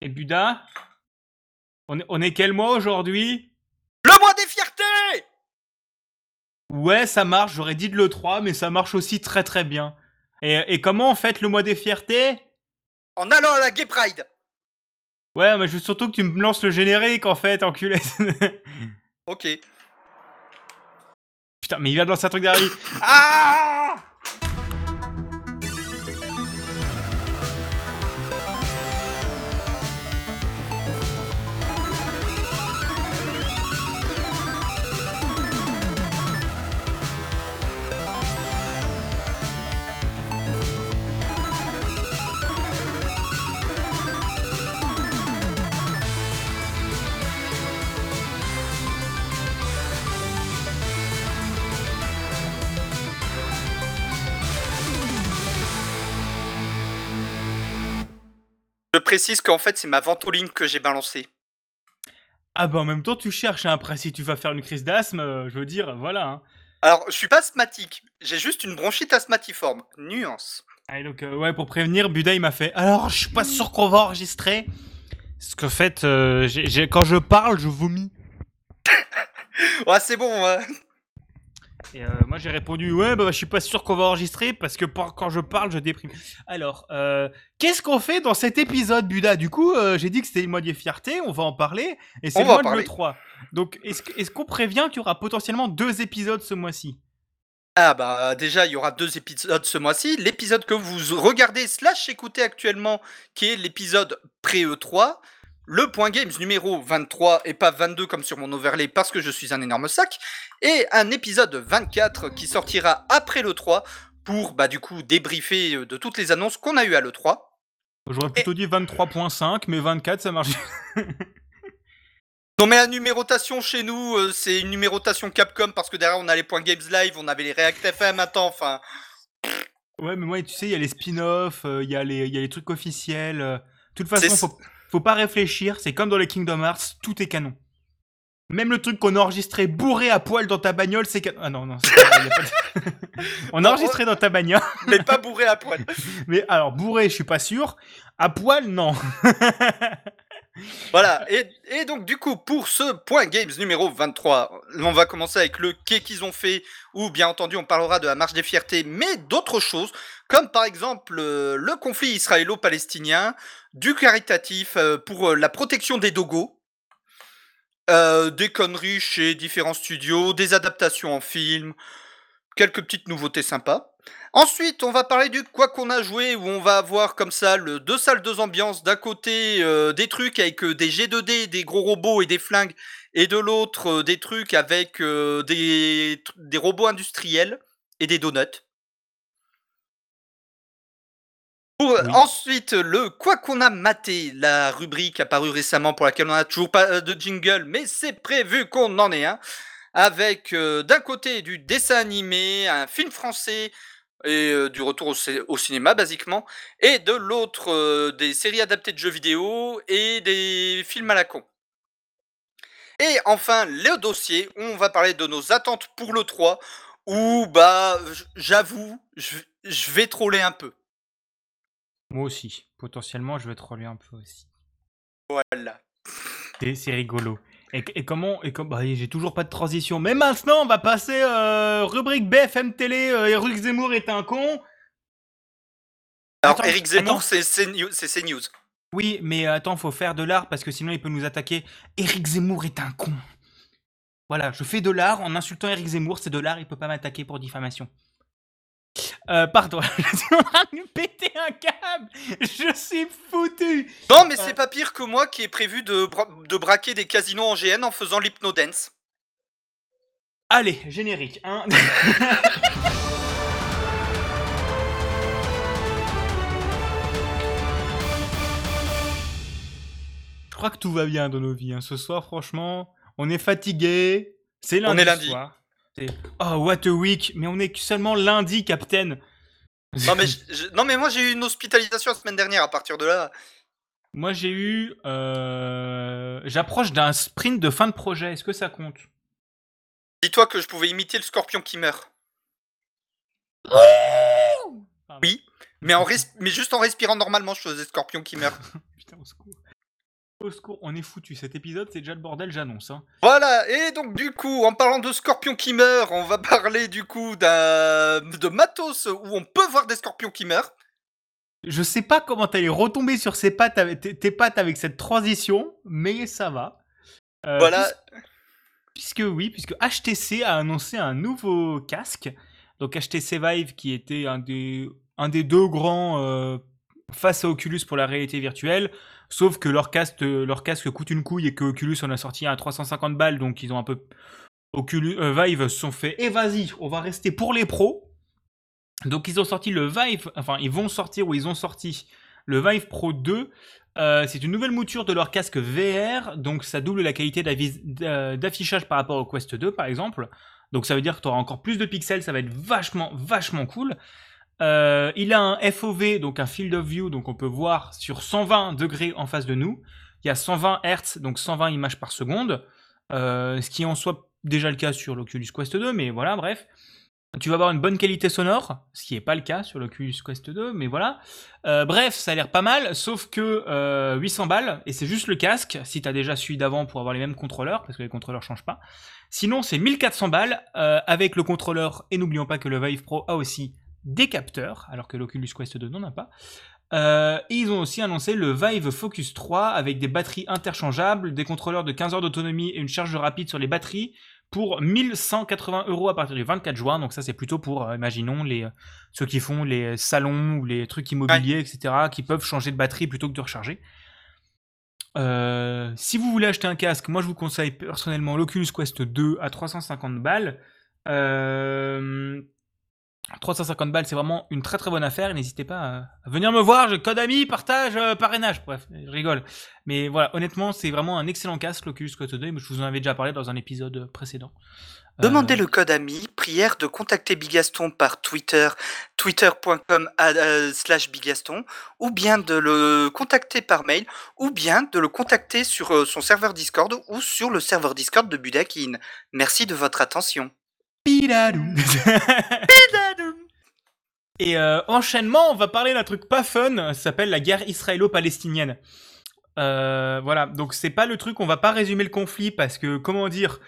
Et Buda on est, on est quel mois aujourd'hui? Le mois des fiertés Ouais, ça marche, j'aurais dit de l'E3, mais ça marche aussi très très bien. Et, et comment on fête le mois des fiertés? En allant à la Gay Pride Ouais, mais je veux surtout que tu me lances le générique en fait, enculé. Ok. Putain, mais il vient de lancer un truc derrière lui. Ah précise qu'en fait, c'est ma ventoline que j'ai balancée. Ah bah en même temps, tu cherches, hein. après si tu vas faire une crise d'asthme, euh, je veux dire, voilà. Hein. Alors, je suis pas asthmatique, j'ai juste une bronchite asthmatiforme. Nuance. Allez, donc, euh, ouais, pour prévenir, Buda, il m'a fait. Alors, je suis pas sûr qu'on va enregistrer. Parce qu'en fait, euh, j'ai- j'ai- quand je parle, je vomis. Ouais, c'est bon. hein. Et euh, moi, j'ai répondu, ouais, bah, je suis pas sûr qu'on va enregistrer parce que quand je parle, je déprime. Alors, euh, qu'est-ce qu'on fait dans cet épisode, Buda? Du coup, euh, j'ai dit que c'était le mois des fiertés, on va en parler. Et c'est le mois parler. l'E3. Donc, est-ce qu'on prévient qu'il y aura potentiellement deux épisodes ce mois-ci? Ah bah déjà, il y aura deux épisodes ce mois-ci. L'épisode que vous regardez slash écoutez actuellement, qui est l'épisode pré-E3. Le point games numéro 23 et pas 22 comme sur mon overlay parce que je suis un énorme sac. Et un épisode 24 qui sortira après l'E3 pour bah du coup débriefer euh, de toutes les annonces qu'on a eu à l'E3. J'aurais plutôt dit 23.5, mais 24, ça marche. Non mais la numérotation chez nous, euh, c'est une numérotation Capcom parce que derrière on a les points games live, on avait les React FM, attends, enfin... Ouais, mais moi, tu sais, il y a les spin-offs, euh, il y, a les- il y a les trucs officiels. euh. De toute façon, faut, faut pas réfléchir, c'est comme dans les Kingdom Hearts, tout est canon. Même le truc qu'on a enregistré bourré à poil dans ta bagnole, c'est canon. Ah non, non, c'est pas vrai, y a pas de- On a enregistré dans ta bagnole, mais pas bourré à poil. mais alors bourré, je suis pas sûr. À poil, non. Voilà, et, donc du coup, pour ce point games numéro 23, on va commencer avec le qu'est qu'ils ont fait, où bien entendu on parlera de la marche des fiertés, mais d'autres choses, comme par exemple euh, le conflit israélo-palestinien, du caritatif euh, pour euh, la protection des dogos, des conneries chez différents studios, des adaptations en film, quelques petites nouveautés sympas. Ensuite, on va parler du quoi qu'on a joué, où on va avoir comme ça le deux salles, deux ambiances. D'un côté, euh, des trucs avec euh, des G2D, des gros robots et des flingues, et de l'autre, euh, des trucs avec des, robots industriels et des donuts. Pour, Oui. Ensuite, le quoi qu'on a maté, la rubrique apparue récemment pour laquelle on n'a toujours pas de jingle, mais c'est prévu qu'on en ait un. Avec d'un côté du dessin animé, un film français et euh, du retour au, cé- au cinéma basiquement, et de l'autre euh, des séries adaptées de jeux vidéo et des films à la con. Et enfin, le dossier où on va parler de nos attentes pour le 3, où bah j- j'avoue, je vais troller un peu. Moi aussi. Potentiellement, je vais troller un peu aussi. Voilà. C'est c'est rigolo. Et, et comment et comme bah, j'ai toujours pas de transition. Mais maintenant, on va passer euh, rubrique BFM télé. Euh, Eric Zemmour est un con. Alors Attends, Eric Zemmour, c'est CNews. c'est CNews. Oui, mais euh, attends, faut faire de l'art parce que sinon il peut nous attaquer. Eric Zemmour est un con. Voilà, je fais de l'art en insultant Eric Zemmour, c'est de l'art, il peut pas m'attaquer pour diffamation. Euh, pardon, de me péter un câble. Je suis foutu. Non, mais Ouais. c'est pas pire que moi qui ai prévu de, bra- de braquer des casinos en GN en faisant l'hypnodance. Allez, générique. Hein. Je crois que tout va bien dans nos vies. hein. Ce soir, franchement, on est fatigué. C'est lundi. On est lundi. soir. Oh, what a week. Mais on est seulement lundi, Captain. Non, mais, je- je- non, mais moi j'ai eu une hospitalisation la semaine dernière. À partir de là, Moi, j'ai eu. euh, J'approche d'un sprint de fin de projet. Est-ce que ça compte? Dis-toi que je pouvais imiter le scorpion qui meurt. Oui, mais, en mais juste en respirant normalement, je faisais scorpion qui meurt. Putain, au secours. Au secours, on est foutu. Cet épisode, c'est déjà le bordel, j'annonce. Hein. Voilà, et donc du coup, en parlant de scorpions qui meurent, on va parler du coup d'un de matos où on peut voir des scorpions qui meurent. Je sais pas comment t'allais retomber sur ses pattes avec, tes, pattes avec cette transition, mais ça va. Euh, voilà. Puisque, oui, puisque HTC a annoncé un nouveau casque. Donc HTC Vive, qui était un des, un des deux grands euh, face à Oculus pour la réalité virtuelle. Sauf que leur casque, leur casque coûte une couille et que Oculus en a sorti à 350 balles, donc ils ont un peu. Oculus, euh, Vive se sont fait. Et eh, vas-y, on va rester pour les pros. Donc ils ont sorti le Vive, enfin ils vont sortir ou ils ont sorti le Vive Pro 2. Euh, c'est une nouvelle mouture de leur casque VR, donc ça double la qualité d'affichage par rapport au Quest 2 par exemple. Donc ça veut dire que tu auras encore plus de pixels, ça va être vachement, vachement cool. Euh, il a un FOV, donc un field of view, donc on peut voir sur 120 degrés en face de nous. Il y a 120 Hz, donc 120 images par seconde, euh, ce qui en soit déjà le cas sur l'Oculus Quest 2, mais voilà, bref. Tu vas avoir une bonne qualité sonore, ce qui n'est pas le cas sur l'Oculus Quest 2, mais voilà. Euh, bref, ça a l'air pas mal, sauf que 800 balles, et c'est juste le casque, si tu as déjà celui d'avant pour avoir les mêmes contrôleurs, parce que les contrôleurs changent pas. Sinon, c'est 1400 balles, avec le contrôleur, et n'oublions pas que le Vive Pro a aussi des capteurs, alors que l'Oculus Quest 2 n'en a pas. Euh, et ils ont aussi annoncé le Vive Focus 3 avec des batteries interchangeables, des contrôleurs de 15 heures d'autonomie et une charge rapide sur les batteries pour 1180 euros à partir du 24 juin. Donc ça c'est plutôt pour, euh, imaginons, les, ceux qui font les salons ou les trucs immobiliers, etc., qui peuvent changer de batterie plutôt que de recharger. Euh, si vous voulez acheter un casque, moi je vous conseille personnellement l'Oculus Quest 2 à 350 balles. Euh, 350 balles, c'est vraiment une très très bonne affaire. N'hésitez pas à venir me voir. Je code ami, partage, euh, parrainage. Bref, je rigole. Mais voilà, honnêtement, c'est vraiment un excellent casque, l'Oculus Quest 2. Je vous en avais déjà parlé dans un épisode précédent. Euh, Demandez le code ami. Prière de contacter Bigaston par Twitter, twitter.com euh, slash Bigaston, ou bien de le contacter par mail, ou bien de le contacter sur son serveur Discord ou sur le serveur Discord de Budakin. Merci de votre attention. Et euh, enchaînement, on va parler d'un truc pas fun, ça s'appelle la guerre israélo-palestinienne. Euh, voilà, donc c'est pas le truc, on va pas résumer le conflit parce que, comment dire,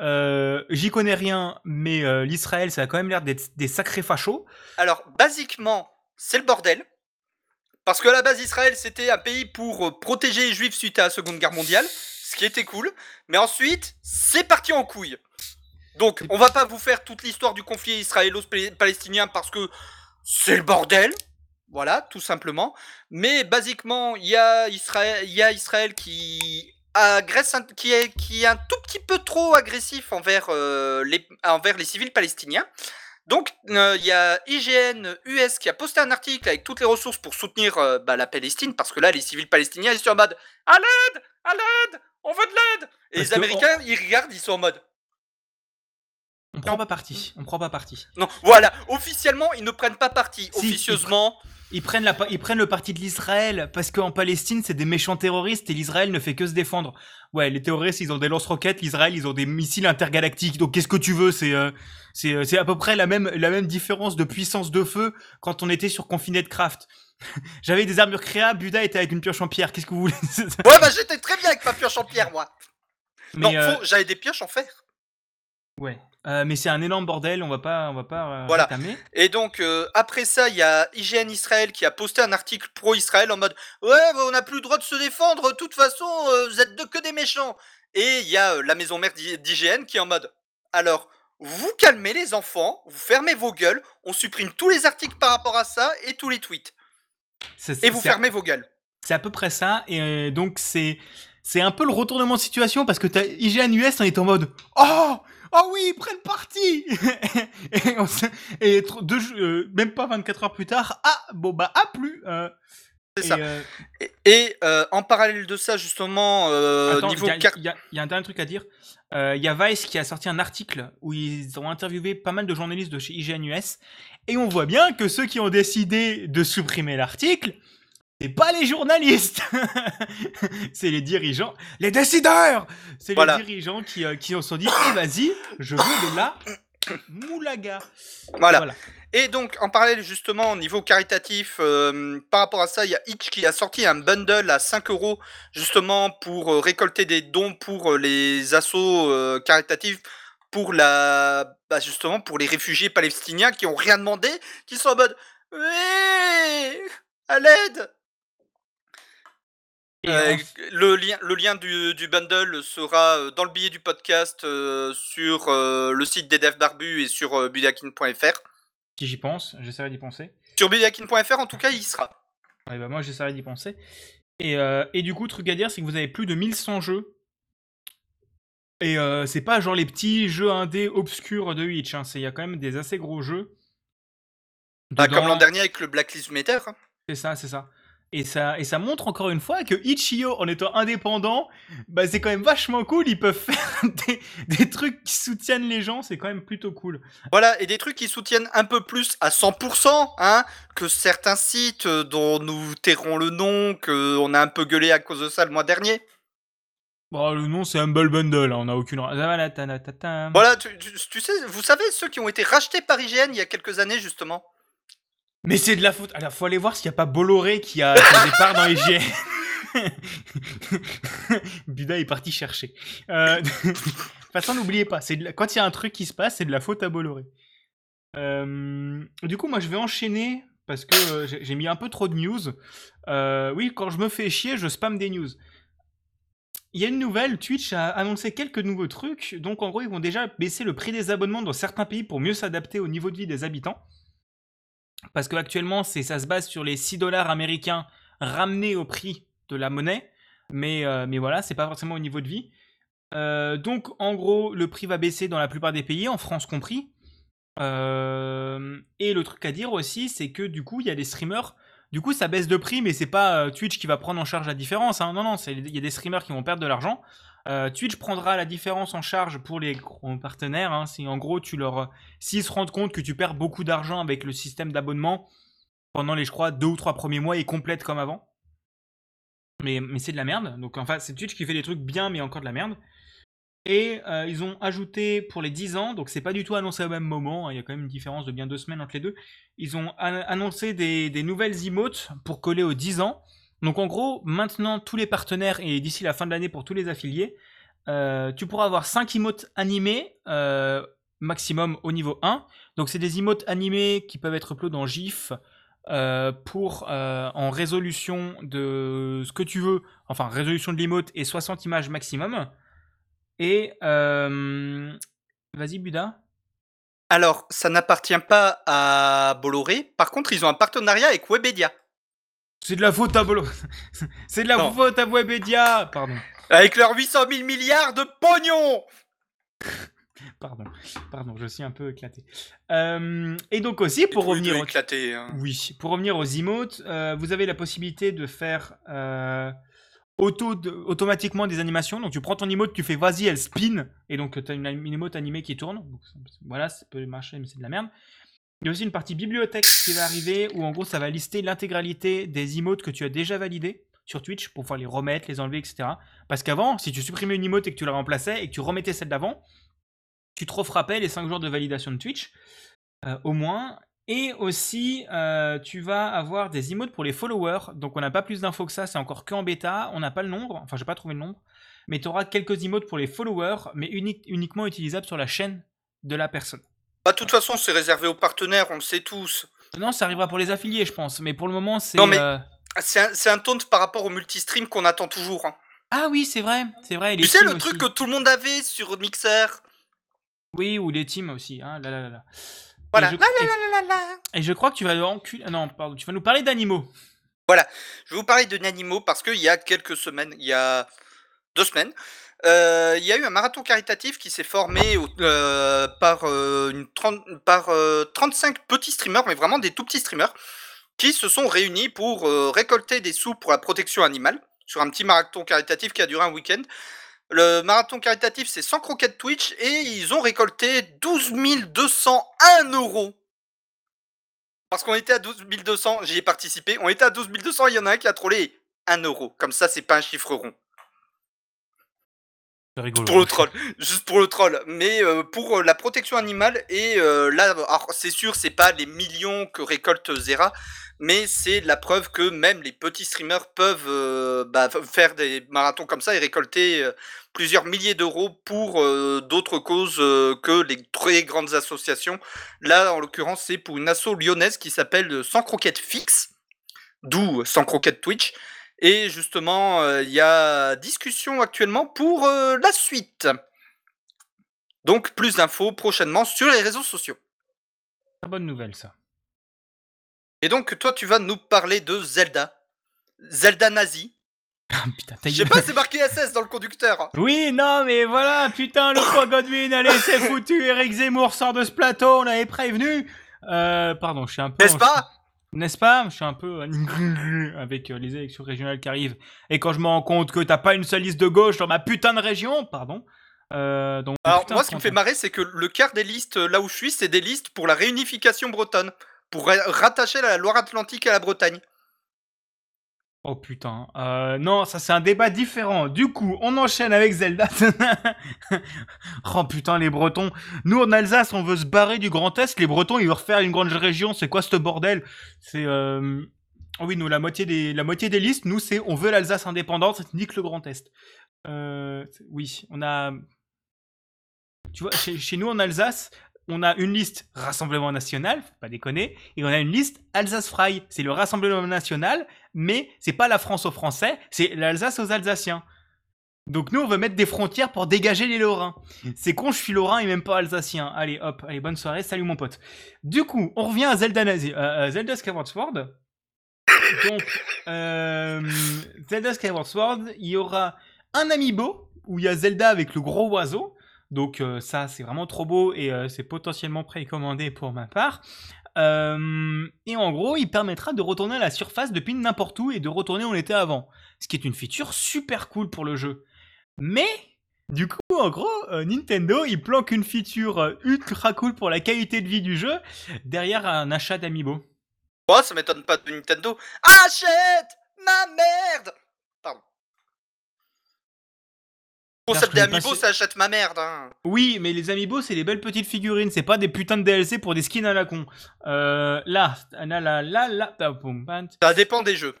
euh, j'y connais rien, mais l'Israël, ça a quand même l'air d'être des sacrés fachos. Alors, basiquement, c'est le bordel. Parce que la base Israël, c'était un pays pour protéger les juifs suite à la Seconde Guerre mondiale, ce qui était cool. Mais ensuite, c'est parti en couille. Donc, on va pas vous faire toute l'histoire du conflit israélo-palestinien parce que c'est le bordel. Voilà, tout simplement. Mais basiquement, il y a Israël, y a Israël qui agresse, qui est, qui est un tout petit peu trop agressif envers, euh, les, envers les civils palestiniens. Donc, euh, il y a IGN US qui a posté un article avec toutes les ressources pour soutenir euh, bah, la Palestine, parce que là, les civils palestiniens, ils sont en mode À l'aide À l'aide On veut de l'aide Et les Américains, ils regardent, ils sont en mode prend pas parti. On prend pas parti. Non, voilà. Officiellement, ils ne prennent pas parti. Officieusement. Ils, prennent la, ils prennent le parti de l'Israël parce qu'en Palestine, c'est des méchants terroristes et l'Israël ne fait que se défendre. Ouais, les terroristes, ils ont des lance-roquettes. L'Israël, ils ont des missiles intergalactiques. Donc, qu'est-ce que tu veux? C'est euh, euh, c'est à peu près la même, la même différence de puissance de feu quand on était sur Confiné de Craft. J'avais des armures créables, Buda était avec une pioche en pierre. Qu'est-ce que vous voulez? Ouais, bah j'étais très bien avec ma pioche en pierre, moi. non, euh, j'avais des pioches en fer. Ouais. Euh, mais c'est un énorme bordel, on va pas, on va pas euh, voilà. Et donc euh, après ça, il y a IGN Israël qui a posté un article pro Israël en mode ouais, on n'a plus le droit de se défendre. De toute façon, vous êtes de que des méchants. Et il y a la maison mère d'IGN qui est en mode alors vous calmez les enfants, vous fermez vos gueules, on supprime tous les articles par rapport à ça et tous les tweets. Et vous fermez vos gueules. C'est à peu près ça. Et donc c'est c'est un peu le retournement de situation parce que as IGN US en est en mode oh oh oui, ils prennent parti Et, deux, euh, même pas 24 heures plus tard, ah, bon bah, ah plus euh, C'est ça. Euh, et, en parallèle de ça, justement, niveau... Il y, y, a un dernier truc à dire. Il y a Vice qui a sorti un article où ils ont interviewé pas mal de journalistes de chez IGN US, et on voit bien que ceux qui ont décidé de supprimer l'article, c'est pas les journalistes, c'est les dirigeants, les décideurs. C'est les dirigeants qui, euh, qui sont dit, eh vas-y, je veux de la moulaga. Voilà. Et donc, en parallèle, justement, au niveau caritatif, euh, par rapport à ça, il y a Itch qui a sorti un bundle à 5 euros, justement, pour euh, récolter des dons pour euh, les assauts caritatifs, pour la, bah, justement, pour les réfugiés palestiniens qui ont rien demandé, qui sont en mode, oui, à l'aide. Euh, le lien, le lien du, du bundle sera euh, dans le billet du podcast euh, sur euh, le site des devs barbus et sur budakin.fr. si j'y pense, j'essaierai d'y penser. Sur budakin.fr, en tout cas, il sera. Ouais, bah moi j'essaierai d'y penser. Et, et du coup, truc à dire, c'est que vous avez plus de 1100 jeux. Et c'est pas genre les petits jeux indés obscurs de Hitch, hein. il y a quand même des assez gros jeux. Bah, comme l'an dernier avec le Blacklist Meter. hein. C'est ça, c'est ça. Et ça, et ça montre encore une fois que Itch.io, en étant indépendant, bah c'est quand même vachement cool. Ils peuvent faire des, des trucs qui soutiennent les gens, c'est quand même plutôt cool. Voilà, et des trucs qui soutiennent un peu plus à 100% hein, que certains sites dont nous tairons le nom, qu'on a un peu gueulé à cause de ça le mois dernier. Bon, le nom c'est Humble Bundle, hein, on a aucune. Ta. Voilà, tu, tu- tu sais, vous savez ceux qui ont été rachetés par IGN il y a quelques années justement Mais c'est de la faute. Alors, faut aller voir s'il n'y a pas Bolloré qui a, qui a des parts dans. Buda est parti chercher. Euh, de toute façon, n'oubliez pas, c'est quand il y a un truc qui se passe, c'est de la faute à Bolloré. Euh, du coup, moi, je vais enchaîner parce que euh, j'ai mis un peu trop de news. Oui, quand je me fais chier, je spam des news. Il y a une nouvelle, Twitch a annoncé quelques nouveaux trucs. Donc, en gros, ils vont déjà baisser le prix des abonnements dans certains pays pour mieux s'adapter au niveau de vie des habitants. Parce qu'actuellement, ça se base sur les 6 dollars américains ramenés au prix de la monnaie. Mais, euh, mais voilà, c'est pas forcément au niveau de vie. Euh, donc, en gros, le prix va baisser dans la plupart des pays, en France compris. Euh, et le truc à dire aussi, c'est que du coup, il y a des streamers. Du coup, ça baisse de prix, mais c'est pas euh, Twitch qui va prendre en charge la différence. hein. Non, non, il y a des streamers qui vont perdre de l'argent. Euh, Twitch prendra la différence en charge pour les partenaires. Hein. Si en gros, tu leur, s'ils se rendent compte que tu perds beaucoup d'argent avec le système d'abonnement pendant les, je crois, deux ou trois premiers mois, ils complètent comme avant. Mais, c'est de la merde. Donc, enfin, c'est Twitch qui fait des trucs bien, mais encore de la merde. Et euh, ils ont ajouté pour les 10 ans, donc c'est pas du tout annoncé au même moment, hein, il y a quand même une différence de bien deux semaines entre les deux. Ils ont an- annoncé des, des nouvelles emotes pour coller aux 10 ans. Donc en gros, maintenant, tous les partenaires, et d'ici la fin de l'année pour tous les affiliés, euh, tu pourras avoir 5 emotes animés euh, maximum au niveau 1. Donc c'est des emotes animés qui peuvent être uploadés en GIF euh, pour en résolution de ce que tu veux, enfin résolution de l'emote et 60 images maximum. Et vas-y Buda. Alors, ça n'appartient pas à Bolloré. Par contre, ils ont un partenariat avec Webedia. C'est de la faute à Bolo. C'est de la Non. faute à Webedia. Pardon. Avec leurs 800 000 milliards de pognon Pardon. Pardon, je suis un peu éclaté. Euh, et donc aussi pour revenir tout au- éclaté. hein. Oui, pour revenir aux emotes, euh, vous avez la possibilité de faire euh, auto de- automatiquement des animations. Donc tu prends ton emote, tu fais vas-y, elle spin, et donc tu as une, une emote animée qui tourne. Donc, voilà, ça peut marcher, mais c'est de la merde. Il y a aussi une partie bibliothèque qui va arriver, où en gros ça va lister l'intégralité des emotes que tu as déjà validées sur Twitch pour pouvoir les remettre, les enlever, etc. Parce qu'avant, si tu supprimais une emote et que tu la remplaçais et que tu remettais celle d'avant, tu te refrappais les 5 jours de validation de Twitch, euh, au moins. Et aussi, euh, tu vas avoir des emotes pour les followers. Donc, on n'a pas plus d'infos que ça. C'est encore que en bêta. On n'a pas le nombre. Enfin, j'ai pas trouvé le nombre. Mais tu auras quelques emotes pour les followers, mais uni- uniquement utilisables sur la chaîne de la personne. Bah, de toute façon, c'est réservé aux partenaires, on le sait tous. Non, ça arrivera pour les affiliés, je pense. Mais pour le moment, c'est. Non, mais- euh, C'est un, c'est un taunt par rapport au multistream qu'on attend toujours. hein. Ah oui, c'est vrai. C'est vrai. et les Tu sais, teams le truc aussi. que tout le monde avait sur Mixer? Oui, ou les teams aussi. Hein. Là, là, là, là. Voilà. Et je, et crois que tu vas enculer- Non, pardon. Tu vas nous parler d'animaux. Je vais vous parler de Nanimo parce qu'il y a quelques semaines, il y a deux semaines, euh, il y a eu un marathon caritatif qui s'est formé euh, par, euh, une 30 par euh, 35 petits streamers, mais vraiment des tout petits streamers, qui se sont réunis pour récolter des sous pour la protection animale sur un petit marathon caritatif qui a duré un week-end. Le marathon caritatif, c'est 100 croquettes Twitch et ils ont récolté 12 201 euros. Parce qu'on était à 12 200, j'y ai participé, on était à 12 200, il y en a un qui a trollé 1 euro. Comme ça, c'est pas un chiffre rond. Rigolo. Pour le troll, juste pour le troll. Mais euh, pour euh, la protection animale, et euh, là, c'est sûr, c'est pas les millions que récolte Zera, mais c'est la preuve que même les petits streamers peuvent bah, faire des marathons comme ça et récolter plusieurs milliers d'euros pour d'autres causes que les très grandes associations. Là, en l'occurrence, c'est pour une asso lyonnaise qui s'appelle Sans Croquette Fixe, d'où Sans Croquette Twitch. Et justement, euh, il y a discussion actuellement pour euh, la suite. Donc, plus d'infos prochainement sur les réseaux sociaux. Très bonne nouvelle, ça. Et donc, toi, tu vas nous parler de Zelda. Zelda nazi. Ah, putain, ta Je sais pas, c'est marqué SS dans le conducteur. Oui, non, mais voilà, putain, le poids Godwin, allez, c'est foutu, Eric Zemmour sort de ce plateau, on avait prévenu. Euh, pardon, je suis un peu... N'est-ce pas N'est-ce pas? Je suis un peu euh, avec euh, les élections régionales qui arrivent. Et quand je me rends compte que t'as pas une seule liste de gauche dans ma putain de région, pardon. Euh, donc, Alors, putain, moi, ce qui me fait marrer, c'est que le quart des listes là où je suis, c'est des listes pour la réunification bretonne. Pour ra- rattacher la Loire-Atlantique à la Bretagne. Oh putain. Euh, non, ça c'est un débat différent. Du coup, on enchaîne avec Zelda. oh putain, les Bretons. Nous en Alsace, on veut se barrer du Grand Est. Les Bretons, ils veulent refaire une grande région. C'est quoi ce bordel? C'est euh... oh oui, nous la moitié des la moitié des listes, nous c'est on veut l'Alsace indépendante, nique le Grand Est. Euh... Oui, on a. Tu vois, chez, nous en Alsace, on a une liste Rassemblement National, pas déconner, et on a une liste Alsace Fry. C'est le Rassemblement National, mais c'est pas la France aux Français, c'est l'Alsace aux Alsaciens. Donc nous, on veut mettre des frontières pour dégager les Lorrains. C'est con, je suis Lorrain et même pas Alsacien. Allez, hop, allez, bonne soirée, salut mon pote. Du coup, on revient à Zelda, euh, à Zelda Skyward Sword. Donc, euh, Zelda Skyward Sword, il y aura un amiibo où il y a Zelda avec le gros oiseau. Donc euh, ça, c'est vraiment trop beau et euh, c'est potentiellement précommandé pour ma part. Euh, et en gros, il permettra de retourner à la surface depuis n'importe où et de retourner où on était avant. Ce qui est une feature super cool pour le jeu. Mais, du coup, en gros, euh, Nintendo, il planque une feature euh, ultra cool pour la qualité de vie du jeu derrière un achat d'amiibo. Oh, ça m'étonne pas de Nintendo. Achète ma merde Pardon. Connais pas d'Amiibo, ce- ça achète ma merde. Hein. Oui, mais les amiibo, c'est des belles petites figurines, c'est pas des putains de DLC pour des skins à la con. Euh, là, là, là, là, là. Ça dépend des jeux.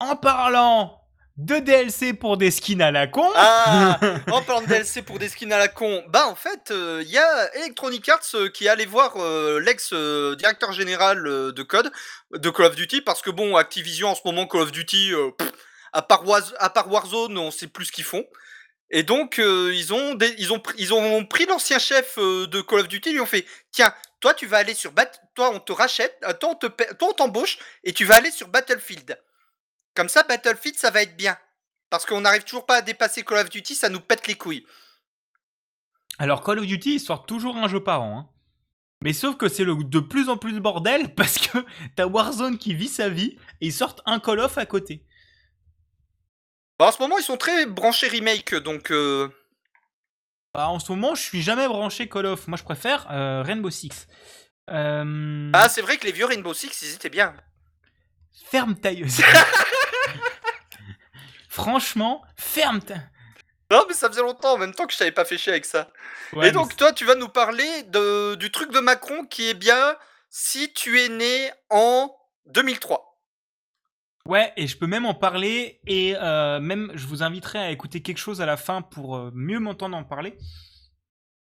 En parlant de DLC pour des skins à la con, Ah En parlant de DLC pour des skins à la con, bah en fait, il y a Electronic Arts euh, qui est allé voir euh, l'ex-directeur général euh, de Code, de Call of Duty, parce que bon, Activision en ce moment, Call of Duty, euh, pff, à part Warzone, on sait plus ce qu'ils font. Et donc, euh, ils, ont des- ils, ont ils ont pris l'ancien chef euh, de Call of Duty, ils lui ont fait Tiens, toi, tu vas aller sur. Toi, on te rachète, euh, toi, on te t'embauche, et tu vas aller sur Battlefield. Comme ça, Battlefield, ça va être bien. Parce qu'on n'arrive toujours pas à dépasser Call of Duty, ça nous pète les couilles. alors Call of Duty, ils sortent toujours un jeu par an. hein. Mais sauf que c'est de plus en plus le bordel parce que t'as Warzone qui vit sa vie et ils sortent un Call of à côté. Bah, en ce moment, ils sont très branchés remake, donc. euh, Bah, en ce moment, je suis jamais branché Call of. Moi, je préfère euh, Rainbow Six. Euh, Ah, c'est vrai que les vieux Rainbow Six, ils étaient bien. Ferme ta gueule. Franchement, ferme ta. Non, mais ça faisait longtemps en même temps que je t'avais pas fait chier avec ça. Ouais, Et donc, toi, tu vas nous parler de, du truc de Macron qui est bien si tu es né en 2003. Ouais, et je peux même en parler, et euh, même je vous inviterai à écouter quelque chose à la fin pour euh, mieux m'entendre en parler.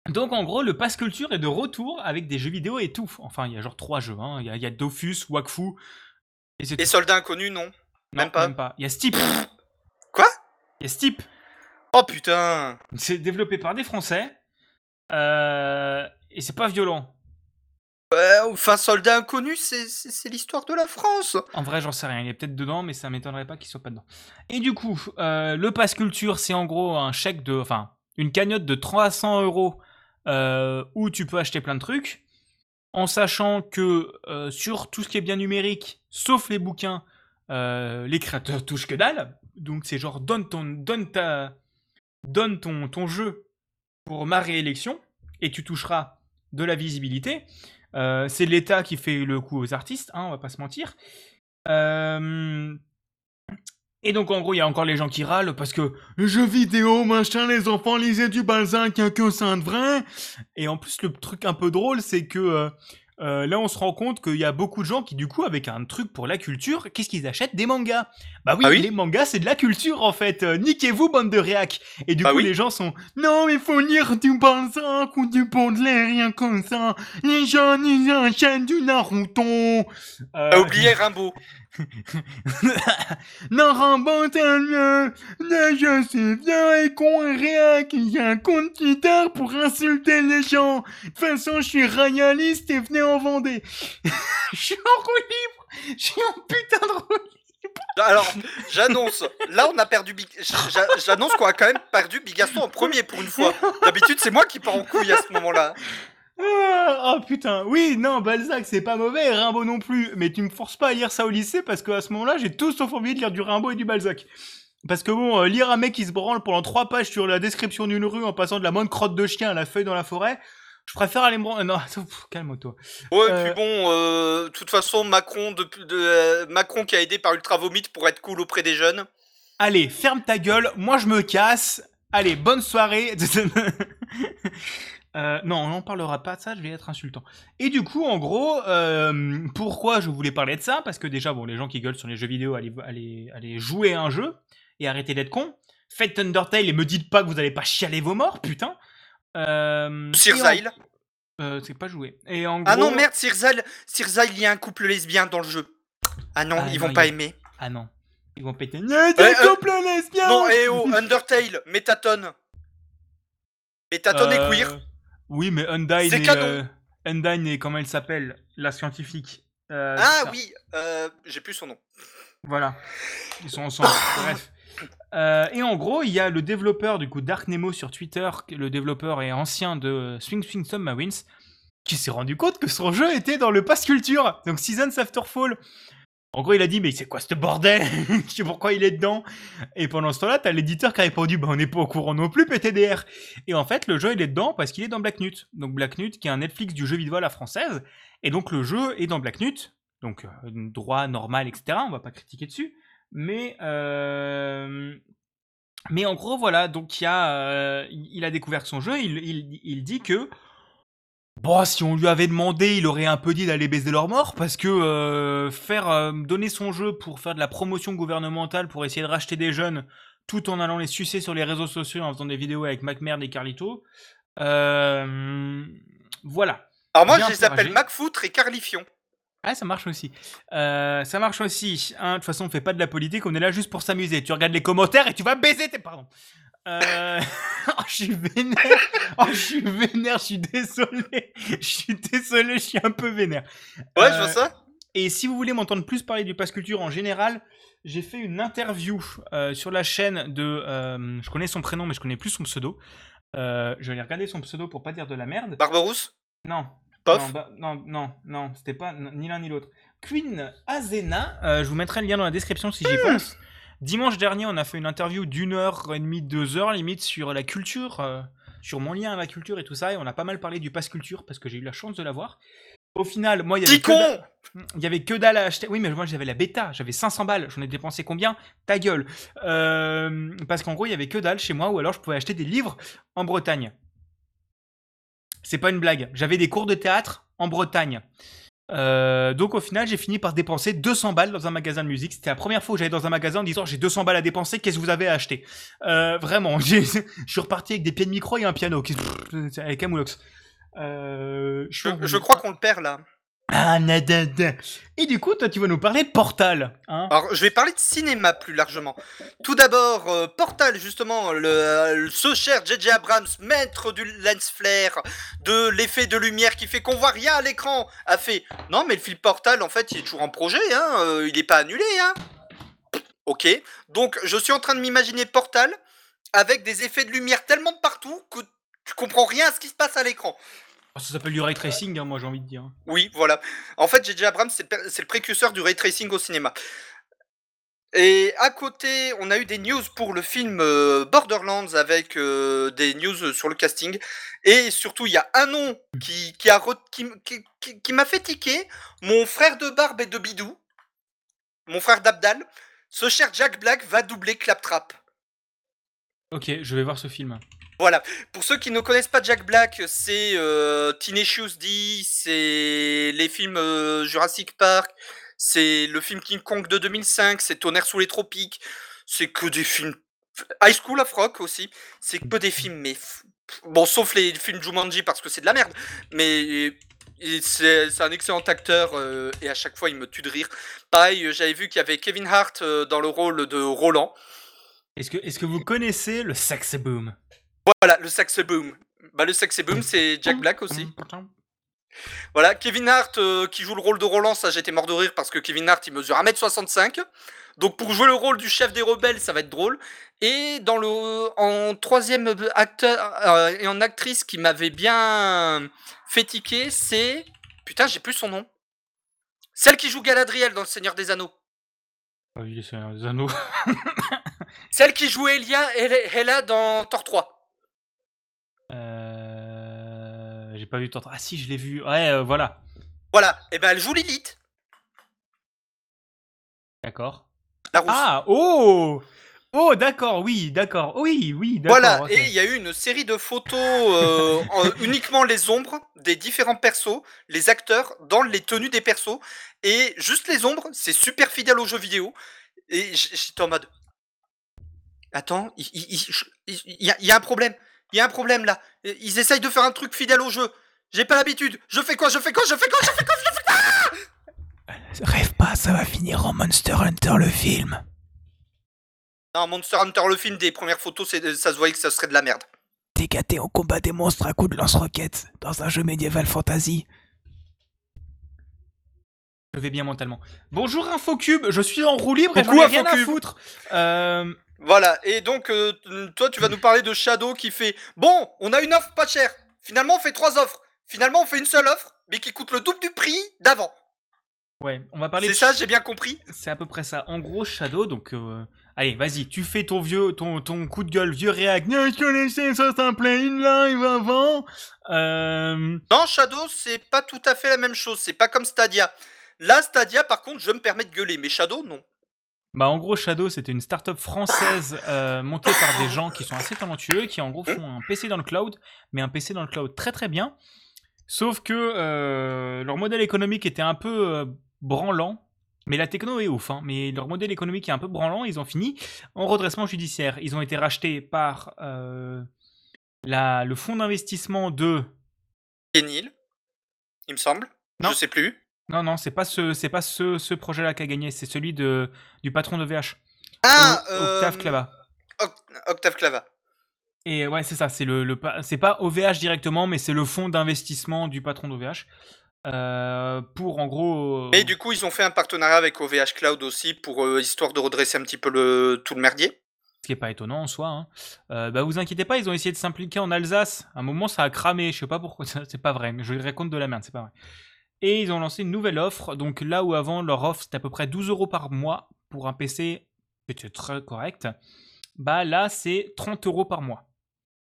Donc en gros, le Pass Culture est de retour avec des jeux vidéo et tout. Enfin, il y a genre trois jeux. hein. Il y, a, il y a Dofus, Wakfu, et soldats inconnus, non Non, même pas. Même pas. Il y a Steep. Quoi? Il y a Steep. Oh putain C'est développé par des Français. Euh, et c'est pas violent. Enfin, soldats inconnus, c'est- l'histoire de la France. En vrai, j'en sais rien. Il est peut-être dedans, mais ça m'étonnerait pas qu'il soit pas dedans. Et du coup, euh, le Pass Culture, c'est en gros un chèque de. Enfin, une cagnotte de 300 euros euh, où tu peux acheter plein de trucs. En sachant que euh, sur tout ce qui est bien numérique, sauf les bouquins, les créateurs touchent que dalle. Donc c'est genre donne ton, donne ta, donne ton jeu pour ma réélection et tu toucheras de la visibilité. Euh, c'est l'État qui fait le coup aux artistes, hein, on va pas se mentir. Euh, Et donc en gros, il y a encore les gens qui râlent parce que jeux vidéo, machin, les enfants lisaient du Balzac, a que ça de vrai. Et en plus, le truc un peu drôle, c'est que euh, euh, là, on se rend compte qu'il y a beaucoup de gens qui, du coup, avec un truc pour la culture, qu'est-ce qu'ils achètent Des mangas. Bah oui, Ah oui les mangas, c'est de la culture, en fait. Euh, Niquez-vous, bande de réac. Et du Bah coup, oui. les gens sont Non, mais faut lire du Balzac ou du Baudelaire, rien comme ça. Les gens, ils achètent du Naruto. Euh, T'as oublié Rimbaud. Non, Rambo, t'es mieux. Je suis vieux et rien qu'il y a un compte Twitter pour insulter les gens. De toute façon, je suis royaliste et venez en Vendée. Je suis en roue libre. Je suis en putain de roue Alors, j'annonce. Là, on a perdu. Big- j'a- J'annonce qu'on a quand même perdu Bigaston en premier pour une fois. D'habitude, c'est moi qui pars en couille à ce moment-là. Ah, oh putain, oui, non, Balzac c'est pas mauvais, et Rimbaud non plus, mais tu me forces pas à lire ça au lycée parce qu'à ce moment-là j'ai tout sauf envie de lire du Rimbaud et du Balzac. Parce que bon, euh, lire un mec qui se branle pendant trois pages sur la description d'une rue en passant de la moindre crotte de chien à la feuille dans la forêt, je préfère aller me branler. Non, calme-toi. Ouais, Euh, puis bon, euh, de toute façon, Macron, de, de- euh, Macron qui a aidé par Ultra Vomit pour être cool auprès des jeunes. Allez, ferme ta gueule, moi je me casse. Allez, bonne soirée. Euh, non, on n'en parlera pas de ça, je vais être insultant. Et du coup, en gros, euh, pourquoi je voulais parler de ça? Parce que déjà, bon, les gens qui gueulent sur les jeux vidéo, allez, allez, allez jouer à un jeu et arrêtez d'être con. Faites Undertale et me dites pas que vous allez pas chialer vos morts, putain. Euh, et en- euh, c'est pas joué. Et en Ah non, merde, Sir Zyle, Sir Zyle, il y a un couple lesbien dans le jeu. Ah non, Ah ils non, vont pas aimer. Ah non. Ils vont péter. Euh, couples lesbiens Non, eh oh, Undertale, Métatone. Métatone est queer. Oui, mais Undyne canon. euh, Undyne est, comment elle s'appelle La scientifique. Euh, Ah ça. oui, euh, j'ai plus son nom. Voilà. Ils sont ensemble. Bref. Euh, et en gros, il y a le développeur du coup Dark Nemo sur Twitter, le développeur est ancien de Swing Swing Submarines, qui s'est rendu compte que son jeu était dans le Pass Culture, donc Seasons After Fall. En gros, il a dit mais c'est quoi ce bordel? Je sais pourquoi il est dedans? Et pendant ce temps-là, t'as l'éditeur qui a répondu bah on n'est pas au courant non plus PTDR. Et en fait, le jeu il est dedans parce qu'il est dans Black Nut. Donc Black Nut qui est un Netflix du jeu vidéo à la française. Et donc le jeu est dans Black Nut. Donc euh, droit normal etc. On va pas critiquer dessus. Mais euh, mais en gros voilà donc il a euh, il a découvert son jeu. Il dit que Bon, si on lui avait demandé, il aurait un peu dit d'aller baiser leur mort, parce que euh, faire euh, donner son jeu pour faire de la promotion gouvernementale, pour essayer de racheter des jeunes, tout en allant les sucer sur les réseaux sociaux en faisant des vidéos avec MacMerd et Carlito. Euh, voilà. Alors moi, Bien je les appelle. McFoutre et Carlifion. Ah, ça marche aussi. Ça marche aussi. Hein, de toute façon, on fait pas de la politique, on est là juste pour s'amuser. Tu regardes les commentaires et tu vas baiser tes... Pardon. Euh... oh, je suis vénère. Oh, je suis vénère, je suis désolé. Je suis désolé, je suis un peu vénère. Ouais, Euh, je vois ça. Et si vous voulez m'entendre plus parler du pass culture en général, j'ai fait une interview euh, sur la chaîne de. euh, je connais son prénom, mais je connais plus son pseudo. Euh, je vais aller regarder son pseudo pour pas dire de la merde. Barberousse Non. Pof Non, bah, non, non, non, c'était pas ni l'un ni l'autre. Queen Azena, euh, je vous mettrai le lien dans la description si j'y pense. Dimanche dernier, on a fait une interview d'une heure et demie, deux heures limite sur la culture, euh, sur mon lien à la culture et tout ça, et on a pas mal parlé du pass culture parce que j'ai eu la chance de l'avoir. Au final, moi, il y avait Petit que dalle- con il y avait que dalle à acheter. Oui, mais moi j'avais la bêta, j'avais 500 balles. J'en ai dépensé combien? Ta gueule. Euh, parce qu'en gros, il y avait que dalle chez moi, ou alors je pouvais acheter des livres en Bretagne. C'est pas une blague. J'avais des cours de théâtre en Bretagne. Euh, donc au final, j'ai fini par dépenser 200 balles dans un magasin de musique. C'était la première fois où j'allais dans un magasin en disant j'ai 200 balles à dépenser, qu'est-ce que vous avez à acheter? Euh, Vraiment, j'ai- je suis reparti avec des pieds de micro et un piano, avec un moulox. Euh, je, je, crois qu'on le perd là. Ah, nadada. Et du coup, toi, tu vas nous parler de Portal. Hein Alors, je vais parler de cinéma plus largement. Tout d'abord, euh, Portal, justement, le, le- ce cher J.J. Abrams, maître du lens flare, de l'effet de lumière qui fait qu'on voit rien à l'écran, a fait Non, mais le film Portal, en fait, il est toujours en projet, hein, euh, il n'est pas annulé. Hein. Ok, donc je suis en train de m'imaginer Portal avec des effets de lumière tellement de partout que tu comprends rien à ce qui se passe à l'écran. Ça s'appelle du ray tracing, hein, moi j'ai envie de dire. Oui, voilà. En fait, J.J. Abrams, c'est le précurseur du ray tracing au cinéma. Et à côté, on a eu des news pour le film euh, Borderlands avec euh, des news sur le casting. Et surtout, il y a un nom qui, qui, a re- qui, m- qui- qui- qui m'a fait tiquer. Mon frère de barbe et de bidou, mon frère d'Abdal, ce cher Jack Black va doubler Claptrap. Ok, je vais voir ce film. Voilà. Pour ceux qui ne connaissent pas Jack Black, c'est euh, Tenacious D, c'est les films euh, Jurassic Park, c'est le film King Kong de 2005, c'est Tonnerre sous les tropiques, c'est que des films. High School of Rock aussi, c'est que des films, mais. Bon, sauf les films Jumanji parce que c'est de la merde, mais c'est un excellent acteur euh, et à chaque fois il me tue de rire. Pareil, euh, j'avais vu qu'il y avait Kevin Hart dans le rôle de Roland. Est-ce que, vous connaissez le Sex Boom? Voilà, le sax boom. Bah, le sax boom, c'est Jack Black aussi. Voilà, Kevin Hart euh, qui joue le rôle de Roland, ça j'étais mort de rire parce que Kevin Hart il mesure 1m65. Donc pour jouer le rôle du chef des rebelles, ça va être drôle. Et dans le en troisième acteur euh, et en actrice qui m'avait bien fait tiquer, c'est putain, j'ai plus son nom. Celle qui joue Galadriel dans Le Seigneur des Anneaux. Ah oui, c'est un des anneaux. Celle qui joue Elia Hela dans Thor 3. Euh... J'ai pas vu tant. Ah si, je l'ai vu. Ouais, euh, voilà. Voilà, et ben elle joue Lilith, D'accord. la rousse. Ah, oh Oh, d'accord, oui, d'accord. Oui, oui, d'accord. Voilà, ok. et il y a eu une série de photos, euh, en- uniquement les ombres des différents persos, les acteurs, dans les tenues des persos, et juste les ombres, c'est super fidèle aux jeux vidéo, et j- j'étais en mode... Attends, il il- il- je- il y, a- il y a un problème, il y a un problème là, ils essayent de faire un truc fidèle au jeu, j'ai pas l'habitude, je fais quoi, je fais quoi, je fais quoi, je fais quoi, je fais quoi Rêve pas, ça va finir en Monster Hunter le film. Non, Monster Hunter, le film, des premières photos, c'est- ça se voyait que ça serait de la merde. Dégaté en combat des monstres à coups de lance-roquettes dans un jeu médiéval fantasy. Je vais bien mentalement. Bonjour Infocube, je suis en roue libre et j'en Coucou, ai rien à foutre. Euh, Voilà, et donc euh, toi tu vas nous parler de Shadow qui fait Bon, on a une offre pas chère. Finalement on fait trois offres. Finalement on fait une seule offre, mais qui coûte le double du prix d'avant. ouais, on va parler. C'est de- ça, j'ai bien compris. C'est à peu près ça. En gros, Shadow, donc. euh, Allez, vas-y, tu fais ton vieux, ton, ton coup de gueule, vieux réac. Non, je connaissais ça s'appelait une live avant. Euh, Non, Shadow, c'est pas tout à fait la même chose. C'est pas comme Stadia. Là, Stadia, par contre, je me permets de gueuler, mais Shadow, non. Bah, en gros, Shadow, c'était une start-up française euh, montée par des gens qui sont assez talentueux, qui en gros font un PC dans le cloud, mais un PC dans le cloud très très bien. Sauf que euh, leur modèle économique était un peu euh, branlant. Mais la techno est ouf, hein, mais leur modèle économique est un peu branlant. Ils ont fini en redressement judiciaire. Ils ont été rachetés par la, le fonds d'investissement de. Kenil, il me semble. Non. Je sais plus. Non, non, c'est pas ce, c'est pas ce, ce projet-là qui a gagné. C'est celui de, du patron de VH. Ah, O- Octave euh, Clava. Oct- Octave Clava. Et ouais, c'est ça, c'est le, le c'est pas OVH directement, mais c'est le fonds d'investissement du patron d'OVH. Euh, pour en gros. euh, Et du coup, ils ont fait un partenariat avec OVH Cloud aussi pour euh, histoire de redresser un petit peu le tout le merdier. Ce qui est pas étonnant en soi. Hein. Euh, bah vous inquiétez pas, ils ont essayé de s'impliquer en Alsace. À un moment, ça a cramé. Je sais pas pourquoi. C'est pas vrai, mais je raconte de la merde, c'est pas vrai. Et ils ont lancé une nouvelle offre. Donc là où avant leur offre c'était à peu près 12 euros par mois pour un PC, c'était très correct. Bah là c'est 30 euros par mois.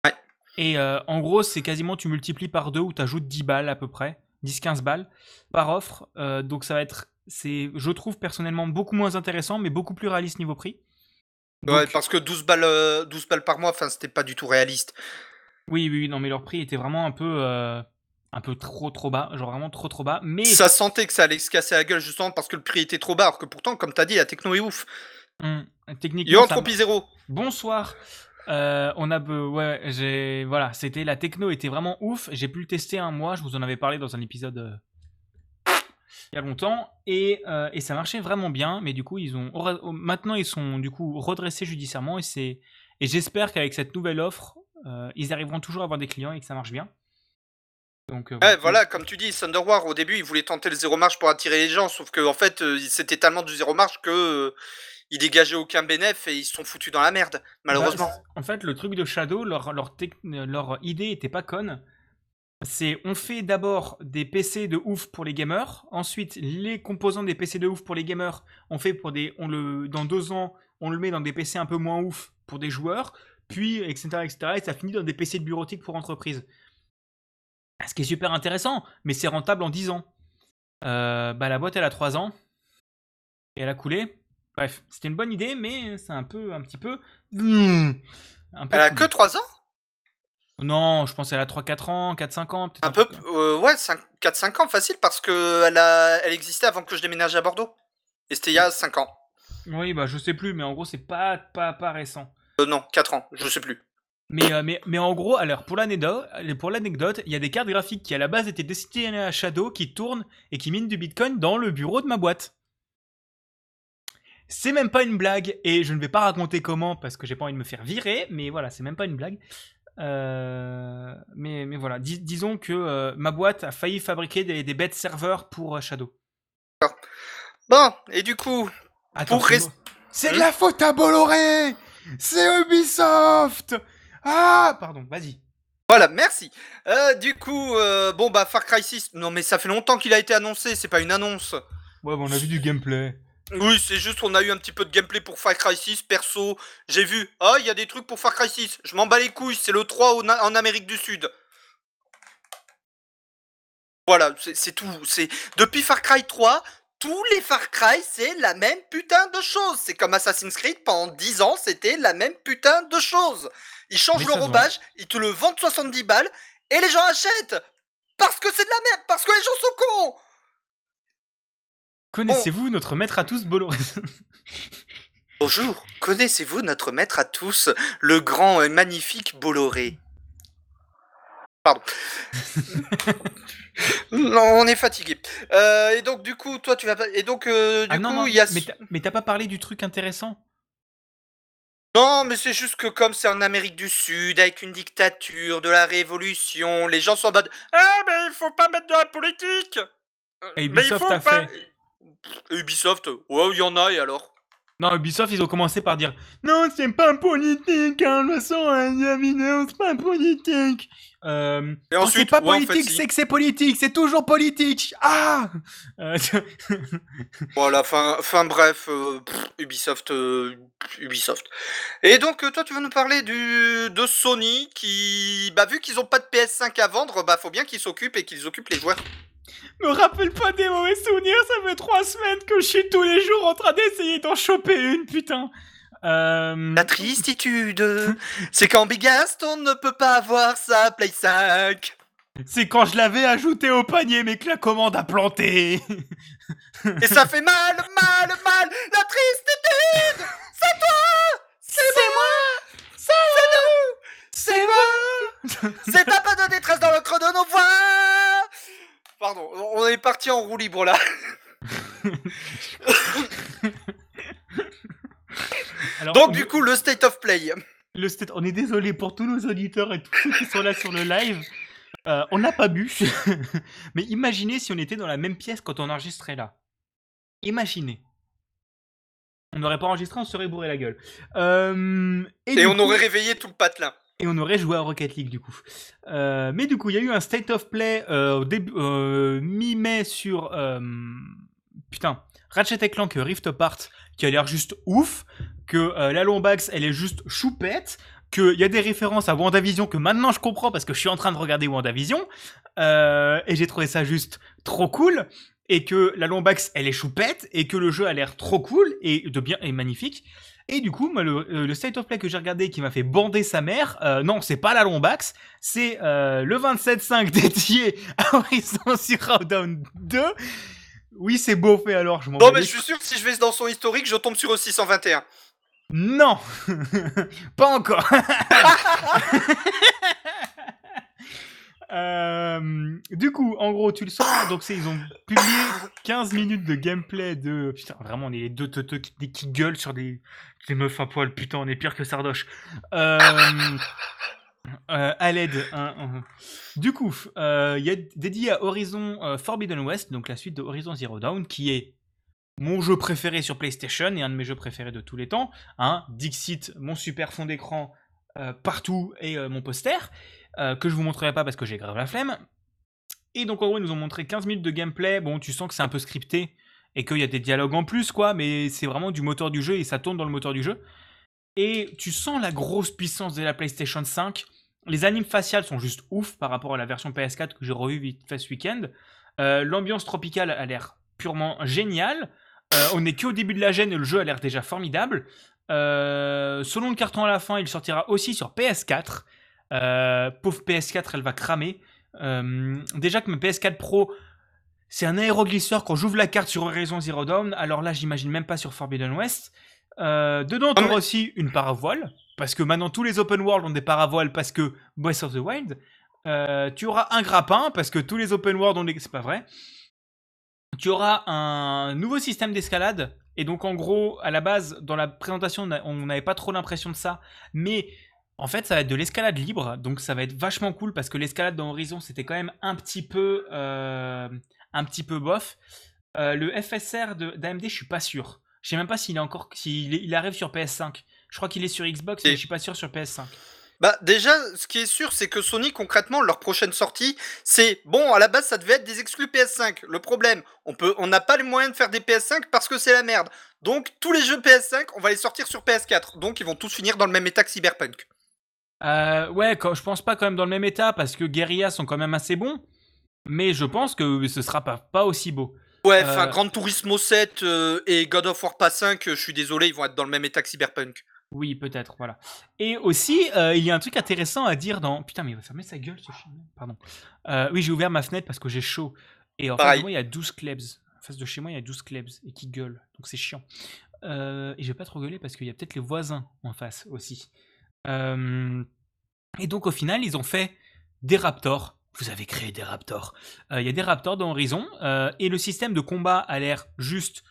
Ouais. Et euh, en gros, c'est quasiment tu multiplies par deux ou tu ajoutes 10 balles à peu près, 10-15 balles par offre. Euh, donc ça va être, c'est, je trouve personnellement beaucoup moins intéressant, mais beaucoup plus réaliste niveau prix. Donc, Ouais, parce que 12 balles, euh, 12 balles par mois, enfin, c'était pas du tout réaliste. Oui, oui, oui, non, mais leur prix était vraiment un peu, euh, un peu trop, trop bas, genre vraiment trop, trop bas. Mais Ça sentait que ça allait se casser la gueule justement parce que le prix était trop bas, alors que pourtant, comme t'as dit, la techno est ouf. hum, techniquement, ça- Zéro. Bonsoir. Euh, on a, ouais, j'ai, voilà, c'était la techno était vraiment ouf. J'ai pu le tester un mois. Je vous en avais parlé dans un épisode euh, il y a longtemps et, euh, et ça marchait vraiment bien. Mais du coup, ils ont maintenant ils sont du coup redressés judiciairement et c'est et j'espère qu'avec cette nouvelle offre, euh, ils arriveront toujours à avoir des clients et que ça marche bien. Donc euh, Ouais, voilà, comme tu dis, Thunder War, au début, ils voulaient tenter le zéro marge pour attirer les gens, sauf que en fait, euh, c'était tellement du zéro marge que euh, ils dégageaient aucun bénéf et ils se sont foutus dans la merde, malheureusement. Bah, en fait, le truc de Shadow, leur, leur, tec- leur idée était pas conne. C'est on fait d'abord des PC de ouf pour les gamers. Ensuite, les composants des PC de ouf pour les gamers, on fait pour des, on le, dans deux ans, on le met dans des PC un peu moins ouf pour des joueurs. Puis, etc., etc. Et ça finit dans des PC de bureautique pour entreprises. Ce qui est super intéressant, mais c'est rentable en 10 ans. Euh, bah, la boîte, elle a 3 ans. Et elle a coulé. Bref, c'était une bonne idée, mais c'est un peu, un petit peu. Hmm, un peu Elle a que 3 ans? Non, je pense qu'elle a 3-4 ans, 4-5 ans, peut-être. Un peu, euh, ouais, 4-5 ans, facile, parce que elle, a, elle existait avant que je déménage à Bordeaux. Et c'était il y a 5 ans. Oui, bah je sais plus, mais en gros, c'est pas, pas, pas récent. Euh, non, 4 ans, je sais plus. Mais, euh, mais, mais en gros, alors pour l'anecdote, pour l'anecdote, il y a des cartes graphiques qui à la base étaient destinées à Shadow qui tournent et qui minent du Bitcoin dans le bureau de ma boîte. C'est même pas une blague et je ne vais pas raconter comment parce que j'ai pas envie de me faire virer, mais voilà, c'est même pas une blague. Euh, mais, mais voilà, Dis- disons que euh, ma boîte a failli fabriquer des, des bêtes serveurs pour Shadow. Bon, et du coup, Attends, Pour C'est de la faute à Bolloré C'est Ubisoft Ah Pardon, vas-y. voilà, merci. Euh, du coup, euh, bon, bah, Far Cry 6, non, mais ça fait longtemps qu'il a été annoncé, c'est pas une annonce. Ouais, bon, on a vu du gameplay. Oui, c'est juste on a eu un petit peu de gameplay pour Far Cry 6. Perso, j'ai vu, ah, il y a des trucs pour Far Cry 6. Je m'en bats les couilles, c'est le 3 au na- en Amérique du Sud. Voilà, c'est c'est tout. C'est Depuis Far Cry 3, tous les Far Cry, c'est la même putain de chose. C'est comme Assassin's Creed, pendant 10 ans, c'était la même putain de chose. Ils changent le robage, ils te le vendent 70 balles, et les gens achètent Parce que c'est de la merde, parce que les gens sont cons Connaissez-vous notre maître à tous, Bolloré Bonjour, connaissez-vous notre maître à tous, le grand et magnifique Bolloré? Pardon. non, on est fatigué. Euh, et donc du coup, toi tu vas pas. Et donc euh, du Ah coup, non, non, il y a. mais t'as- mais t'as pas parlé du truc intéressant? Non, mais c'est juste que comme c'est en Amérique du Sud, avec une dictature, de la révolution, les gens sont en mode Ah, mais il faut pas mettre de la politique Euh, Et mais il Ubisoft faut a pas- fait. Ubisoft, ouais, il y en a, et alors? Non, Ubisoft, ils ont commencé par dire Non, c'est pas politique, hein, de toute façon, hein, la vidéo, c'est pas politique. Euh, Et quand ensuite, c'est pas ouais, en fait, politique, si. c'est que c'est politique, c'est toujours politique. Ah Euh, Voilà, fin, fin bref, euh, pff, Ubisoft, euh, Ubisoft. Et donc, toi, tu vas nous parler du, de Sony qui, bah, vu qu'ils ont pas de PS5 à vendre, bah, faut bien qu'ils s'occupent et qu'ils occupent les joueurs. Me rappelle pas des mauvais souvenirs, ça fait trois semaines que je suis tous les jours en train d'essayer d'en choper une, putain. Euh... La tristitude, c'est quand Bigast, on ne peut pas avoir sa Play 5. C'est quand je l'avais ajouté au panier, mais que la commande a planté. Et ça fait mal, mal, mal, la tristitude C'est toi. C'est moi. C'est nous. C'est moi. C'est un peu de détresse dans le creux de nos voix. Pardon, on est parti en roue libre là. Alors, Donc on- du coup, le State of Play. le state- on est désolé pour tous nos auditeurs et tous ceux qui sont là sur le live. Euh, on n'a pas bu, mais imaginez si on était dans la même pièce quand on enregistrait là. Imaginez. On n'aurait pas enregistré, on se serait bourré la gueule. Euh, Et on coup- aurait réveillé tout le patelin. Et on aurait joué à Rocket League du coup. Euh, mais du coup, il y a eu un State of Play au début, mi-mai sur putain Ratchet et Clank Rift Apart qui a l'air juste ouf, que euh, la Lombax elle est juste choupette, qu'il y a des références à WandaVision que maintenant je comprends parce que je suis en train de regarder WandaVision euh, et j'ai trouvé ça juste trop cool et que la Lombax elle est choupette et que le jeu a l'air trop cool et de bien et magnifique. Et du coup, moi, le, euh, le State of Play que j'ai regardé qui m'a fait bander sa mère, euh, non, c'est pas la Lombax, c'est euh, le 27.5 dédié à Horizon Zero Dawn 2. Oui, c'est beau fait alors, je m'en Non mais je suis sûr que si je vais dans son historique, je tombe sur le 621. Non Pas encore Euh, du coup, en gros, tu le sens. Donc, c'est ils ont publié 15 minutes de gameplay de. Putain, vraiment, on est les deux teuteux qui, qui gueulent sur des, meufs à poil. Putain, on est pire que Sardoche. Euh, euh, à l'aide. hein, hein. Du coup, euh, il y a dédié à Horizon euh, Forbidden West, donc la suite de Horizon Zero Dawn, qui est mon jeu préféré sur PlayStation et un de mes jeux préférés de tous les temps. Hein, Dixit, mon super fond d'écran euh, partout et euh, mon poster, euh, que je vous montrerai pas parce que j'ai grave la flemme. Et donc en gros, ils nous ont montré 15 minutes de gameplay. Bon, tu sens que c'est un peu scripté et qu'il y a des dialogues en plus, quoi, mais c'est vraiment du moteur du jeu et ça tourne dans le moteur du jeu. Et tu sens la grosse puissance de la PlayStation 5. Les animes faciales sont juste ouf par rapport à la version PS4 que j'ai revu vite fait ce week-end. L'ambiance tropicale a l'air purement géniale. Euh, on n'est qu'au début de la gêne et le jeu a l'air déjà formidable. Euh, selon le carton à la fin, il sortira aussi sur PS4. Euh, pauvre PS4, elle va cramer. Déjà que ma PS4 Pro, c'est un aéroglisseur quand j'ouvre la carte sur Horizon Zero Dawn. Alors là, j'imagine même pas sur Forbidden West. Euh, dedans, tu Ah, auras mais- aussi une paravoile. Parce que maintenant, tous les open world ont des paravoiles parce que Breath of the Wild. Euh, tu auras un grappin parce que tous les open world ont des. C'est pas vrai. Tu auras un nouveau système d'escalade. Et donc, en gros, à la base, dans la présentation, on n'avait pas trop l'impression de ça. Mais en fait, ça va être de l'escalade libre. Donc, ça va être vachement cool parce que l'escalade dans Horizon, c'était quand même un petit peu, euh, un petit peu bof. Euh, le FSR de- d'AMD, je suis pas sûr. Je sais même pas s'il est encore, s'il est- il arrive sur PS5. Je crois qu'il est sur Xbox, mais je suis pas sûr sur PS5. Bah déjà, ce qui est sûr, c'est que Sony, concrètement, leur prochaine sortie, c'est bon. À la base, ça devait être des exclus PS5. Le problème, on peut, on n'a pas les moyens de faire des PS5 parce que c'est la merde. Donc tous les jeux PS5, on va les sortir sur PS4. Donc ils vont tous finir dans le même état que Cyberpunk. Euh, ouais, quand, je pense pas quand même dans le même état parce que Guerrilla sont quand même assez bons. Mais je pense que ce sera pas, pas aussi beau. Ouais, Euh, enfin, Gran Turismo 7 euh, et God of War pas 5, euh, je suis désolé, ils vont être dans le même état que Cyberpunk. Oui, peut-être, voilà. Et aussi, euh, il y a un truc intéressant à dire dans. Putain, mais il va fermer sa gueule ce chien. Pardon. Euh, oui, j'ai ouvert ma fenêtre parce que j'ai chaud. Et en face de moi, il y a 12 klebs. En face de chez moi, il y a 12 klebs et qui gueulent. Donc c'est chiant. Euh, et je vais pas trop gueuler parce qu'il y a peut-être les voisins en face aussi. Et donc au final, ils ont fait des raptors. Vous avez créé des raptors. Il y a des raptors dans Horizon. et le système de combat a l'air juste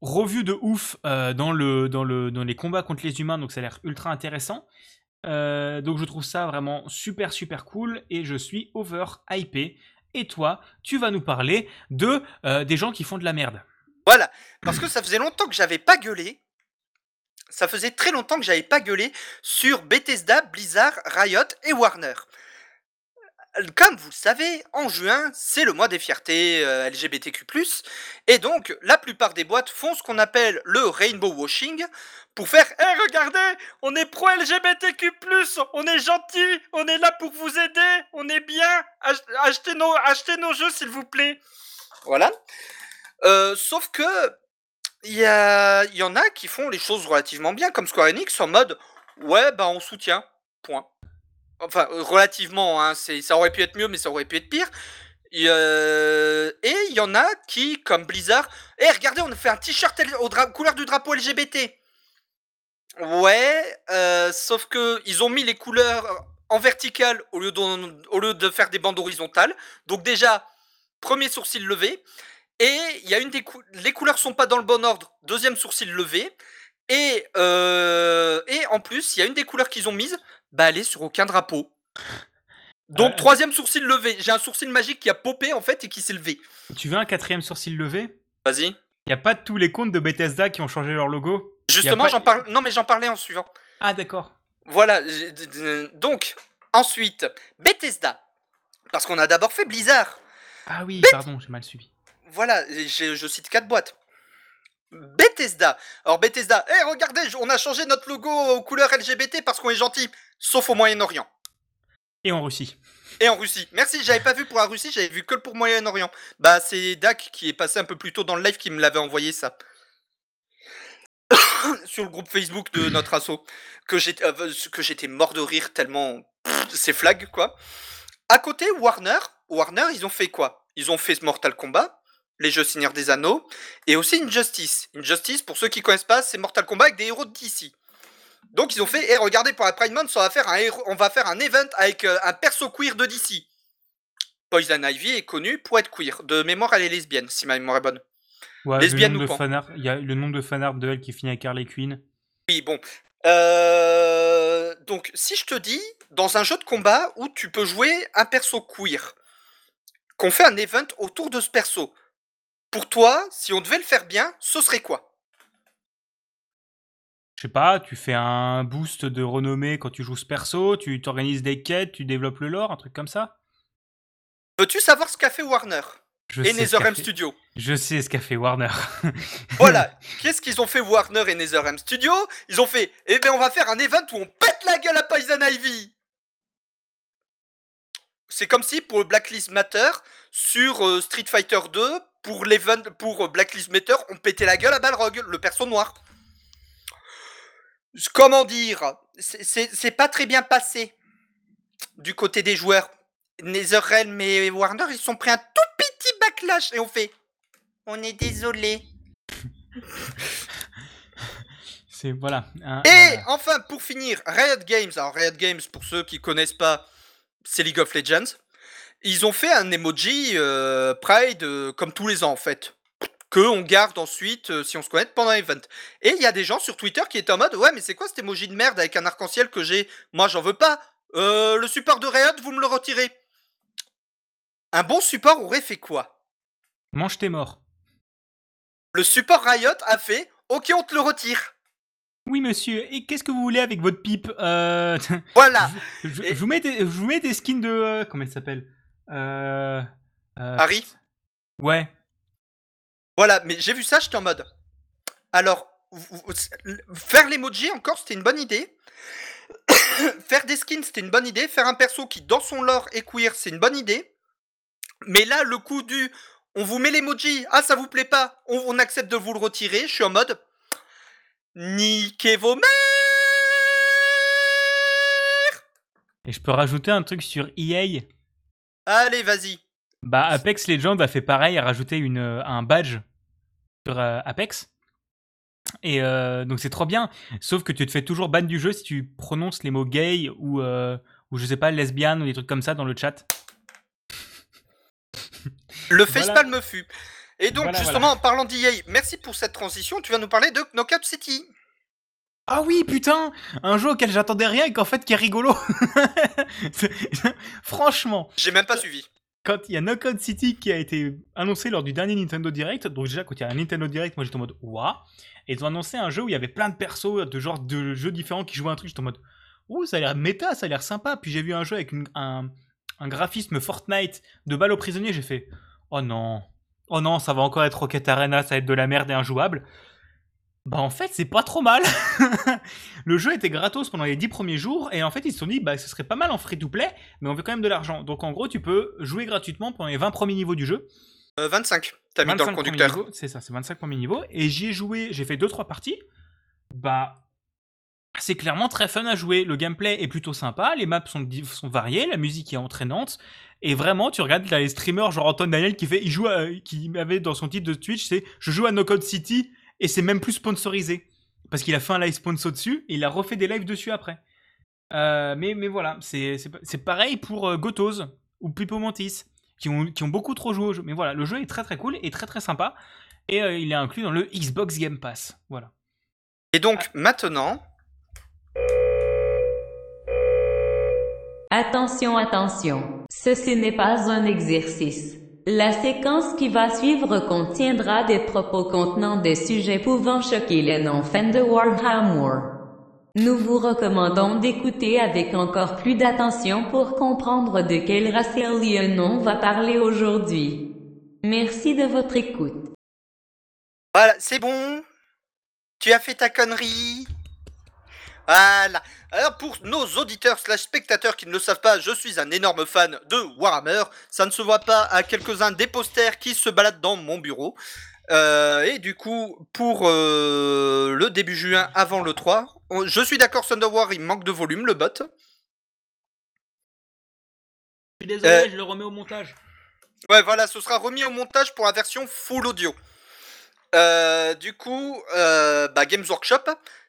revu de ouf euh, dans, le, dans, le, dans les combats contre les humains. Donc ça a l'air ultra intéressant. Euh, donc je trouve ça vraiment super super cool et je suis over hypé. Et toi, tu vas nous parler de euh, des gens qui font de la merde. Voilà, parce que ça faisait longtemps que j'avais pas gueulé. Ça faisait très longtemps que j'avais pas gueulé sur Bethesda, Blizzard, Riot et Warner. Comme vous le savez, en juin, c'est le mois des fiertés euh, LGBTQ+, et donc la plupart des boîtes font ce qu'on appelle le rainbow washing pour faire « Eh regardez, on est pro LGBTQ+, on est gentil, on est là pour vous aider, on est bien, ach- achetez nos, jeux s'il vous plaît !» Voilà. Euh, sauf que il y, a- il y en a qui font les choses relativement bien, comme Square Enix, en mode ouais, bah on soutient, point. Enfin, euh, relativement, hein, ça aurait pu être mieux, mais ça aurait pu être pire. Et euh, il y en a qui, comme Blizzard, eh regardez, on a fait un t-shirt aux couleurs du drapeau LGBT. Ouais, euh, sauf que ils ont mis les couleurs en verticale au lieu, de, faire des bandes horizontales. Donc déjà, premier sourcil levé. Et il y a une des les couleurs sont pas dans le bon ordre. Deuxième sourcil levé. Et et en plus, il y a une des couleurs qu'ils ont mises, bah elle est sur aucun drapeau. Donc Euh, troisième sourcil levé. J'ai un sourcil magique qui a popé en fait et qui s'est levé. Tu veux un quatrième sourcil levé? Vas-y. Il n'y a pas tous les comptes de Bethesda qui ont changé leur logo? Justement, pas- j'en parle. Non, mais j'en parlais en suivant. Ah d'accord. Voilà. Donc ensuite, Bethesda. Parce qu'on a d'abord fait Blizzard. Ah oui, pardon, j'ai mal suivi. Voilà, je, je cite quatre boîtes. Bethesda. Alors Bethesda, eh regardez, on a changé notre logo aux couleurs LGBT parce qu'on est gentil, sauf au Moyen-Orient Et en Russie. et en Russie. Merci, j'avais pas vu pour la Russie, j'avais vu que pour Moyen-Orient. Bah c'est Dak qui est passé un peu plus tôt dans le live qui me l'avait envoyé ça. Sur le groupe Facebook de notre asso que j'étais euh, que j'étais mort de rire tellement c'est flag quoi. À côté Warner, Warner, ils ont fait quoi? Ils ont fait Mortal Kombat, les jeux Seigneur des Anneaux et aussi Injustice. Injustice pour ceux qui connaissent pas, c'est Mortal Kombat avec des héros de DC. Donc ils ont fait, et regardez pour la Pride Month, on va faire un on va faire un event avec euh, un perso queer de DC. Poison Ivy est connue pour être queer. De mémoire, elle est lesbienne, si ma mémoire est bonne. Ouais, Lesbienne le ou pas il y a le nombre de fanarts de elle qui finit avec Harley Quinn. Oui, bon. Euh, donc, si je te dis, dans un jeu de combat où tu peux jouer un perso queer, qu'on fait un event autour de ce perso, pour toi, si on devait le faire bien, ce serait quoi? Je sais pas, tu fais un boost de renommée quand tu joues ce perso, tu t'organises des quêtes, tu développes le lore, un truc comme ça Veux-tu savoir ce qu'a fait Warner Je et NetherRealm fait- Studio? Je sais ce qu'a fait Warner. Voilà. Qu'est-ce qu'ils ont fait Warner et NetherRealm Studio? Ils ont fait, eh ben on va faire un event où on pète la gueule à Poison Ivy. C'est comme si pour le Blacklist Matter sur euh, Street Fighter 2, pour, pour euh, Blacklist Matter, on pétait la gueule à Balrog, le perso noir. Comment dire c'est- pas très bien passé du côté des joueurs. Netherrealm et Warner, ils se sont pris un tout petit backlash et on fait. On est désolé. C'est voilà. un- Et un- enfin, pour finir, Riot Games. Alors, Riot Games, pour ceux qui connaissent pas, c'est League of Legends. Ils ont fait un emoji euh, Pride euh, comme tous les ans en fait. Que on garde ensuite euh, si on se connecte pendant l'event. Et il y a des gens sur Twitter qui étaient en mode Ouais, mais c'est quoi cet emoji de merde avec un arc-en-ciel que j'ai? Moi, j'en veux pas. Euh, le support de Riot, vous me le retirez. Un bon support aurait fait quoi? Mange tes morts. Le support Riot a fait Ok, on te le retire. Oui, monsieur. Et qu'est-ce que vous voulez avec votre pipe euh... Voilà. je, vous mets des, je vous mets des skins de. euh, comment elle s'appelle? Euh, Harry Ouais. Voilà, mais j'ai vu ça, j'étais en mode. Alors, faire l'emoji encore, c'était une bonne idée. faire des skins, c'était une bonne idée. Faire un perso qui, dans son lore, est queer, c'est une bonne idée. Mais là, le coup du. On vous met l'emoji, ah ça vous plaît pas, on, on accepte de vous le retirer, je suis en mode. Niquez vos mères Et je peux rajouter un truc sur EA. Allez, vas-y. Bah, Apex Legends a fait pareil, a rajouté une, euh, un badge sur euh, Apex. Et euh, donc c'est trop bien. Sauf que tu te fais toujours ban du jeu si tu prononces les mots gay ou, euh, ou je sais pas, lesbienne ou des trucs comme ça dans le chat. Le Voilà. facepalm me fut. Et donc, Voilà, justement, en parlant d'EA, merci pour cette transition, tu vas nous parler de Knockout City. Ah oui, putain Un jeu auquel j'attendais rien et qu'en fait qui est rigolo. Franchement, J'ai même pas suivi. Quand il y a Knockout City qui a été annoncé lors du dernier Nintendo Direct, donc déjà quand il y a un Nintendo Direct, moi j'étais en mode waouh, et ils ont annoncé un jeu où il y avait plein de persos de genre de jeux différents qui jouaient un truc, j'étais en mode ouh ça a l'air méta, ça a l'air sympa, puis j'ai vu un jeu avec un graphisme Fortnite de balles aux prisonniers, j'ai fait oh non, oh non ça va encore être Rocket Arena, ça va être de la merde et injouable. Bah en fait c'est pas trop mal. le jeu était gratos pendant les 10 premiers jours et en fait ils se sont dit bah ce serait pas mal en free to play mais on veut quand même de l'argent. Donc en gros tu peux jouer gratuitement pendant les 20 premiers niveaux du jeu. Euh, 25, t'as mis dans 25 le conducteur. C'est ça, c'est 25 premiers niveaux. Et j'y ai joué, j'ai fait 2-3 parties. Bah c'est clairement très fun à jouer. Le gameplay est plutôt sympa, les maps sont, sont variées, la musique est entraînante. Et vraiment, tu regardes les streamers, genre Antoine Daniel qui fait, il joue, à- qui avait dans son titre de Twitch, c'est je joue à Knockout City et c'est même plus sponsorisé parce qu'il a fait un live sponsor dessus et il a refait des lives dessus après. Euh, mais, mais voilà, c'est c'est pa- c'est pareil pour euh, Gotos ou Pipo Mantis qui ont, qui ont beaucoup trop joué au jeu. Mais voilà, le jeu est très très cool et très très sympa et euh, il est inclus dans le Xbox Game Pass. Voilà. Et donc, maintenant, Attention, attention. Ceci n'est pas un exercice. La séquence qui va suivre contiendra des propos contenant des sujets pouvant choquer les non-fans de Warhammer. Nous vous recommandons d'écouter avec encore plus d'attention pour comprendre de quel race alien on va parler aujourd'hui. Merci de votre écoute. voilà, c'est bon. Tu as fait ta connerie. Voilà. Alors pour nos auditeurs slash spectateurs qui ne le savent pas, je suis un énorme fan de Warhammer. Ça ne se voit pas à quelques-uns des posters qui se baladent dans mon bureau. Euh, et du coup, pour euh, le début juin, avant le 3, on- je suis d'accord, Thunder War, il manque de volume, le bot. Je suis désolé, Euh, je le remets au montage. Ouais, voilà, ce sera remis au montage pour la version full audio. Euh, du coup, euh, bah, Games Workshop,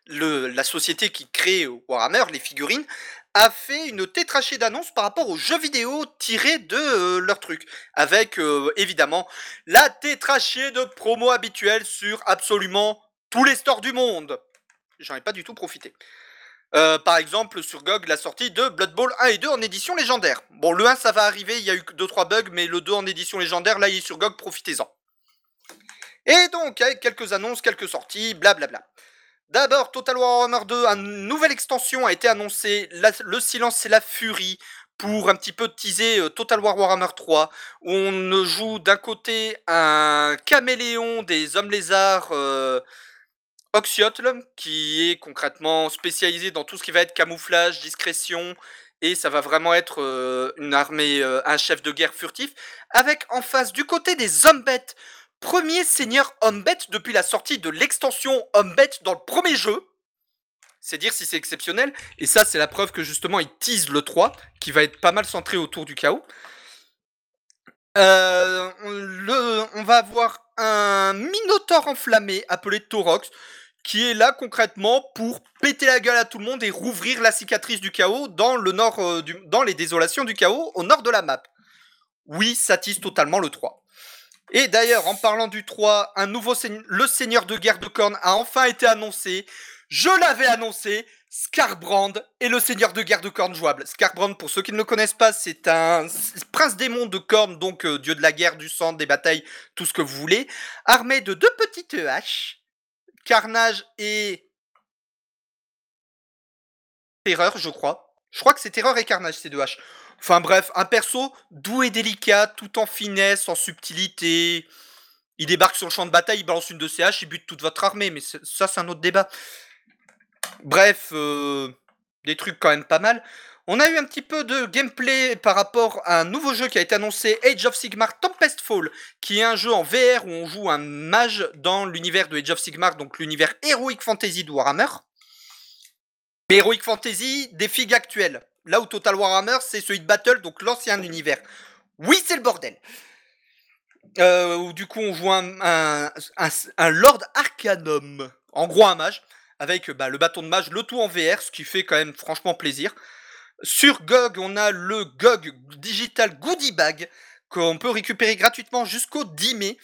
la société qui crée Warhammer, les figurines, a fait une tétrachée d'annonces par rapport aux jeux vidéo tirés de euh, leur truc. Avec, euh, évidemment, la tétrachée de promo habituelle sur absolument tous les stores du monde. J'en ai pas du tout profité. Euh, par exemple, sur GOG, la sortie de Blood Bowl 1 et 2 en édition légendaire. Bon, le 1, ça va arriver, il y a eu 2-3 bugs, mais le 2 en édition légendaire, là, il est sur GOG, profitez-en. Et donc, avec quelques annonces, quelques sorties, blablabla. D'abord, Total War Warhammer 2, une nouvelle extension a été annoncée, le silence et la furie, pour un petit peu teaser euh, Total War Warhammer 3, où on joue d'un côté un caméléon des hommes lézards euh, qui est concrètement spécialisé dans tout ce qui va être camouflage, discrétion, et ça va vraiment être euh, une armée, euh, un chef de guerre furtif, avec en face du côté des hommes bêtes, premier seigneur homme-bête depuis la sortie de l'extension homme-bête dans le premier jeu. C'est dire si c'est exceptionnel. Et ça, c'est la preuve que justement, il tease le 3, qui va être pas mal centré autour du chaos. Euh, on, va avoir un Minotaure enflammé appelé Torox, qui est là concrètement pour péter la gueule à tout le monde et rouvrir la cicatrice du chaos dans le nord, euh, dans les désolations du chaos au nord de la map. Oui, ça tease totalement le 3. Et d'ailleurs, en parlant du 3, un nouveau le seigneur de guerre de Korn a enfin été annoncé. Je l'avais annoncé, Scarbrand est le seigneur de guerre de Korn jouable. Scarbrand, pour ceux qui ne le connaissent pas, c'est un prince démon de Korn, donc euh, dieu de la guerre, du sang, des batailles, tout ce que vous voulez, armé de deux petites haches, Carnage et Terreur, je crois. Je crois que c'est Terreur et Carnage, ces deux haches. Enfin bref, un perso doux et délicat, tout en finesse, en subtilité. Il débarque sur le champ de bataille, il balance une de ses haches, il bute toute votre armée, mais ça c'est un autre débat. Bref, euh, des trucs quand même pas mal. On a eu un petit peu de gameplay par rapport à un nouveau jeu qui a été annoncé, Age of Sigmar Tempest Fall, qui est un jeu en VR où on joue un mage dans l'univers de Age of Sigmar, donc l'univers Heroic Fantasy de Warhammer. Heroic Fantasy des figues actuelles. Là où Total Warhammer, c'est ce Hit Battle, donc l'ancien univers. Oui, c'est le bordel. Euh, où du coup, on joue un, un, un, Lord Arcanum. En gros, un mage. Avec bah, le bâton de mage, le tout en VR, ce qui fait quand même franchement plaisir. Sur GOG, on a le GOG Digital Goodie Bag qu'on peut récupérer gratuitement jusqu'au 10 mai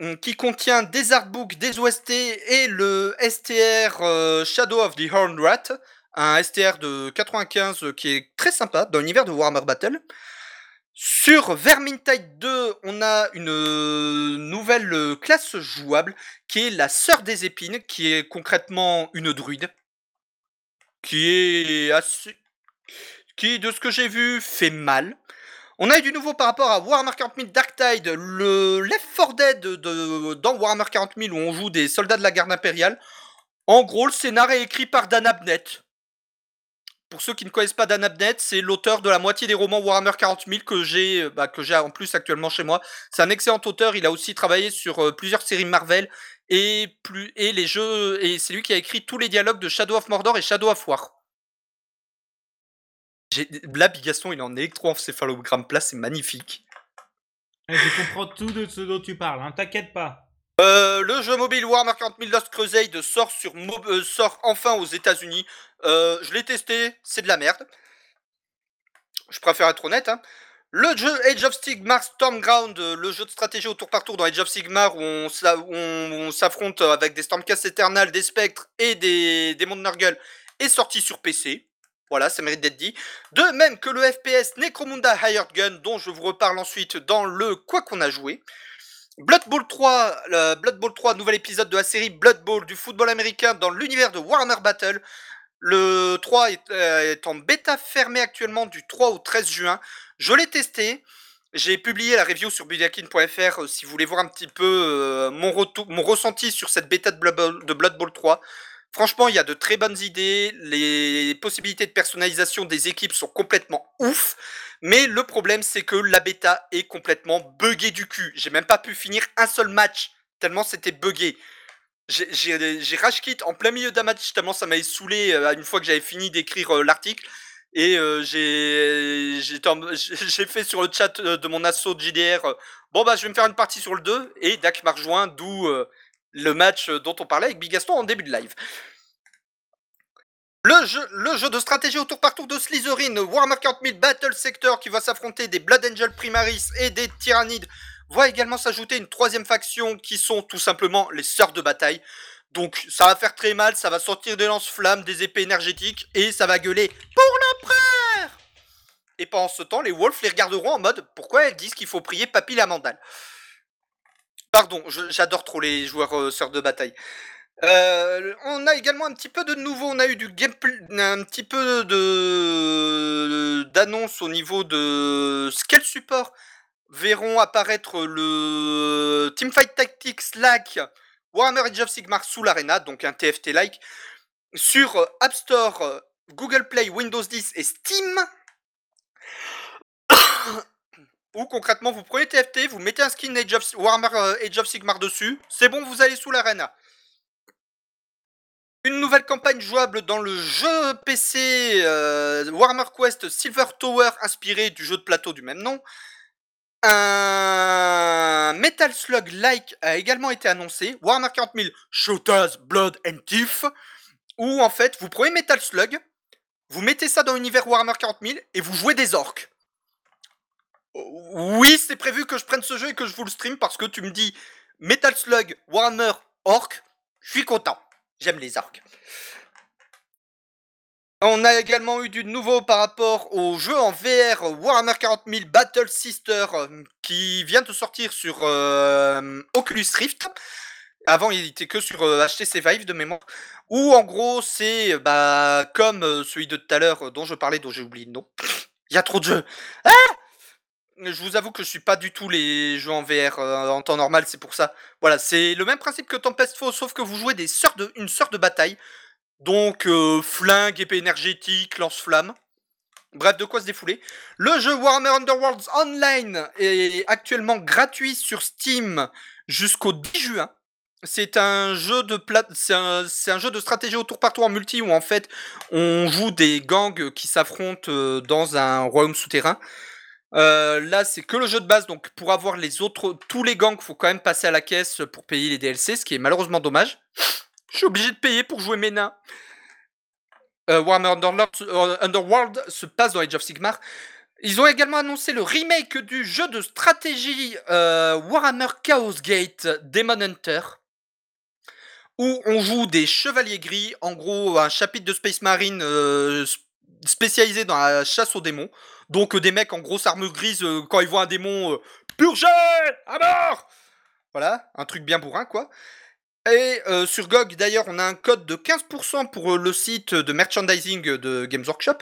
hum, qui contient des artbooks, des OST et le STR euh, Shadow of the Horned Rat, un STR de 95 euh, qui est très sympa dans l'univers de Warhammer Battle. Sur Vermintide 2, on a une euh, nouvelle euh, classe jouable qui est la Sœur des Épines, qui est concrètement une druide, qui est assez... qui, de ce que j'ai vu, fait mal. On a eu du nouveau par rapport à Warhammer 40 000 Darktide, le Left 4 Dead de, dans Warhammer 40 000 où on joue des soldats de la garde impériale. En gros, le scénario est écrit par Dan Abnett pour ceux qui ne connaissent pas Dan Abnett, c'est l'auteur de la moitié des romans Warhammer 40 000 que j'ai euh, bah, que j'ai en plus actuellement chez moi. C'est un excellent auteur. Il a aussi travaillé sur euh, plusieurs séries Marvel et plus et les jeux et c'est lui qui a écrit tous les dialogues de Shadow of Mordor et Shadow of War. Là, Bigaston, il est en électroencéphalogramme plat, c'est magnifique. Je comprends tout de ce dont tu parles, hein, t'inquiète pas. Euh, le jeu mobile Warhammer 40 000 Lost Crusade sort, sur sort enfin aux États-Unis. Euh, je l'ai testé, c'est de la merde. Je préfère être honnête. Hein. Le jeu Age of Sigmar Stormground, euh, le jeu de stratégie au tour par tour dans Age of Sigmar où on, s'affronte avec des Stormcast Eternal, des Spectres et des démons de Nurgle, est sorti sur PC. Voilà, ça mérite d'être dit. De même que le FPS Necromunda Hired Gun, dont je vous reparle ensuite dans le Quoi qu'on a joué. Blood Bowl 3, le Blood Bowl 3, nouvel épisode de la série Blood Bowl du football américain dans l'univers de Warhammer Battle. Le 3 euh, est, en bêta fermée actuellement du 3 au 13 juin. Je l'ai testé. J'ai publié la review sur budakin.fr euh, si vous voulez voir un petit peu euh, mon, mon ressenti sur cette bêta de Blood, Bowl, 3. Franchement, il y a de très bonnes idées. Les possibilités de personnalisation des équipes sont complètement ouf. Mais le problème, c'est que la bêta est complètement buggée du cul. J'ai même pas pu finir un seul match, tellement c'était buggé j'ai rage en plein milieu d'un match tellement ça m'avait saoulé euh, une fois que j'avais fini d'écrire euh, l'article et euh, j'ai j'ai fait sur le chat de mon assaut de JDR bon bah je vais me faire une partie sur le 2 et Dak m'a rejoint d'où le match dont on parlait avec Bigaston en début de live. Le jeu, de stratégie au tour par tour de Slytherin, Warhammer 40 000 Battle Sector qui va s'affronter des Blood Angel Primaris et des Tyrannides voit également s'ajouter une troisième faction qui sont tout simplement les sœurs de bataille. Donc ça va faire très mal, ça va sortir des lance-flammes, des épées énergétiques et ça va gueuler pour l'empereur Et pendant ce temps, les wolves les regarderont en mode pourquoi elles disent qu'il faut prier Papy la mandale. Pardon, j'adore trop les joueurs euh, sœurs de bataille. Euh, on a également un petit peu de nouveau, on a eu du gameplay, un petit peu de d'annonce au niveau de quel support verront apparaître le Teamfight Tactics Slack Warhammer Age of Sigmar sous l'Arena, donc un TFT-like, sur App Store, Google Play, Windows 10 et Steam. Où concrètement vous prenez TFT, vous mettez un skin Age of, Warhammer euh, Age of Sigmar dessus, c'est bon, vous allez sous l'arena. Une nouvelle campagne jouable dans le jeu PC euh, Warhammer Quest Silver Tower inspiré du jeu de plateau du même nom. Un Metal Slug like a également été annoncé, Warhammer 40 000 Shooters, Blood and Teeth, où en fait vous prenez Metal Slug, vous mettez ça dans l'univers Warhammer 40 000 et vous jouez des orques. Oui, c'est prévu que je prenne ce jeu et que je vous le stream parce que tu me dis Metal Slug, Warhammer, Orc, je suis content. J'aime les orques. On a également eu du nouveau par rapport au jeu en VR Warhammer 40 000 Battle Sister euh, qui vient de sortir sur euh, Oculus Rift. Avant, il était que sur euh, HTC Vive de mémoire. Où en gros, c'est bah, comme euh, celui de tout à l'heure euh, dont je parlais, dont j'ai oublié le nom. Il y a trop de jeux. Ah je vous avoue que je suis pas du tout les jeux en VR euh, en temps normal, c'est pour ça. Voilà, c'est le même principe que Tempest Faux, sauf que vous jouez des de, une sorte de bataille. Donc, euh, flingue, épée énergétique, lance-flamme. Bref, de quoi se défouler. Le jeu Warhammer Underworlds Online est actuellement gratuit sur Steam jusqu'au 10 juin. C'est un jeu de un jeu de stratégie au tour par tour en multi où en fait on joue des gangs qui s'affrontent euh, dans un royaume souterrain. Euh, là, c'est que le jeu de base, donc pour avoir les autres, tous les gangs, faut quand même passer à la caisse pour payer les DLC, ce qui est malheureusement dommage. Je suis obligé de payer pour jouer mes nains. Euh, Warhammer euh, Underworld se passe dans Age of Sigmar. Ils ont également annoncé le remake du jeu de stratégie Warhammer Chaos Gate Demon Hunter, où on joue des chevaliers gris, en gros un chapitre de Space Marine spécialisé dans la chasse aux démons. Donc euh, des mecs en grosse armure grise, euh, quand ils voient un démon, euh, purgé à mort Voilà, un truc bien bourrin quoi. Et sur GOG d'ailleurs on a un code de 15% pour le site de merchandising de Games Workshop.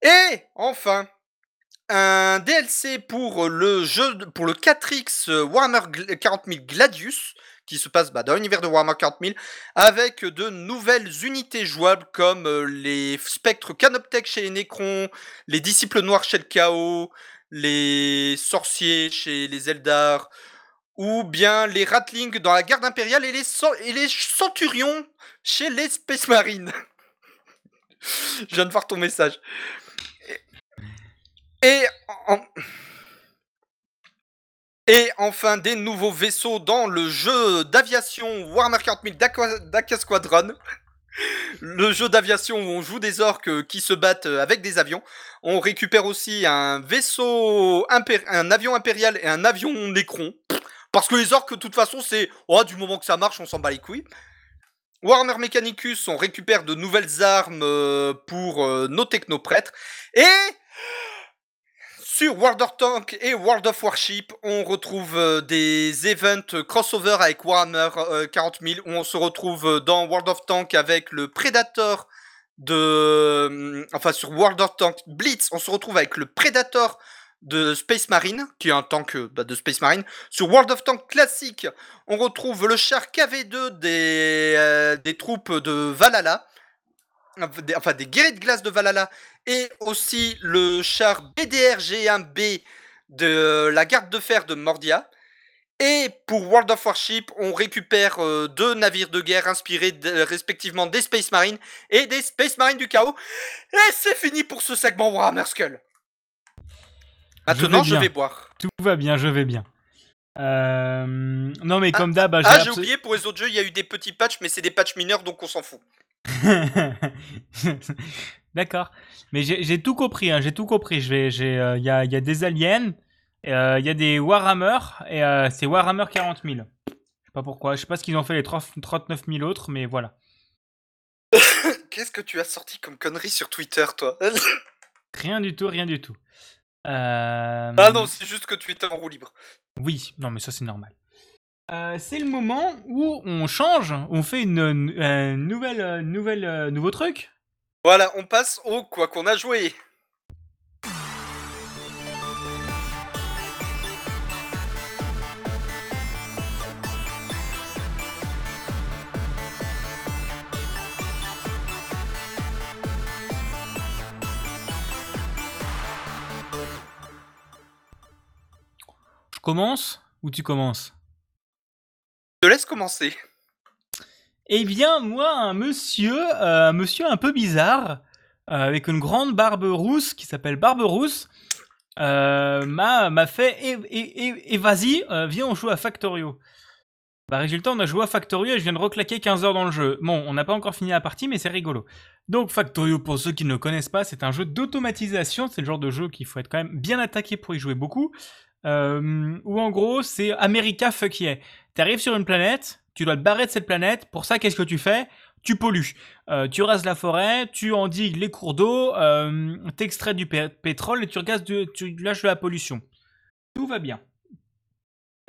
Et enfin, un DLC pour le jeu, pour le 4X euh, Warhammer Gl- 40 000 Gladius, qui se passe bah, dans l'univers de Warhammer 40 000, avec de nouvelles unités jouables comme euh, les spectres Canoptech chez les Nécrons, les disciples noirs chez le Chaos, les sorciers chez les Eldar, ou bien les Ratlings dans la garde impériale et les, cen- et les centurions chez les Space Marines. Je viens de voir ton message. Et, en- et enfin des nouveaux vaisseaux dans le jeu d'aviation Warhammer 40 000 d'Aqua d'Aqua Squadron. Le jeu d'aviation où on joue des orques euh, qui se battent euh, avec des avions. On récupère aussi un vaisseau, un avion impérial et un avion Nécron. Parce que les orques, de toute façon, c'est oh, du moment que ça marche, on s'en bat les couilles. Warhammer Mechanicus, on récupère de nouvelles armes euh, pour nos technoprêtres. Et sur World of Tank et World of Warship, on retrouve euh, des events crossover avec Warhammer euh, 40 000, où on se retrouve euh, dans World of Tank avec le Predator de... euh, Enfin, sur World of Tank Blitz, on se retrouve avec le Predator de Space Marine, qui est un tank euh, bah, de Space Marine. Sur World of Tank classique, on retrouve le char KV2 des, euh, des troupes de Valhalla, des- enfin des guerriers de glace de Valhalla, et aussi le char BDR G1B de la garde de fer de Mordia. Et pour World of Warship, on récupère euh, deux navires de guerre inspirés de- respectivement des Space Marines et des Space Marines du chaos. Et c'est fini pour ce segment Warhammer Skull. Maintenant, je vais boire. Tout va bien, je vais bien. Euh, Non, mais Ah, comme d'hab, bah, Ah, j'ai oublié, pour les autres jeux, il y a eu des petits patchs, mais c'est des patchs mineurs, donc on s'en fout. D'accord. Mais j'ai tout compris, hein, j'ai tout compris. Euh, il y, a, il y a des aliens, euh, il y a des Warhammer, et euh, c'est Warhammer 40 000. Je sais pas pourquoi, je sais pas ce qu'ils ont fait les 30 39 000 autres, mais voilà. Qu'est-ce que tu as sorti comme connerie sur Twitter, toi? Rien du tout, rien du tout. Euh, Ah non, c'est juste que tu étais en roue libre. Oui, non, mais ça c'est normal. Euh, c'est le moment où on change, on fait une, une- euh, nouvelle, euh, nouvelle, euh, nouveau truc. Voilà, on passe au quoi qu'on a joué. Commence ou tu commences? Je te laisse commencer. Eh bien, moi, un monsieur, euh, un monsieur un peu bizarre, euh, avec une grande barbe rousse qui s'appelle Barbe Rousse, euh, m'a m'a fait et, vas-y, viens, on joue à Factorio. Bah, résultat, on a joué à Factorio et je viens de reclaquer 15 heures dans le jeu. Bon, on n'a pas encore fini la partie, mais c'est rigolo. Donc, Factorio, pour ceux qui ne le connaissent pas, c'est un jeu d'automatisation. C'est le genre de jeu qu'il faut être quand même bien attaqué pour y jouer beaucoup. Euh, où en gros, c'est America fuck yeah. T'arrives sur une planète, tu dois te barrer de cette planète. Pour ça, qu'est-ce que tu fais? Tu pollues. Euh, tu rases la forêt, tu endigues les cours d'eau, euh, t'extrais du pé- pétrole et tu, de- tu lâches de la pollution. Tout va bien.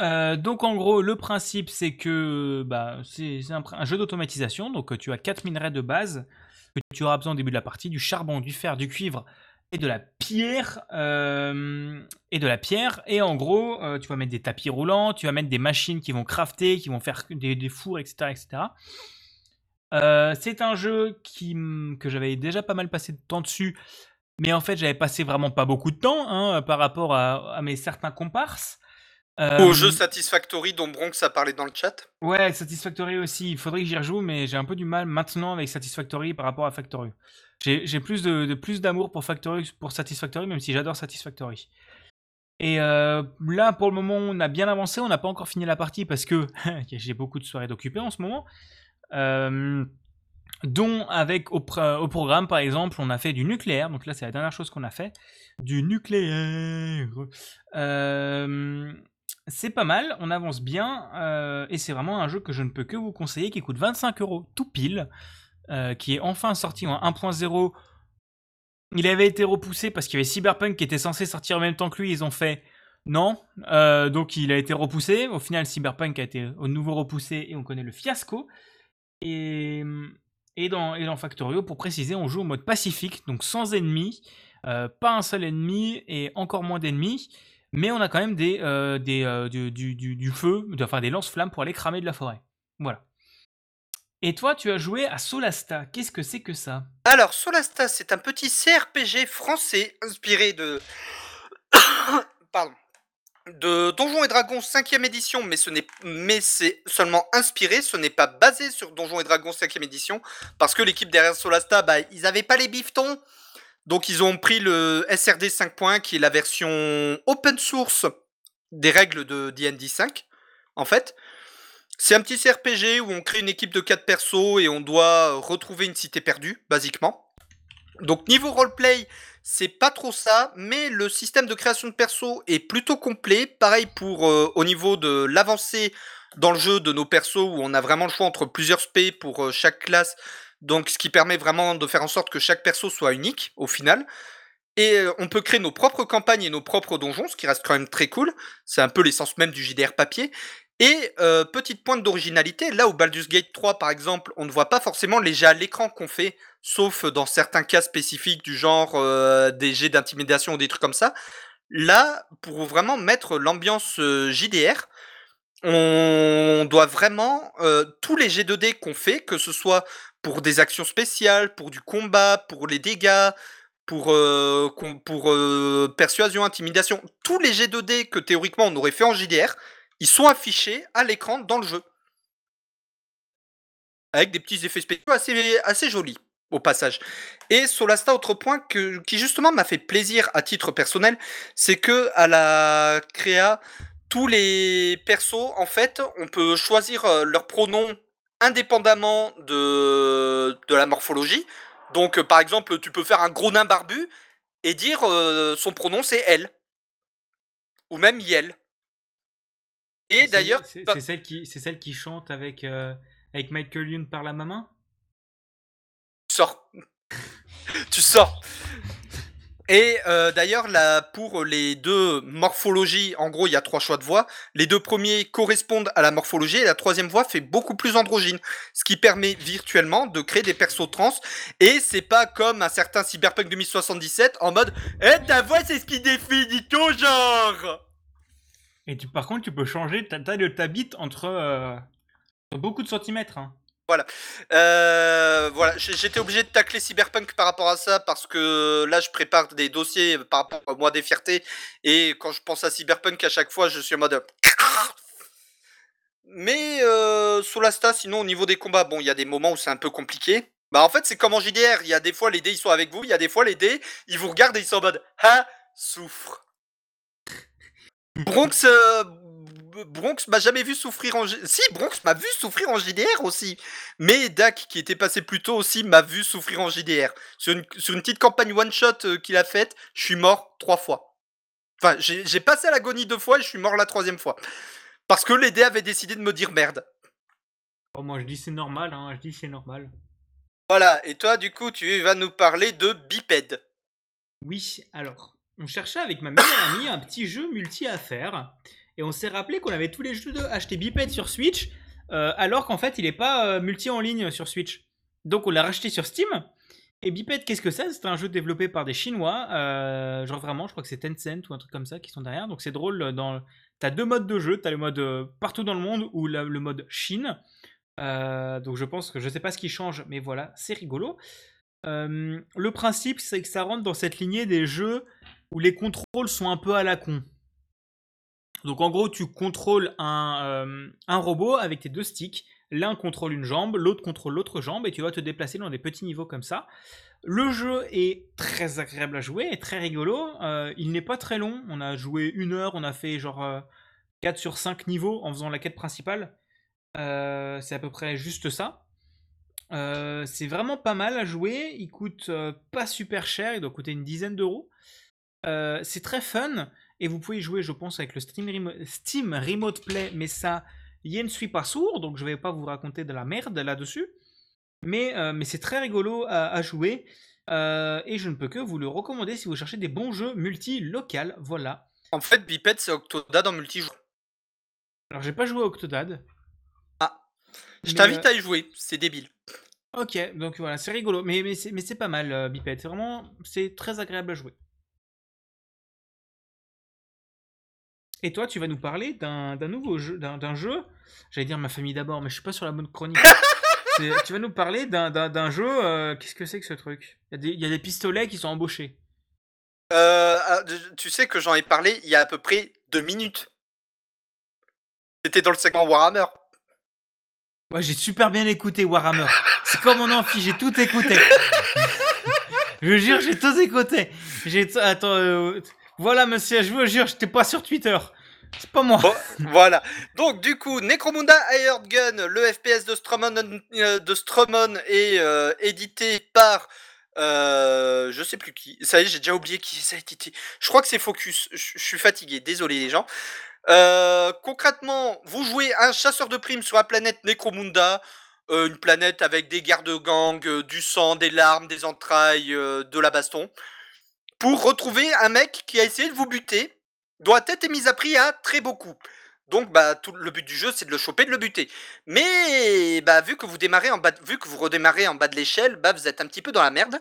Euh, donc en gros, le principe c'est que bah, c'est un, jeu d'automatisation. Donc tu as quatre minerais de base que tu auras besoin au début de la partie du charbon, du fer, du cuivre et de la pierre. euh, et de la pierre. Et en gros, euh, tu vas mettre des tapis roulants, tu vas mettre des machines qui vont crafter, qui vont faire des, des fours, etc., etc. Euh, c'est un jeu qui, que j'avais déjà pas mal passé de temps dessus, mais en fait j'avais passé vraiment pas beaucoup de temps hein, par rapport à, à mes certains comparses. Au jeu Satisfactory dont Bronx a parlé dans le chat. Ouais, Satisfactory aussi. Il faudrait que j'y rejoue, mais j'ai un peu du mal maintenant avec Satisfactory par rapport à Factory. J'ai plus de, plus d'amour pour Factory pour Satisfactory, même si j'adore Satisfactory. Et euh, là, pour le moment, on a bien avancé. On n'a pas encore fini la partie parce que j'ai beaucoup de soirées d'occupés en ce moment. Euh, dont avec au, pr- au programme, par exemple, on a fait du nucléaire. Donc là, c'est la dernière chose qu'on a fait. Du nucléaire. Euh, c'est pas mal, on avance bien, et c'est vraiment un jeu que je ne peux que vous conseiller, qui coûte 25 euros tout pile, euh, qui est enfin sorti en 1.0. Il avait été repoussé parce qu'il y avait Cyberpunk qui était censé sortir en même temps que lui, ils ont fait non, euh, donc il a été repoussé. Au final, Cyberpunk a été au nouveau repoussé et on connaît le fiasco. Et, dans, Factorio, pour préciser, on joue au mode pacifique, donc sans ennemis, euh, pas un seul ennemi et encore moins d'ennemis. Mais on a quand même des, du, du- feu, enfin des lance-flammes pour aller cramer de la forêt. Voilà. Et toi, tu as joué à Solasta. Qu'est-ce que c'est que ça? Alors, Solasta, c'est un petit CRPG français inspiré de. Pardon. De Donjons et Dragons 5ème édition, mais ce c'est seulement inspiré, ce n'est pas basé sur Donjons et Dragons 5ème édition, parce que l'équipe derrière Solasta, bah, ils n'avaient pas les biftons, donc ils ont pris le SRD 5.1, qui est la version open source des règles de D&D 5, en fait. C'est un petit CRPG où on crée une équipe de 4 persos et on doit retrouver une cité perdue, basiquement. Donc niveau roleplay, c'est pas trop ça, mais le système de création de perso est plutôt complet. Pareil pour euh, au niveau de l'avancée dans le jeu de nos persos où on a vraiment le choix entre plusieurs spé pour euh, chaque classe. Donc ce qui permet vraiment de faire en sorte que chaque perso soit unique au final. Et euh, on peut créer nos propres campagnes et nos propres donjons, ce qui reste quand même très cool. C'est un peu l'essence même du JDR papier. Et euh, petite pointe d'originalité, là où Baldur's Gate 3 par exemple, on ne voit pas forcément les jets à l'écran qu'on fait, sauf dans certains cas spécifiques du genre euh, des jets d'intimidation ou des trucs comme ça. Là, pour vraiment mettre l'ambiance euh, JDR, on doit vraiment tous les jets 2D qu'on fait, que ce soit pour des actions spéciales, pour du combat, pour les dégâts, pour, pour persuasion, intimidation, tous les jets 2D que théoriquement on aurait fait en JDR, ils sont affichés à l'écran dans le jeu. Avec des petits effets spéciaux assez, jolis, au passage. Et Solasta, autre point qui justement m'a fait plaisir à titre personnel, c'est que à la créa, tous les persos, en fait, on peut choisir euh, leur pronom indépendamment de, de la morphologie. Donc, euh, par exemple, tu peux faire un gros nain barbu et dire euh, son pronom c'est elle. Ou même Yel. Et d'ailleurs, c'est celle qui, c'est celle qui chante avec euh, avec Michael Youn par la maman? tu sors. tu sors. Et euh, d'ailleurs, là, pour les deux morphologies, en gros, il y a trois choix de voix. Les deux premiers correspondent à la morphologie et la troisième voix fait beaucoup plus androgyne. Ce qui permet virtuellement de créer des persos trans. Et c'est pas comme un certain Cyberpunk 2077 en mode Eh, ta voix, c'est ce qui définit ton genre Et par contre, tu peux changer ta taille de ta bite entre, euh, beaucoup de centimètres. hein. Euh, voilà, j'étais obligé de tacler Cyberpunk par rapport à ça parce que là je prépare des dossiers par rapport au mois des fiertés et quand je pense à Cyberpunk à chaque fois je suis en mode mais euh, Solasta sinon au niveau des combats bon il y a des moments où c'est un peu compliqué. Bah en fait c'est comme en JDR il y a des fois les dés ils sont avec vous. Il y a des fois les dés ils vous regardent et ils sont en mode ah souffre Bronx euh, Bronx m'a jamais vu souffrir en G- si Bronx m'a vu souffrir en JDR aussi mais Dak, qui était passé plus tôt aussi, m'a vu souffrir en JDR. Sur une, sur une petite campagne one-shot euh, qu'il a faite, je suis mort trois fois. Enfin, j'ai passé à l'agonie deux fois et je suis mort la troisième fois. Parce que les dés avaient décidé de me dire merde. Oh, moi, je dis c'est normal, hein. Je dis c'est normal. Voilà, et toi, du coup, tu vas nous parler de Biped. Oui, alors, on cherchait avec ma meilleure amie un petit jeu multi à faire. Et on s'est rappelé qu'on avait tous les jeux de acheter Biped sur Switch, euh, alors qu'en fait, il n'est pas euh, multi en ligne sur Switch. Donc, on l'a racheté sur Steam. Et Biped, qu'est-ce que c'est? C'est un jeu développé par des Chinois. euh, genre vraiment, je crois que c'est Tencent ou un truc comme ça qui sont derrière. Donc, c'est drôle. Dans... T'as deux modes de jeu. T'as le mode partout dans le monde ou le mode Chine. Donc, je pense que je sais pas ce qui change, mais voilà, c'est rigolo. Le principe, c'est que ça rentre dans cette lignée des jeux où les contrôles sont un peu à la con. Donc en gros, tu contrôles un, euh, un robot avec tes deux sticks. L'un contrôle une jambe, l'autre contrôle l'autre jambe, et tu vas te déplacer dans des petits niveaux comme ça. Le jeu est très agréable à jouer et très rigolo. Euh, il n'est pas très long. On a joué une heure, on a fait genre euh, 4 sur 5 niveaux en faisant la quête principale. Euh, c'est à peu près juste ça. Euh, c'est vraiment pas mal à jouer. Il coûte euh, pas super cher, il doit coûter une dizaine d'euros. Euh, c'est très fun et vous pouvez y jouer, je pense, avec le Steam, Remo- Steam Remote Play, mais ça, je ne suis pas sourd, donc je vais pas vous raconter de la merde là-dessus. Mais, euh, mais c'est très rigolo à, à jouer euh, et je ne peux que vous le recommander si vous cherchez des bons jeux multi-local. Voilà. En fait, Biped, c'est Octodad en multijoueur. Alors, j'ai pas joué à Octodad. Je Mais, t'invite à y jouer, c'est débile. Ok, donc voilà, c'est rigolo, mais, mais c'est pas mal, Biped. C'est vraiment, c'est très agréable à jouer. Et toi, tu vas nous parler d'un nouveau jeu, d'un jeu. J'allais dire ma famille d'abord, mais je suis pas sur la bonne chronique. Tu vas nous parler d'un- jeu. euh, Qu'est-ce que c'est que ce truc? Il y, a des, il y a des pistolets qui sont embauchés. Euh, ah, tu sais que j'en ai parlé il y a à peu près deux minutes. C'était dans le segment Warhammer. Ouais, j'ai super bien écouté Warhammer. C'est comme mon amphi, j'ai tout écouté. je jure, j'ai tout écouté. J'ai attends, euh, voilà monsieur, je vous jure, j'étais pas sur Twitter. C'est pas moi. Voilà. Donc du coup, Necromunda Hired Gun, le FPS de Stromon, euh, de Stromon est euh, édité par euh, je sais plus qui. Ça y est, j'ai déjà oublié qui ça a édité. Je crois que c'est Focus. Je suis fatigué, désolé les gens. Euh, concrètement, vous jouez un chasseur de primes sur la planète Necromunda, une planète avec des gardes-gangs, du sang, des larmes, des entrailles, de la baston, pour retrouver un mec qui a essayé de vous buter, tête est mise à prix à très beaucoup. Donc bah tout le but du jeu c'est de le choper, de le buter. Mais bah vu que vous démarrez en bas, de- vu que vous redémarrez en bas de l'échelle, bah vous êtes un petit peu dans la merde.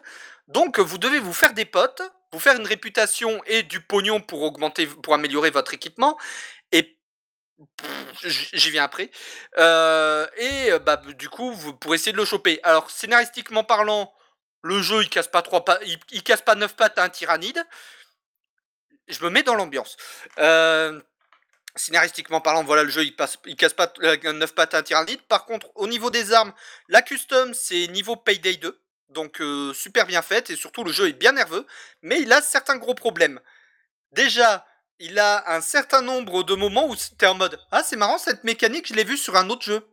Donc vous devez vous faire des potes, vous faire une réputation et du pognon pour augmenter, pour améliorer votre équipement. Et j'y viens après. Euh, et bah du coup vous pour essayer de le choper. Alors scénaristiquement parlant, le jeu il casse pas trois casse pas neuf pattes à un tyrannide. Je me mets dans l'ambiance. Euh, scénaristiquement parlant, voilà, le jeu il, passe, casse pas euh, 9 pattes à un tyrannide. Par contre, au niveau des armes, la custom c'est niveau Payday 2. Donc euh, super bien faite et surtout le jeu est bien nerveux. Mais il a certains gros problèmes. Déjà, il a un certain nombre de moments où c'était en mode Ah, c'est marrant cette mécanique, je l'ai vu sur un autre jeu.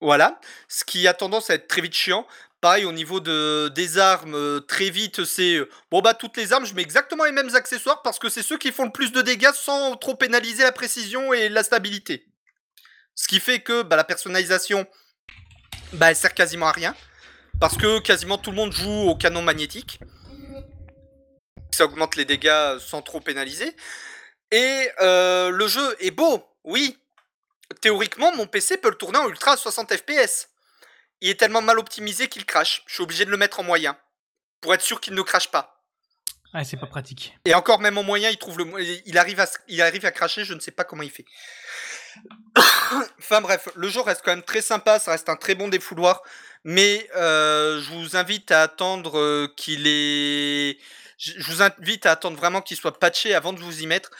Voilà, ce qui a tendance à être très vite chiant. Pareil au niveau de, des armes, euh, très vite c'est euh, bon bah toutes les armes, je mets exactement les mêmes accessoires parce que c'est ceux qui font le plus de dégâts sans trop pénaliser la précision et la stabilité. Ce qui fait que bah, la personnalisation, bah elle sert quasiment à rien parce que quasiment tout le monde joue au canon magnétique. Ça augmente les dégâts sans trop pénaliser. Et euh, le jeu est beau, oui. Théoriquement, mon PC peut le tourner en ultra à 60 fps. Il est tellement mal optimisé qu'il crache. Je suis obligé de le mettre en moyen. Pour être sûr qu'il ne crache pas. Ah, c'est pas pratique. Et encore, même en moyen, il trouve le, il arrive à, il arrive à cracher. Je ne sais pas comment il fait. enfin bref, le jeu reste quand même très sympa. Ça reste un très bon défouloir. Mais euh, je vous invite à attendre euh, qu'il est. Je vous invite à attendre vraiment qu'il soit patché avant de vous y mettre.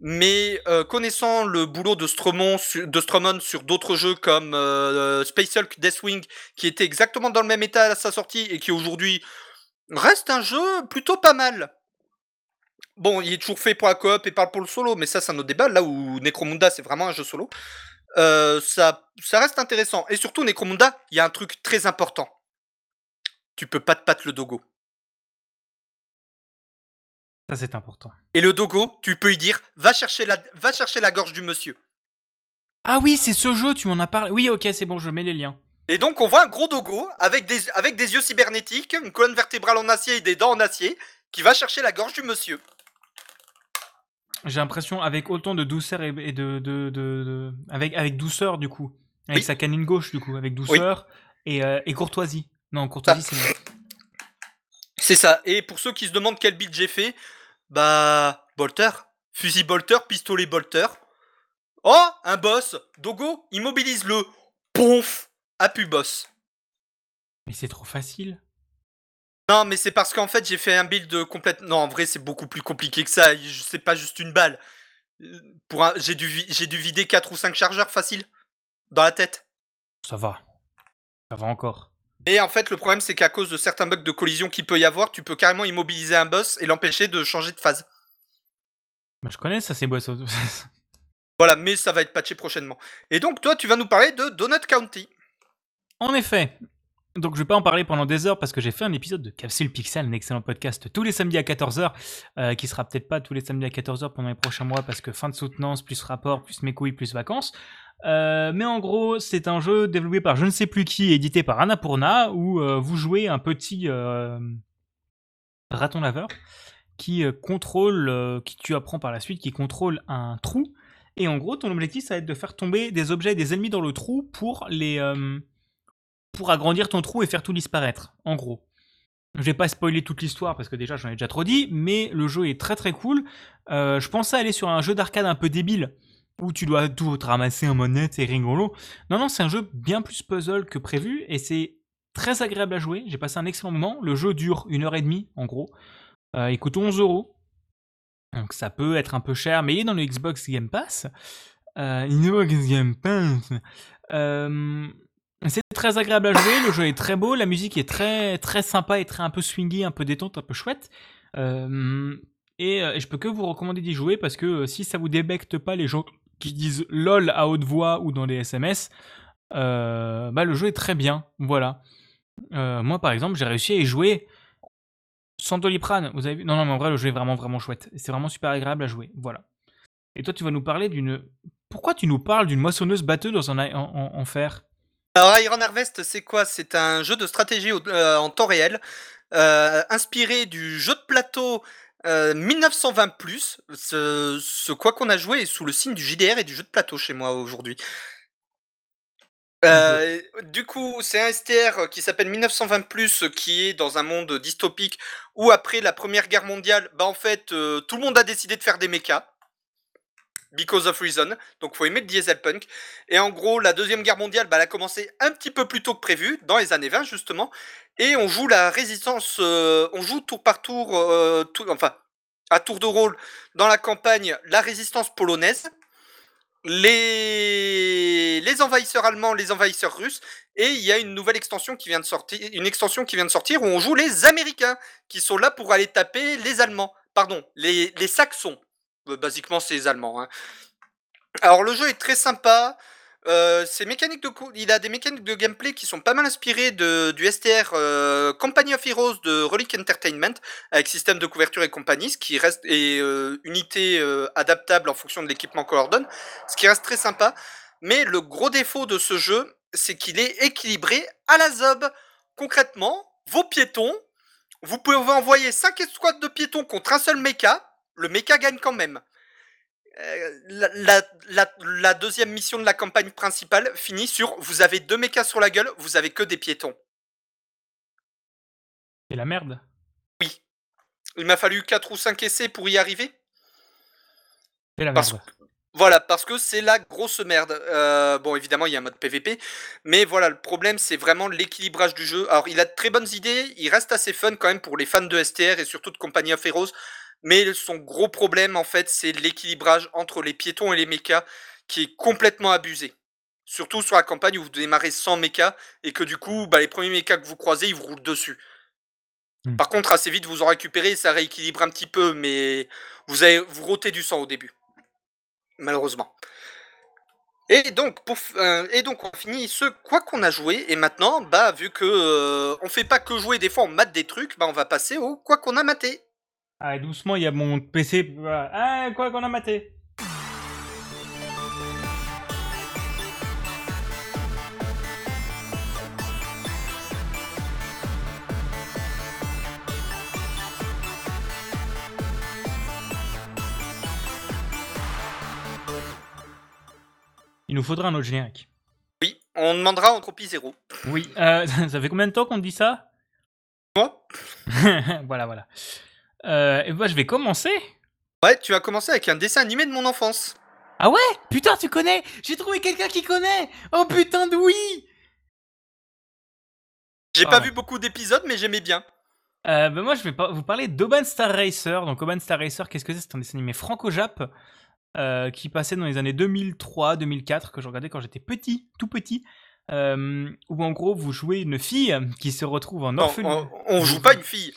Mais euh, connaissant le boulot de Stromon, sur d'autres jeux comme euh, Space Hulk Deathwing, qui était exactement dans le même état à sa sortie et qui aujourd'hui reste un jeu plutôt pas mal. Bon, il est toujours fait pour la coop et pas pour le solo, mais ça, c'est un autre débat. Là où Necromunda, c'est vraiment un jeu solo. Euh, ça, ça reste intéressant. Et surtout, Necromunda, il y a un truc très important. Tu peux pas te battre le dogo. Ça, c'est important. Et le dogo, tu peux y dire, va chercher la, va chercher la gorge du monsieur. Ah oui, c'est ce jeu, tu m'en as parlé. Oui, ok, c'est bon, je mets les liens. Et donc, on voit un gros dogo avec des, avec des yeux cybernétiques, une colonne vertébrale en acier et des dents en acier, qui va chercher la gorge du monsieur. J'ai l'impression, avec autant de douceur et, de, de, de- de- avec, avec douceur, du coup. Avec Oui. sa canine gauche, du coup. Avec douceur et, euh, et courtoisie. Non, courtoisie, c'est mieux. C'est ça. Et pour ceux qui se demandent quel build j'ai fait, bah, bolter. Fusil bolter, pistolet bolter. Oh, un boss. Dogo, immobilise-le. Ponf. Appu boss. Mais c'est trop facile. Non, mais c'est parce qu'en fait, j'ai fait un build complète. Non, en vrai, c'est beaucoup plus compliqué que ça. Je- C'est pas juste une balle. Euh, Pour un... J'ai dû, vi- j'ai dû vider 4 ou 5 chargeurs facile. Dans la tête. Ça va. Ça va encore. Et en fait, le problème, c'est qu'à cause de certains bugs de collision qu'il peut y avoir, tu peux carrément immobiliser un boss et l'empêcher de changer de phase. Bah, je connais ça, ces boss. Voilà, mais ça va être patché prochainement. Et donc, toi, tu vas nous parler de Donut County. En effet. Donc je vais pas en parler pendant des heures parce que j'ai fait un épisode de Capsule Pixel, un excellent podcast tous les samedis à 14h, euh, qui sera peut-être pas tous les samedis à 14h pendant les prochains mois parce que fin de soutenance, plus rapport, plus mes couilles, plus vacances. Euh, mais en gros, c'est un jeu développé par je ne sais plus qui, édité par Annapurna, où euh, vous jouez un petit euh, raton laveur qui contrôle, qui tu apprends par la suite, qui contrôle un trou. Et en gros, ton objectif, ça va être de faire tomber des objets et des ennemis dans le trou pour les, pour agrandir ton trou et faire tout disparaître. En gros. Je vais pas spoiler toute l'histoire parce que déjà j'en ai déjà trop dit, mais le jeu est très très cool. Je pensais aller sur un jeu d'arcade un peu débile où tu dois tout ramasser en monnaie, c'est rigolo. Non, non, c'est un jeu bien plus puzzle que prévu et c'est très agréable à jouer. J'ai passé un excellent moment. Le jeu dure une heure et demie en gros. Euh, il coûte 11 euros. Donc ça peut être un peu cher, mais il est dans le Xbox Game Pass. Euh, Xbox Game Pass. Euh, c'est très agréable à jouer, le jeu est très beau, la musique est très très sympa et très un peu swingy, un peu détente, un peu chouette. Euh, et, et je peux que vous recommander d'y jouer parce que si ça vous débecte pas les gens qui disent lol à haute voix ou dans les SMS, euh, bah le jeu est très bien. Voilà. Euh, moi par exemple, j'ai réussi à y jouer sans doliprane. Vous avez vu? Non, non, mais en vrai, le jeu est vraiment vraiment chouette. C'est vraiment super agréable à jouer. Voilà. Et toi, tu vas nous parler d'une. Pourquoi tu nous parles d'une moissonneuse batteuse dans un en, fer? Alors, Iron Harvest, c'est quoi? C'est un jeu de stratégie euh, en temps réel, inspiré du jeu de plateau euh, 1920 Ce, ce quoi qu'on a joué est sous le signe du JDR et du jeu de plateau chez moi aujourd'hui. Euh, du coup, c'est un STR qui s'appelle 1920 qui est dans un monde dystopique où après la Première Guerre mondiale, bah en fait, euh, tout le monde a décidé de faire des mechas. Because of reason. Donc, faut aimer le dieselpunk. Et en gros, la Deuxième Guerre mondiale, bah, elle a commencé un petit peu plus tôt que prévu, dans les années 20 justement. Et on joue la résistance, euh, on joue tour par tour, euh, enfin, à tour de rôle dans la campagne, la résistance polonaise, les, les envahisseurs allemands, les envahisseurs russes. Et il y a une nouvelle extension qui vient de sortir, une extension qui vient de sortir où on joue les Américains, qui sont là pour aller taper les Allemands. Pardon, les, les Saxons. Euh, Basiquement, c'est les Allemands. hein. Alors le jeu est très sympa. Euh, mécaniques de il a des mécaniques de gameplay qui sont pas mal inspirées de, du STR euh, Company of Heroes de Relic Entertainment avec système de couverture et compagnie, ce qui reste et euh, unité euh, adaptable en fonction de l'équipement qu'on leur donne, ce qui reste très sympa. Mais le gros défaut de ce jeu, c'est qu'il est équilibré à la zob. Concrètement, vos piétons, vous pouvez envoyer 5 escouades de piétons contre un seul mecha, le mecha gagne quand même. Euh, la, la- la- la deuxième mission de la campagne principale finit sur vous avez deux mechas sur la gueule, vous avez que des piétons. C'est la merde. Il m'a fallu 4 ou 5 essais pour y arriver. C'est la Parce merde. Voilà, parce que c'est la grosse merde. Euh, bon, évidemment, il y a un mode PVP, mais voilà, le problème, c'est vraiment l'équilibrage du jeu. Alors, il a de très bonnes idées, il reste assez fun quand même pour les fans de STR et surtout de Company of Heroes, mais son gros problème, en fait, c'est l'équilibrage entre les piétons et les mechas qui est complètement abusé. Surtout sur la campagne où vous démarrez sans mecha et que du coup, bah, les premiers mechas que vous croisez, ils vous roulent dessus. Hmm. Par contre, assez vite, vous en récupérez, ça rééquilibre un petit peu, mais vous avez vous du sang au début malheureusement. Et donc, pour, euh, et donc on finit ce quoi qu'on a joué et maintenant bah vu que euh, on fait pas que jouer des fois on mate des trucs bah on va passer au quoi qu'on a maté. Ah, doucement, il y a mon PC. Ah, quoi qu'on a maté Il nous faudra un autre générique. Oui, on demandera Entropie Zéro. Oui, euh, ça fait combien de temps qu'on dit ça? Moi? Voilà, voilà. Euh, et bah, je vais commencer. Ouais, tu as commencé avec un dessin animé de mon enfance. Ah ouais? Putain, tu connais? J'ai trouvé quelqu'un qui connaît Oh putain de oui J'ai Ah pas ouais. vu beaucoup d'épisodes mais j'aimais bien. euh, bah, Moi, je vais vous parler d'Oban Star Racer. Donc, Oban Star Racer, qu'est-ce que c'est? C'est un dessin animé franco-jap euh, qui passait dans les années 2003-2004, que je regardais quand j'étais petit, tout petit. Euh, où en gros, vous jouez une fille qui se retrouve en Non, orphelinat. on, on joue pas une fille.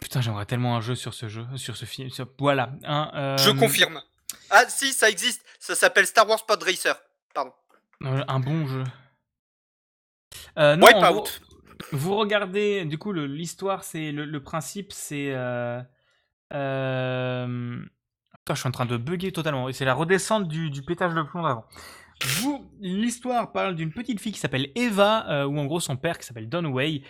Putain, j'aimerais tellement un jeu sur ce jeu, sur ce film. sur- Voilà. euh, Je confirme. Ah si, ça existe. Ça s'appelle Star Wars Pod Racer. Pardon. euh, un bon jeu. Euh, non, Wipeout. gros, vous regardez, du coup, l'histoire, c'est le, le principe, c'est. Euh, euh, Putain, je suis en train de bugger totalement. C'est la redescente du, du pétage de plomb d'avant. L'histoire parle d'une petite fille qui s'appelle Eva, ou en gros son père qui s'appelle Dunaway.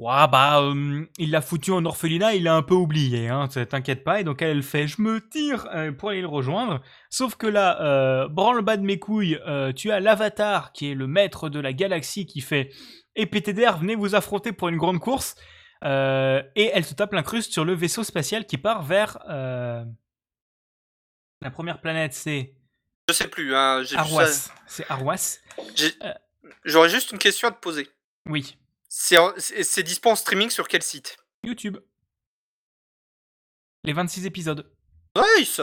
Ouah, bah, euh, il l'a foutu en orphelinat, il l'a un peu oublié, hein, t'inquiète pas. Et donc elle, elle fait, je me tire euh, pour aller le rejoindre. Sauf que là, euh, branle-bas de mes couilles, euh, tu as l'avatar qui est le maître de la galaxie qui fait Et PTDR, venez vous affronter pour une grande course. Et elle se tape l'incruste sur le vaisseau spatial qui part vers. La première planète, c'est Je sais plus. Hein, j'ai. Arwas. C'est Arwas. J'aurais juste une question à te poser. Oui. C'est c'est dispo en streaming sur quel site? YouTube. Les 26 épisodes. Nice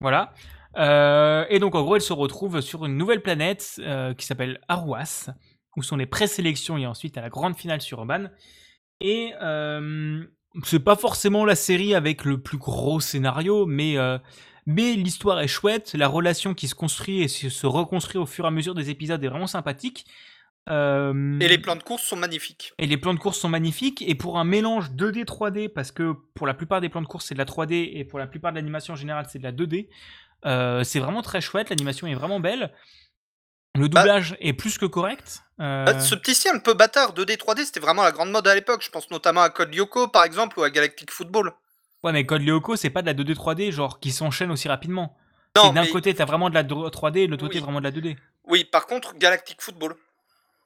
Voilà. Euh, et donc, en gros, elle se retrouve sur une nouvelle planète euh, qui s'appelle Arwas, où sont les présélections et ensuite à la grande finale sur Urban. Et euh, c'est pas forcément la série avec le plus gros scénario, mais, euh, mais l'histoire est chouette, la relation qui se construit et se se reconstruit au fur et à mesure des épisodes est vraiment sympathique. Euh, Et les plans de course sont magnifiques. et les plans de course sont magnifiques. Et pour un mélange 2D, 3D, parce que pour la plupart des plans de course, c'est de la 3D et pour la plupart de l'animation en général, c'est de la 2D. euh, c'est vraiment très chouette. L'animation est vraiment belle. Le doublage est plus que correct. euh, Bah, Ce petit style un peu bâtard 2D 3D, c'était vraiment la grande mode à l'époque. Je pense notamment à Code Lyoko par exemple ou à Galactic Football. Ouais, mais Code Lyoko, c'est pas de la 2D, 3D, genre qui s'enchaîne aussi rapidement. D'un mais- côté, t'as vraiment de la 3D, et de l'autre côté, Oui. vraiment de la 2D. Oui, par contre, Galactic Football,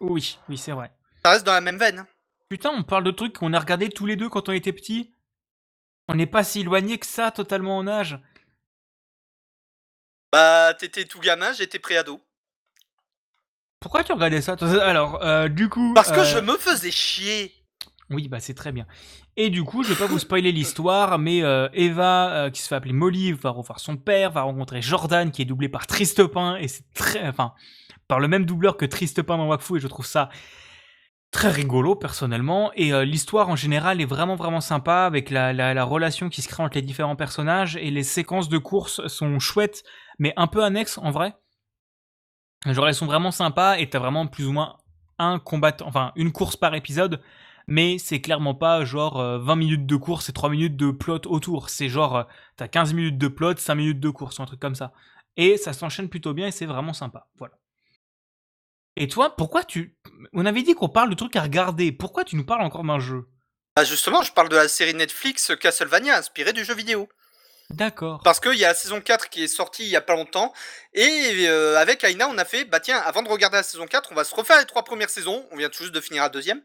Oui, oui, c'est vrai. ça reste dans la même veine. Putain, on parle de trucs qu'on a regardé tous les deux quand on était petits. On n'est pas si éloignés que ça, totalement en âge. Bah, t'étais tout gamin, j'étais préado. Pourquoi tu regardais ça Alors, euh, du coup. Parce que euh, je me faisais chier. Oui, bah c'est très bien. Et du coup, je vais pas vous spoiler l'histoire, mais euh, Eva, euh, qui se fait appeler Molly, va revoir son père, va rencontrer Jordan, qui est doublé par Tristepin, et c'est très, enfin, par le même doubleur que Tristepin dans Wakfu, et je trouve ça très rigolo personnellement. Et euh, l'histoire en général est vraiment vraiment sympa, avec la, la, la relation qui se crée entre les différents personnages, et les séquences de course sont chouettes, mais un peu annexes en vrai. Genre elles sont vraiment sympas, et t'as vraiment plus ou moins un combattant, enfin une course par épisode mais c'est clairement pas genre euh, 20 minutes de course et 3 minutes de plot autour. C'est genre, euh, t'as 15 minutes de plot, 5 minutes de course, ou un truc comme ça. Et ça s'enchaîne plutôt bien et c'est vraiment sympa. Voilà. Et toi, pourquoi tu. On avait dit qu'on parle de trucs à regarder. Pourquoi tu nous parles encore d'un jeu? Bah, justement, je parle de la série Netflix Castlevania, inspirée du jeu vidéo. D'accord. Parce qu'il y a la saison 4 qui est sortie il y a pas longtemps. Et euh, avec Aina, on a fait, bah tiens, avant de regarder la saison 4, on va se refaire les trois premières saisons. On vient tout juste de finir la deuxième.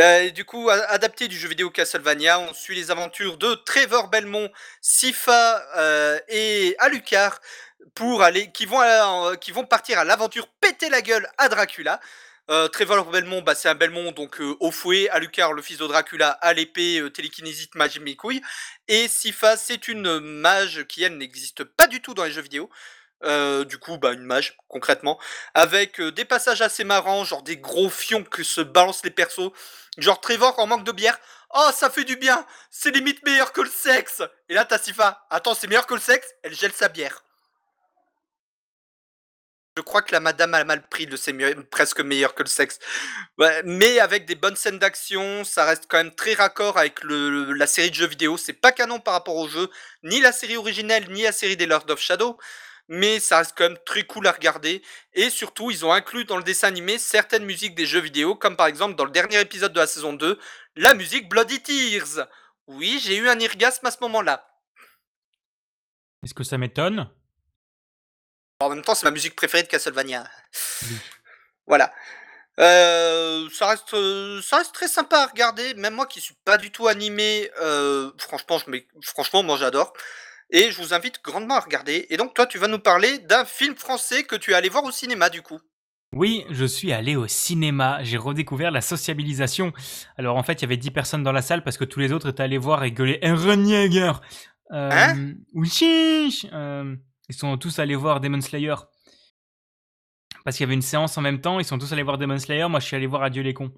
Euh, et du coup, adapté du jeu vidéo Castlevania, on suit les aventures de Trevor Belmont, Sifa euh, et Alucard pour aller, qui vont, qui vont partir à l'aventure péter la gueule à Dracula. Euh, Trevor Belmont, bah, c'est un Belmont donc euh, au fouet, Alucard, le fils de Dracula, à l'épée, euh, télékinésite, magie mes couilles. Et Sifa, c'est une mage qui elle n'existe pas du tout dans les jeux vidéo. Euh, du coup, bah, une mage, concrètement, avec des passages assez marrants, genre des gros fions que se balancent les persos. Genre Trevor en manque de bière. Oh, ça fait du bien C'est limite meilleur que le sexe Et là, t'as Sifa. Attends, c'est meilleur que le sexe Elle gèle sa bière. Je crois que la madame a mal pris le c'est presque meilleur que le sexe. Mais avec des bonnes scènes d'action, ça reste quand même très raccord avec la série de jeux vidéo. C'est pas canon par rapport au jeu, ni la série originelle, ni la série des Lord of Shadow. Mais ça reste quand même très cool à regarder. Et surtout, ils ont inclus dans le dessin animé certaines musiques des jeux vidéo, comme par exemple dans le dernier épisode de la saison 2, la musique Bloody Tears. Oui, j'ai eu un orgasme à ce moment-là. Est-ce que ça m'étonne? En même temps, c'est ma musique préférée de Castlevania. Voilà. Euh, ça, reste, euh, ça reste très sympa à regarder. Même moi qui suis pas du tout animé, euh, franchement, je franchement, moi j'adore. Et je vous invite grandement à regarder. Et donc, toi, tu vas nous parler d'un film français que tu es allé voir au cinéma, du coup. Oui, je suis allé au cinéma, j'ai redécouvert la sociabilisation. Alors en fait, il y avait 10 personnes dans la salle parce que tous les autres étaient allés voir et gueuler Yeager. Euh, Hein? Oui, chiche Ils sont tous allés voir Demon Slayer. Parce qu'il y avait une séance en même temps, ils sont tous allés voir Demon Slayer, moi je suis allé voir Adieu les cons.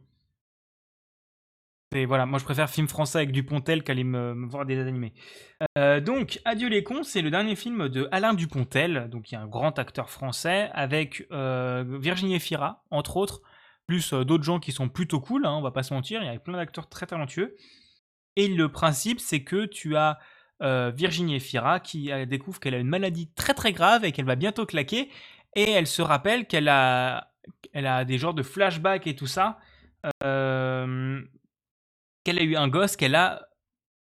Et voilà, moi je préfère film français avec Dupontel qu'aller me, voir des animés. Euh, donc, Adieu les cons, c'est le dernier film de Alain Dupontel, donc il y a un grand acteur français, avec euh, Virginie Efira, entre autres, plus euh, d'autres gens qui sont plutôt cool, hein, on va pas se mentir, il y a plein d'acteurs très talentueux. Et le principe, c'est que tu as euh, Virginie Efira qui euh, découvre qu'elle a une maladie très très grave et qu'elle va bientôt claquer, et elle se rappelle qu'elle a, elle a des genres de flashbacks et tout ça, euh, qu'elle a eu un gosse qu'elle a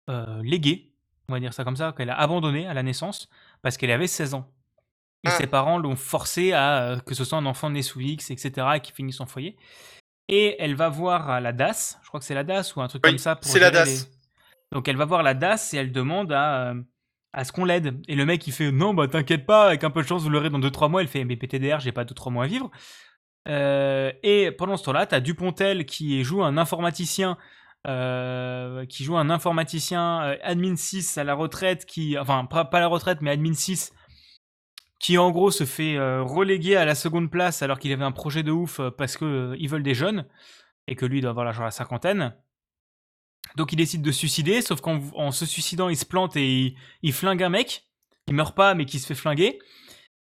euh, légué, on va dire ça comme ça, qu'elle a abandonné à la naissance parce qu'elle avait 16 ans. Et Ah. ses parents l'ont forcé à que ce soit un enfant né sous X, etc., et qui finisse en foyer. Et elle va voir la DAS, je crois que c'est la DAS ou un truc Oui, comme ça. pour c'est la DAS. les- Donc elle va voir la DAS et elle demande à, euh, à ce qu'on l'aide. Et le mec il fait non, bah t'inquiète pas, avec un peu de chance vous l'aurez dans 2-3 mois. Elle fait mais PTDR, j'ai pas 2-3 mois à vivre. Euh, et pendant ce temps-là, t'as Dupontel qui joue un informaticien euh, qui joue un informaticien admin 6 à la retraite, qui, enfin pas, la retraite, mais admin 6, qui en gros se fait reléguer à la seconde place alors qu'il avait un projet de ouf parce que euh, ils veulent des jeunes et que lui doit avoir la, genre la cinquantaine. Donc il décide de se suicider, sauf qu'en en se suicidant, il se plante et il, flingue un mec. Il meurt pas, mais qui se fait flinguer.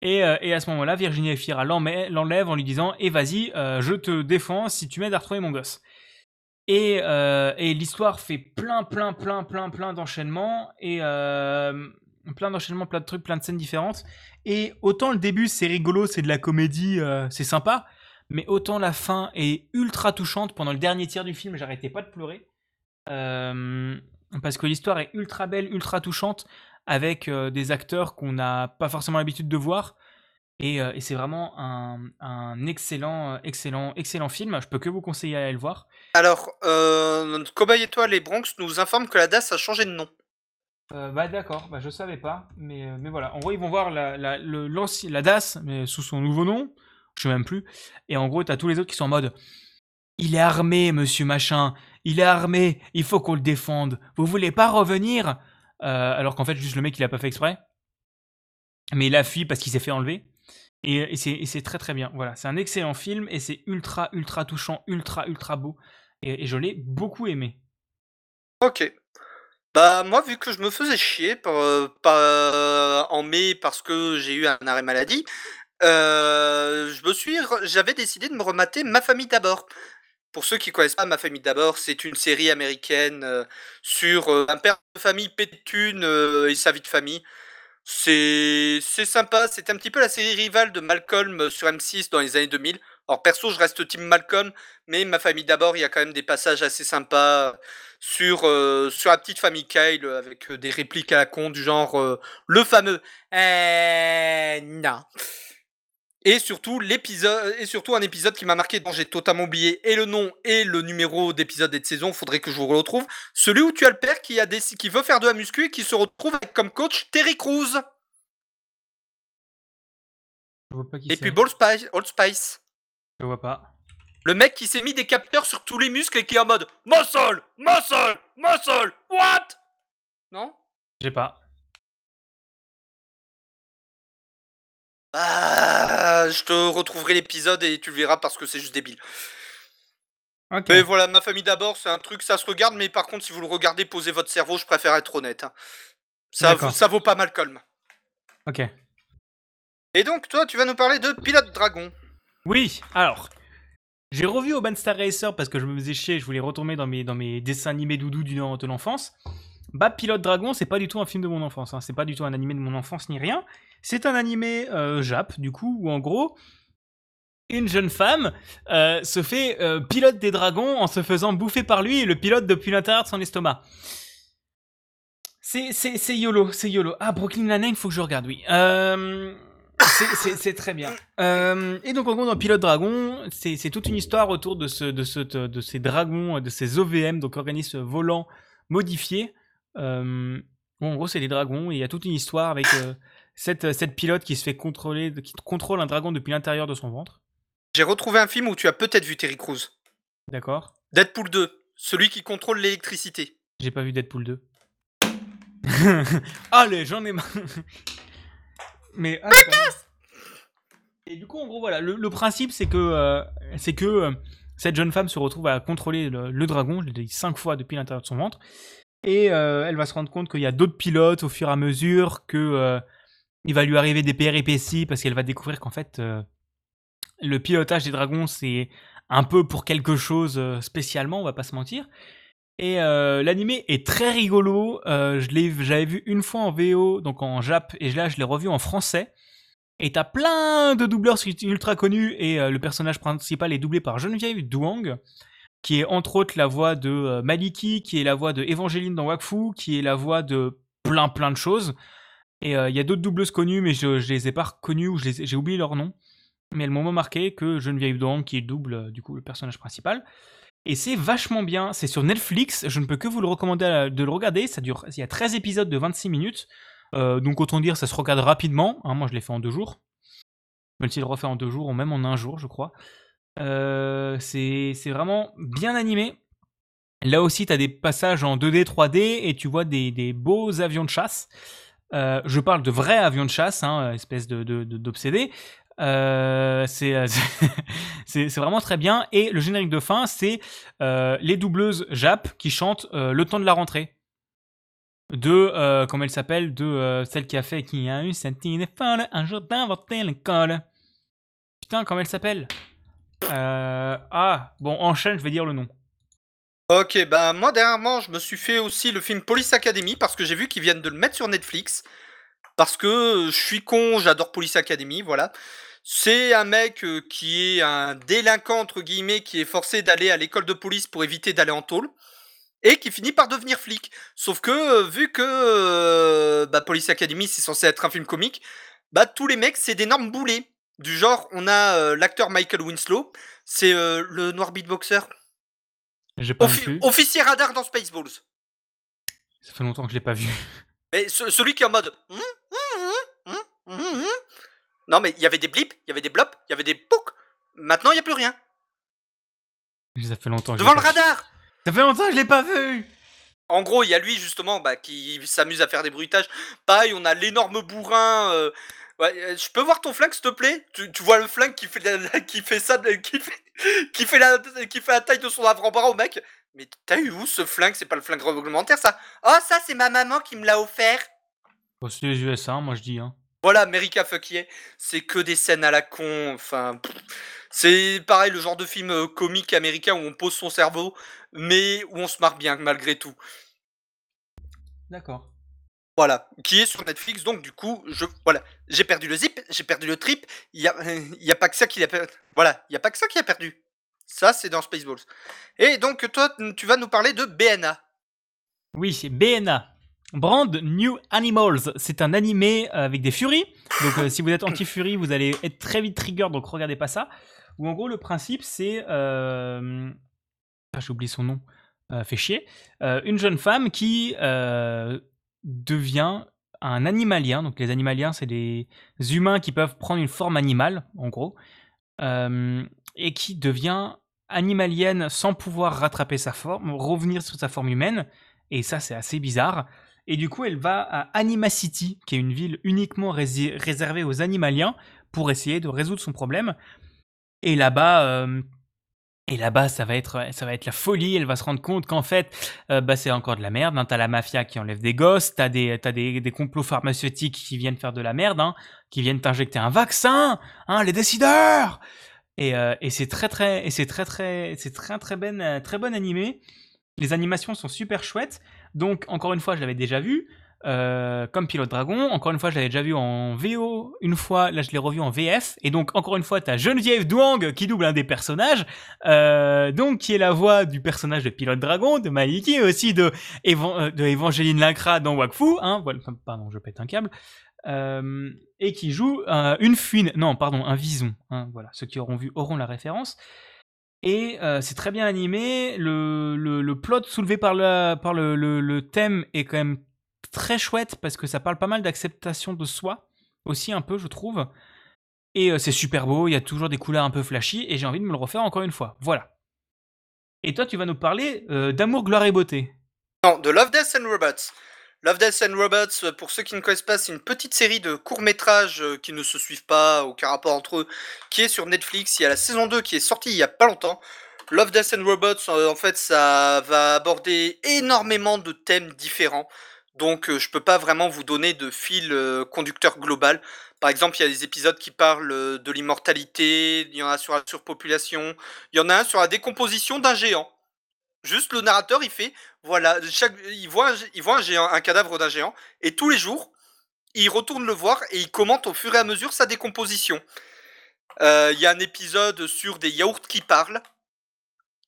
Et, euh, à ce moment-là, Virginie Efira l'enlève en lui disant Et vas-y, euh, je te défends si tu m'aides à retrouver mon gosse. Et, euh, et l'histoire fait plein, plein, plein, plein, plein d'enchaînements. Et plein d'enchaînements, plein de trucs, plein de scènes différentes. Et autant le début, c'est rigolo, c'est de la comédie, c'est sympa. Mais autant la fin est ultra touchante. Pendant le dernier tiers du film, j'arrêtais pas de pleurer. Euh, parce que l'histoire est ultra belle, ultra touchante, avec euh, des acteurs qu'on n'a pas forcément l'habitude de voir. Et, euh, et c'est vraiment un, un excellent, excellent, excellent film. Je peux que vous conseiller à aller le voir. Alors, euh, cobaye étoile les Bronx nous informe que la DAS a changé de nom. Euh, bah d'accord, bah, je savais pas, mais, mais voilà. En gros, ils vont voir la, la, le- l'ancien- la DAS, mais sous son nouveau nom, je sais même plus. Et en gros, t'as tous les autres qui sont en mode Il est armé, monsieur machin, il est armé, il faut qu'on le défende. Vous voulez pas revenir? Euh, Alors qu'en fait, juste le mec, il a pas fait exprès. Mais il a fui parce qu'il s'est fait enlever. Et, c'est très très bien. Voilà, c'est un excellent film et c'est ultra, ultra touchant, ultra, ultra beau. Et, je l'ai beaucoup aimé. Ok. Bah moi vu que je me faisais chier par, euh, par- en mai parce que j'ai eu un arrêt maladie, euh, je me suis, j'avais décidé de me remater Ma famille d'abord. Pour ceux qui connaissent pas Ma famille d'abord, c'est une série américaine euh, sur euh, un père de famille thunes euh, et sa vie de famille. C'est sympa, c'est un petit peu la série rivale de Malcolm euh, sur M6 dans les années 2000. Alors perso, je reste team Malcolm, mais Ma famille d'abord, il y a quand même des passages assez sympas sur, sur la petite famille Kyle avec des répliques à la con du genre le fameux euh, non. Et surtout, l'épisode, et surtout un épisode qui m'a marqué, dont j'ai totalement oublié et le nom et le numéro d'épisode et de saison, faudrait que je vous le retrouve. Celui où tu as le père qui, a des, qui veut faire de la muscu et qui se retrouve avec comme coach Terry Crews. Je vois pas qui Et puis Ball Spice, Old Spice. Je vois pas. Le mec qui s'est mis des capteurs sur tous les muscles et qui est en mode Muscle, muscle, muscle, what? Non? J'ai pas. Ah, je te retrouverai l'épisode et tu le verras parce que c'est juste débile. Ok. Mais voilà, ma famille d'abord, c'est un truc, ça se regarde, mais par contre, si vous le regardez, posez votre cerveau, je préfère être honnête. hein. Ça, D'accord. ça vaut pas Malcolm. Ok. Et donc, toi, tu vas nous parler de Pilote Dragon. Oui, alors. J'ai revu Urban Star Racer parce que je me faisais chier, je voulais retourner dans mes, dans mes dessins animés doudou du de l'enfance. Bah, Pilote Dragon, c'est pas du tout un film de mon enfance, hein. c'est pas du tout un animé de mon enfance ni rien. C'est un animé euh, Jap, du coup, où en gros, une jeune femme euh, se fait euh, pilote des dragons en se faisant bouffer par lui et le pilote depuis l'intérieur de son estomac. C'est, c'est, c'est YOLO, c'est YOLO. Ah, Brooklyn Nine-Nine, faut que je regarde, oui. C'est, très bien. Et donc, en gros, dans Pilote Dragon, c'est, toute une histoire autour de, ce, de, ce, de ces dragons, de ces OVM, donc organismes volants modifiés. Bon, en gros, c'est des dragons et il y a toute une histoire avec cette, cette pilote qui se fait contrôler, qui contrôle un dragon depuis l'intérieur de son ventre. J'ai retrouvé un film où tu as peut-être vu Terry Crews. D'accord Deadpool 2, celui qui contrôle l'électricité. J'ai pas vu Deadpool 2. Allez, j'en ai marre. Mais ah, et du coup, en gros, voilà, le, le principe, c'est que euh, c'est que euh, cette jeune femme se retrouve à contrôler le, le dragon. Je l'ai dit cinq fois depuis l'intérieur de son ventre, et euh, elle va se rendre compte qu'il y a d'autres pilotes au fur et à mesure que euh, il va lui arriver des péripéties parce qu'elle va découvrir qu'en fait euh, le pilotage des dragons c'est un peu pour quelque chose euh, spécialement, on va pas se mentir. Et euh, l'animé est très rigolo. Euh, je l'ai, j'avais vu une fois en VO, donc en Jap, et là je l'ai revu en français. Et t'as plein de doubleurs ultra connus, et le personnage principal est doublé par Geneviève Douang, qui est entre autres la voix de Maliki, qui est la voix de Evangeline dans Wakfu, qui est la voix de plein plein de choses. Et euh, il y a d'autres doubleuses connues, mais je, je les ai pas reconnues ou j'ai oublié leur nom. Mais elles m'ont marqué que Geneviève Douang, qui double euh, du coup le personnage principal. Et c'est vachement bien. C'est sur Netflix. Je ne peux que vous le recommander de le regarder. Ça dure, il y a 13 épisodes de 26 minutes. Euh, donc autant dire, ça se regarde rapidement. hein. moi, je l'ai fait en deux jours. Même s'il le refait en deux jours, ou même en un jour, je crois. Euh, c'est c'est vraiment bien animé. Là aussi, tu as des passages en 2D, 3D, et tu vois des, des beaux avions de chasse. Euh, je parle de vrais avions de chasse, hein, espèce de d'obsédés. Euh, c'est euh, c'est vraiment très bien. Et le générique de fin, c'est les doubleuses Jap qui chantent Le temps de la rentrée. De, comment elle s'appelle? De celle qui a fait Qui a eu cette idée folle un jour d'inventer l'école. Putain, comment elle s'appelle? Ah, bon, enchaîne, je vais dire le nom. Ok, bah moi dernièrement, je me suis fait aussi le film Police Academy parce que j'ai vu qu'ils viennent de le mettre sur Netflix. Parce que euh, je suis con, j'adore Police Academy, voilà. C'est un mec euh, qui est un délinquant, entre guillemets, qui est forcé d'aller à l'école de police pour éviter d'aller en tôle. Et qui finit par devenir flic. Sauf que, euh, vu que bah, Police Academy, c'est censé être un film comique, bah tous les mecs, c'est d'énormes boulets. Du genre, on a l'acteur Michael Winslow, c'est le noir beatboxer. J'ai pas Offi- vu. officier radar dans Spaceballs. Ça fait longtemps que je l'ai pas vu. Mais ce- celui qui est en mode. Hum, hum, hum. Non, mais il y avait des blips, il y avait des blops, il y avait des poucs. Maintenant, il n'y a plus rien. Ça fait longtemps que je Devant l'ai le pas vu. radar Ça fait longtemps que je l'ai pas vu En gros, il y a lui, justement, bah, qui s'amuse à faire des bruitages. Pareil, on a l'énorme bourrin. euh, Ouais, euh, je peux voir ton flingue, s'il te plaît? Tu, tu vois le flingue qui fait, la- qui fait ça, qui fait, qui, fait la, qui fait la taille de son avant-bras au mec? Mais t'as eu où ce flingue? C'est pas le flingue réglementaire, ça Oh, ça, c'est ma maman qui me l'a offert. C'est les USA, moi je dis. Hein. Voilà, America Fuck Yeah, c'est que des scènes à la con, enfin... C'est pareil, le genre de film euh, comique américain où on pose son cerveau, mais où on se marre bien malgré tout. D'accord. Voilà, qui est sur Netflix, donc du coup, je voilà, j'ai perdu le zip, j'ai perdu le trip, il y a, il y a pas que ça qui a perdu. Voilà, il y a pas que ça qui a perdu. Ça, c'est dans Spaceballs. Et donc, toi, tu vas nous parler de BNA. Oui, c'est BNA. Brand New Animals. C'est un animé avec des furies. Donc euh, si vous êtes anti-furie, vous allez être très vite trigger, donc regardez pas ça. Ou en gros, le principe, c'est... Euh... Ah, j'ai oublié son nom. Euh, fait chier. Euh, une jeune femme qui euh, devient un animalien. Donc les animaliens, c'est des humains qui peuvent prendre une forme animale, en gros. Euh, et qui devient animalienne sans pouvoir rattraper sa forme, revenir sur sa forme humaine. Et ça, c'est assez bizarre. Et du coup, elle va à Anima City, qui est une ville uniquement réservée aux animaliens, pour essayer de résoudre son problème. Et là-bas, euh, et là-bas, ça va être, ça va être la folie. Elle va se rendre compte qu'en fait, euh, bah, c'est encore de la merde. Hein. T'as la mafia qui enlève des gosses, t'as des, t'as des, des complots pharmaceutiques qui viennent faire de la merde, hein, qui viennent t'injecter un vaccin, hein, les décideurs. Et, euh, et c'est très très, et c'est très très, c'est très très ben, euh, très bon animé. Les animations sont super chouettes. Donc encore une fois, je l'avais déjà vu. Euh, comme Pilote Dragon, encore une fois, je l'avais déjà vu en VO une fois, là je l'ai revu en VF, et donc encore une fois, t'as Geneviève Douang qui double un des personnages, euh, donc qui est la voix du personnage de Pilote Dragon, de Maliki, aussi euh, de Evangeline Lacra dans Wakfu, hein, voilà, pardon, je pète un câble, euh, et qui joue euh, une fuine, non, pardon, un vison, hein, voilà, ceux qui auront vu auront la référence. Et euh, c'est très bien animé. Le, le, le plot soulevé par, la, par le, le thème est quand même très chouette parce que ça parle pas mal d'acceptation de soi, aussi un peu, je trouve. Et euh, c'est super beau, il y a toujours des couleurs un peu flashy, et j'ai envie de me le refaire encore une fois. Voilà. Et toi, tu vas nous parler euh, d'amour, gloire et beauté. Non, de Love, Death and Robots. Love, Death and Robots, euh, pour ceux qui ne connaissent pas, c'est une petite série de courts-métrages qui ne se suivent pas, aucun rapport entre eux, qui est sur Netflix. Il y a la saison 2 qui est sortie il y a pas longtemps. Love, Death and Robots, en fait, ça va aborder énormément de thèmes différents. Donc, euh, je peux pas vraiment vous donner de fil euh, conducteur global. Par exemple, il y a des épisodes qui parlent euh, de l'immortalité, il y en a sur la surpopulation, il y en a un sur la décomposition d'un géant. Juste le narrateur, il fait, voilà, chaque, il voit, un, il voit géant, un cadavre d'un géant, et tous les jours, il retourne le voir et il commente au fur et à mesure sa décomposition. Euh, Il y a un épisode sur des yaourts qui parlent.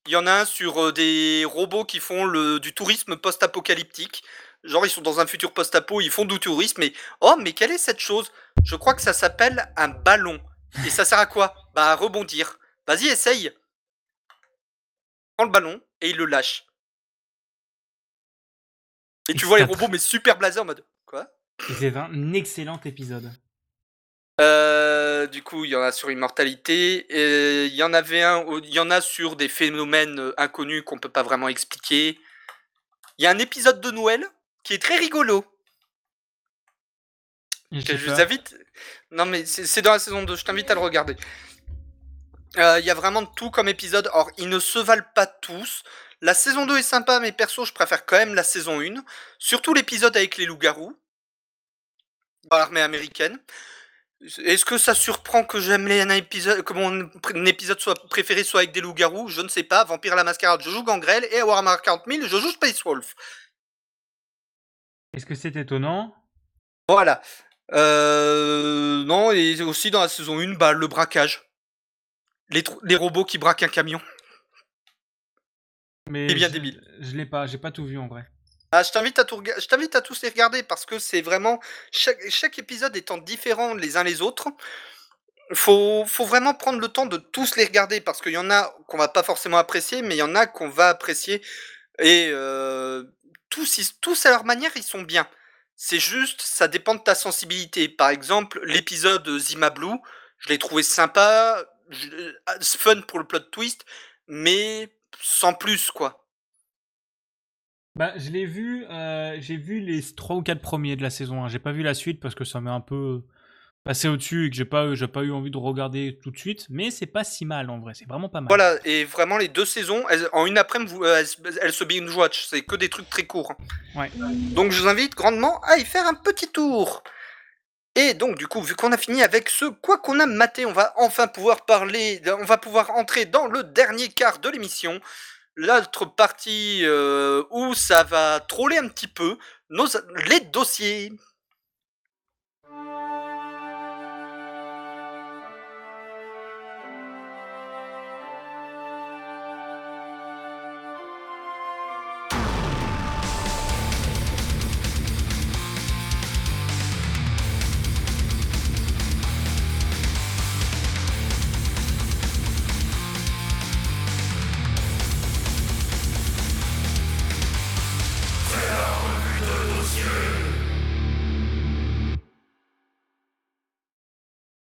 Il y en a un sur des robots qui font le, du tourisme post-apocalyptique. Genre, ils sont dans un futur post-apo, ils font du tourisme, et oh, mais quelle est cette chose? Je crois que ça s'appelle un ballon. Et ça sert à quoi? Bah, à rebondir. Vas-y, essaye. Prends le ballon et il le lâche. Et tu vois les robots, mais super blasés en mode quoi? C'est un excellent épisode. Euh, du coup, il y en a sur immortalité. et Il y en avait un, il y en a sur des phénomènes euh, inconnus qu'on peut pas vraiment expliquer. Il y a un épisode de Noël qui est très rigolo. Je vous invite. Non, mais c'est dans la saison 2, je t'invite à le regarder. Euh, Il y a vraiment tout comme épisode. Or, ils ne se valent pas tous. La saison 2 est sympa, mais perso, je préfère quand même la saison 1. Surtout l'épisode avec les loups-garous. Dans l'armée américaine. Est-ce que ça surprend que j'aime les un épisode, que mon épisode soit préféré soit avec des loups-garous? Je ne sais pas. Vampire à la mascarade, je joue Gangrel. Et à Warhammer 40 000, je joue Space Wolf. Est-ce que c'est étonnant? Voilà. Euh, non, et aussi dans la saison 1, bah, le braquage. Les, robots qui braquent un camion. Mais C'est bien je- débile. Je l'ai pas, j'ai pas tout vu en vrai. Ah, je t'invite à tout rega- je t'invite à tous les regarder parce que c'est vraiment chaque, chaque épisode étant différent les uns les autres. Faut, faut vraiment prendre le temps de tous les regarder parce qu'il y en a qu'on va pas forcément apprécier, mais il y en a qu'on va apprécier et euh, tous, à leur manière ils sont bien. C'est juste, ça dépend de ta sensibilité. Par exemple, l'épisode Zima Blue, je l'ai trouvé sympa, je- ah, c'est fun pour le plot twist, mais sans plus quoi. Bah, je l'ai vu, euh, j'ai vu les trois ou quatre premiers de la saison 1. J'ai pas vu la suite parce que ça m'est un peu passé au-dessus et que j'ai pas, j'ai pas eu envie de regarder tout de suite. Mais c'est pas si mal en vrai, c'est vraiment pas mal. Voilà, et vraiment les deux saisons, elles- en une après-midi, vous- euh, elles, se- elles se binge watch, c'est que des trucs très courts. Ouais. Donc je vous invite grandement à y faire un petit tour. Et donc du coup, vu qu'on a fini avec ce quoi qu'on a maté, on va enfin pouvoir parler, on va pouvoir entrer dans le dernier quart de l'émission, l'autre partie euh, où ça va troller un petit peu nos, les dossiers.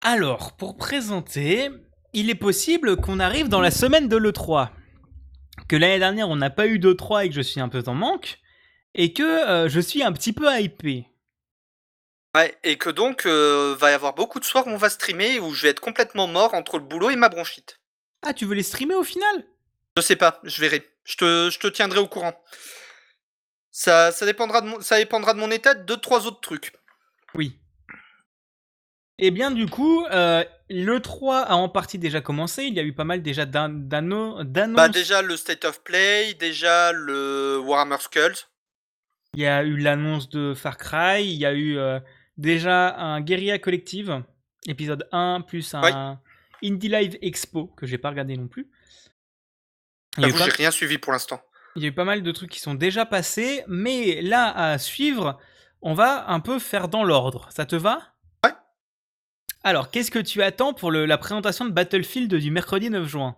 Alors, pour présenter, il est possible qu'on arrive dans la semaine de l'E3. Que l'année dernière, on n'a pas eu d'E3 et que je suis un peu en manque. Et que euh, je suis un petit peu hypé. Ouais, et que donc, euh, va y avoir beaucoup de soirs où on va streamer où je vais être complètement mort entre le boulot et ma bronchite. Ah, tu veux les streamer au final? Je sais pas, je verrai. Je te, je te tiendrai au courant. Ça, ça, dépendra de mon, ça dépendra de mon état de deux, trois autres trucs. Oui. Et bien du coup, euh, le 3 a en partie déjà commencé. Il y a eu pas mal déjà d'an- d'anno- d'annonces. Bah déjà le State of Play, déjà le Warhammer Skulls. Il y a eu l'annonce de Far Cry. Il y a eu euh, déjà un Guerilla Collective, épisode 1, plus un Indie Live Expo, que j'ai pas regardé non plus. Pas, j'ai rien suivi pour l'instant. il y a eu pas mal de trucs qui sont déjà passés. Mais là, à suivre, on va un peu faire dans l'ordre. Ça te va? Alors, qu'est-ce que tu attends pour le- la présentation de Battlefield du mercredi 9 juin?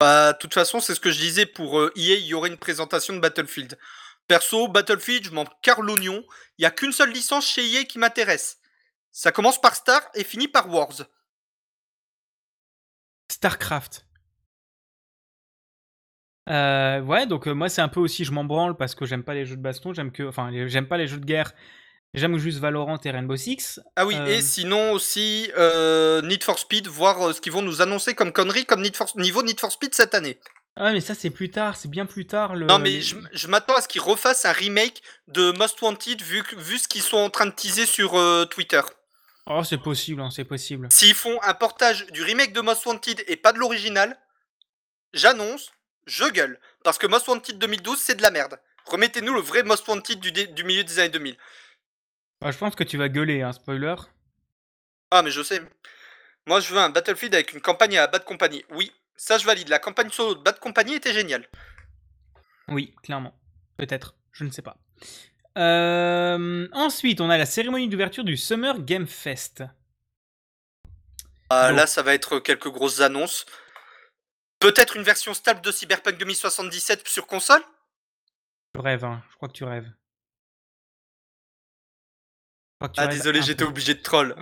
Bah, de toute façon, c'est ce que je disais pour euh, EA, il y aurait une présentation de Battlefield. Perso, Battlefield, je m'en carre l'oignon. Il y a qu'une seule licence chez EA qui m'intéresse. Ça commence par Star et finit par Wars. StarCraft. Euh, ouais, donc euh, moi c'est un peu aussi je m'en branle parce que j'aime pas les jeux de baston, j'aime que, enfin j'aime pas les jeux de guerre, j'aime juste Valorant et Rainbow Six. Ah oui, Euh. et sinon aussi euh, Need for Speed, voir euh, ce qu'ils vont nous annoncer comme conneries comme Need for, niveau Need for Speed cette année. Ah mais ça c'est plus tard, c'est bien plus tard. Le, non mais je, je m'attends à ce qu'ils refassent un remake de Most Wanted vu, vu ce qu'ils sont en train de teaser sur euh, Twitter. Oh c'est possible, hein, c'est possible. S'ils font un portage du remake de Most Wanted et pas de l'original, j'annonce, je gueule. Parce que Most Wanted 2012, c'est de la merde. Remettez-nous le vrai Most Wanted du milieu des années 2000. Ah, je pense que tu vas gueuler, hein, spoiler. Ah, mais je sais. Moi, je veux un Battlefield avec une campagne à Bad Company. Oui, ça, je valide. La campagne solo de Bad Company était géniale. Oui, clairement. Peut-être, je ne sais pas. Euh, ensuite, on a la cérémonie d'ouverture du Summer Game Fest. Ah, Bon. Là, ça va être quelques grosses annonces. Peut-être une version stable de Cyberpunk 2077 sur console? Tu rêves, hein, je crois que tu rêves. Tu Ah, désolé, j'étais obligé de troll.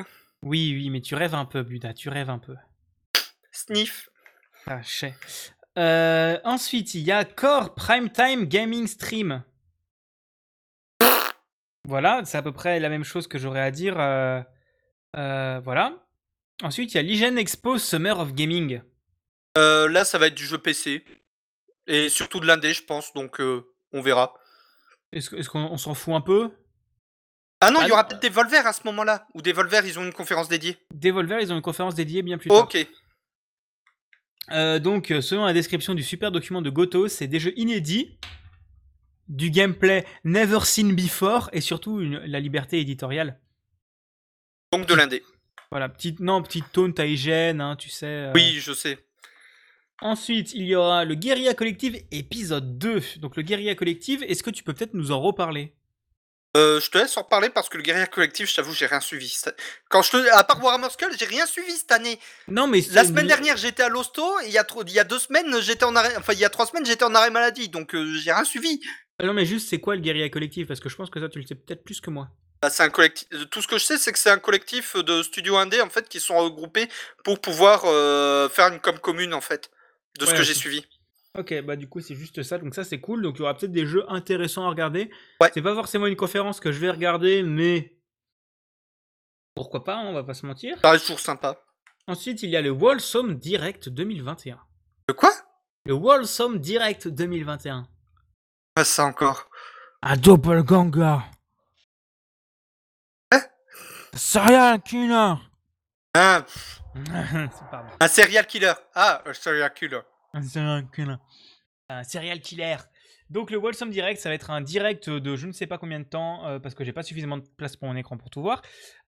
Oui, oui, mais tu rêves un peu, Buda, tu rêves un peu. Sniff. Ah, je sais. Euh, ensuite, il y a Core Primetime Gaming Stream. Voilà, c'est à peu près la même chose que j'aurais à dire. euh, euh, voilà. Ensuite, il y a l'Hygiene Expo Summer of Gaming. Euh, là, ça va être du jeu PC. Et surtout de l'indé, je pense, donc on verra. Est-ce qu'on on s'en fout un peu? Ah non, Ah il y aura peut-être des Volver à ce moment-là. Ou des Volver, ils ont une conférence dédiée. Devolver, ils ont une conférence dédiée bien plus tard. Ok. Euh, donc, euh, selon la description du super document de Goto, c'est des jeux inédits, du gameplay never seen before et surtout une- la liberté éditoriale. Donc de l'indé. Voilà, petite, non, petite taunt à hygiène, hein, tu sais. euh. Oui, je sais. Ensuite, il y aura le Guerilla Collective épisode 2. Donc, le Guerilla Collective, est-ce que tu peux peut-être nous en reparler? Euh, je te laisse en reparler parce que le Guerrier Collectif, je t'avoue, j'ai rien suivi. Quand je te... À part Warhammer Skull, j'ai rien suivi cette année. Non, mais La semaine dernière, j'étais à l'hosto et il y, a trop... il y a deux semaines, j'étais en arrêt. Enfin, il y a trois semaines, j'étais en arrêt maladie. Donc, euh, j'ai rien suivi. Euh, Non, mais juste, c'est quoi le Guerilla Collective Parce que je pense que ça, tu le sais peut-être plus que moi. Bah, c'est un collectif. Tout ce que je sais, c'est que c'est un collectif de studios indés en fait qui sont regroupés pour pouvoir euh, faire une com commune en fait de ce que j'ai suivi. Ok, bah du coup c'est juste ça, donc ça c'est cool, donc il y aura peut-être des jeux intéressants à regarder. Ouais. C'est pas forcément une conférence que je vais regarder, mais pourquoi pas, hein, on va pas se mentir. Ça reste toujours sympa. Ensuite il y a le Wallsome Direct 2021. De quoi? Le Wallsome Direct 2021. Ah, ça encore. Un doppelganger. Hein Serial killer. Ah, c'est pas bon. un serial killer. Ah, un serial killer. Un serial killer. Un serial killer. Donc le Wholesome Direct, ça va être un direct de je ne sais pas combien de temps, euh, parce que j'ai pas suffisamment de place pour mon écran pour tout voir,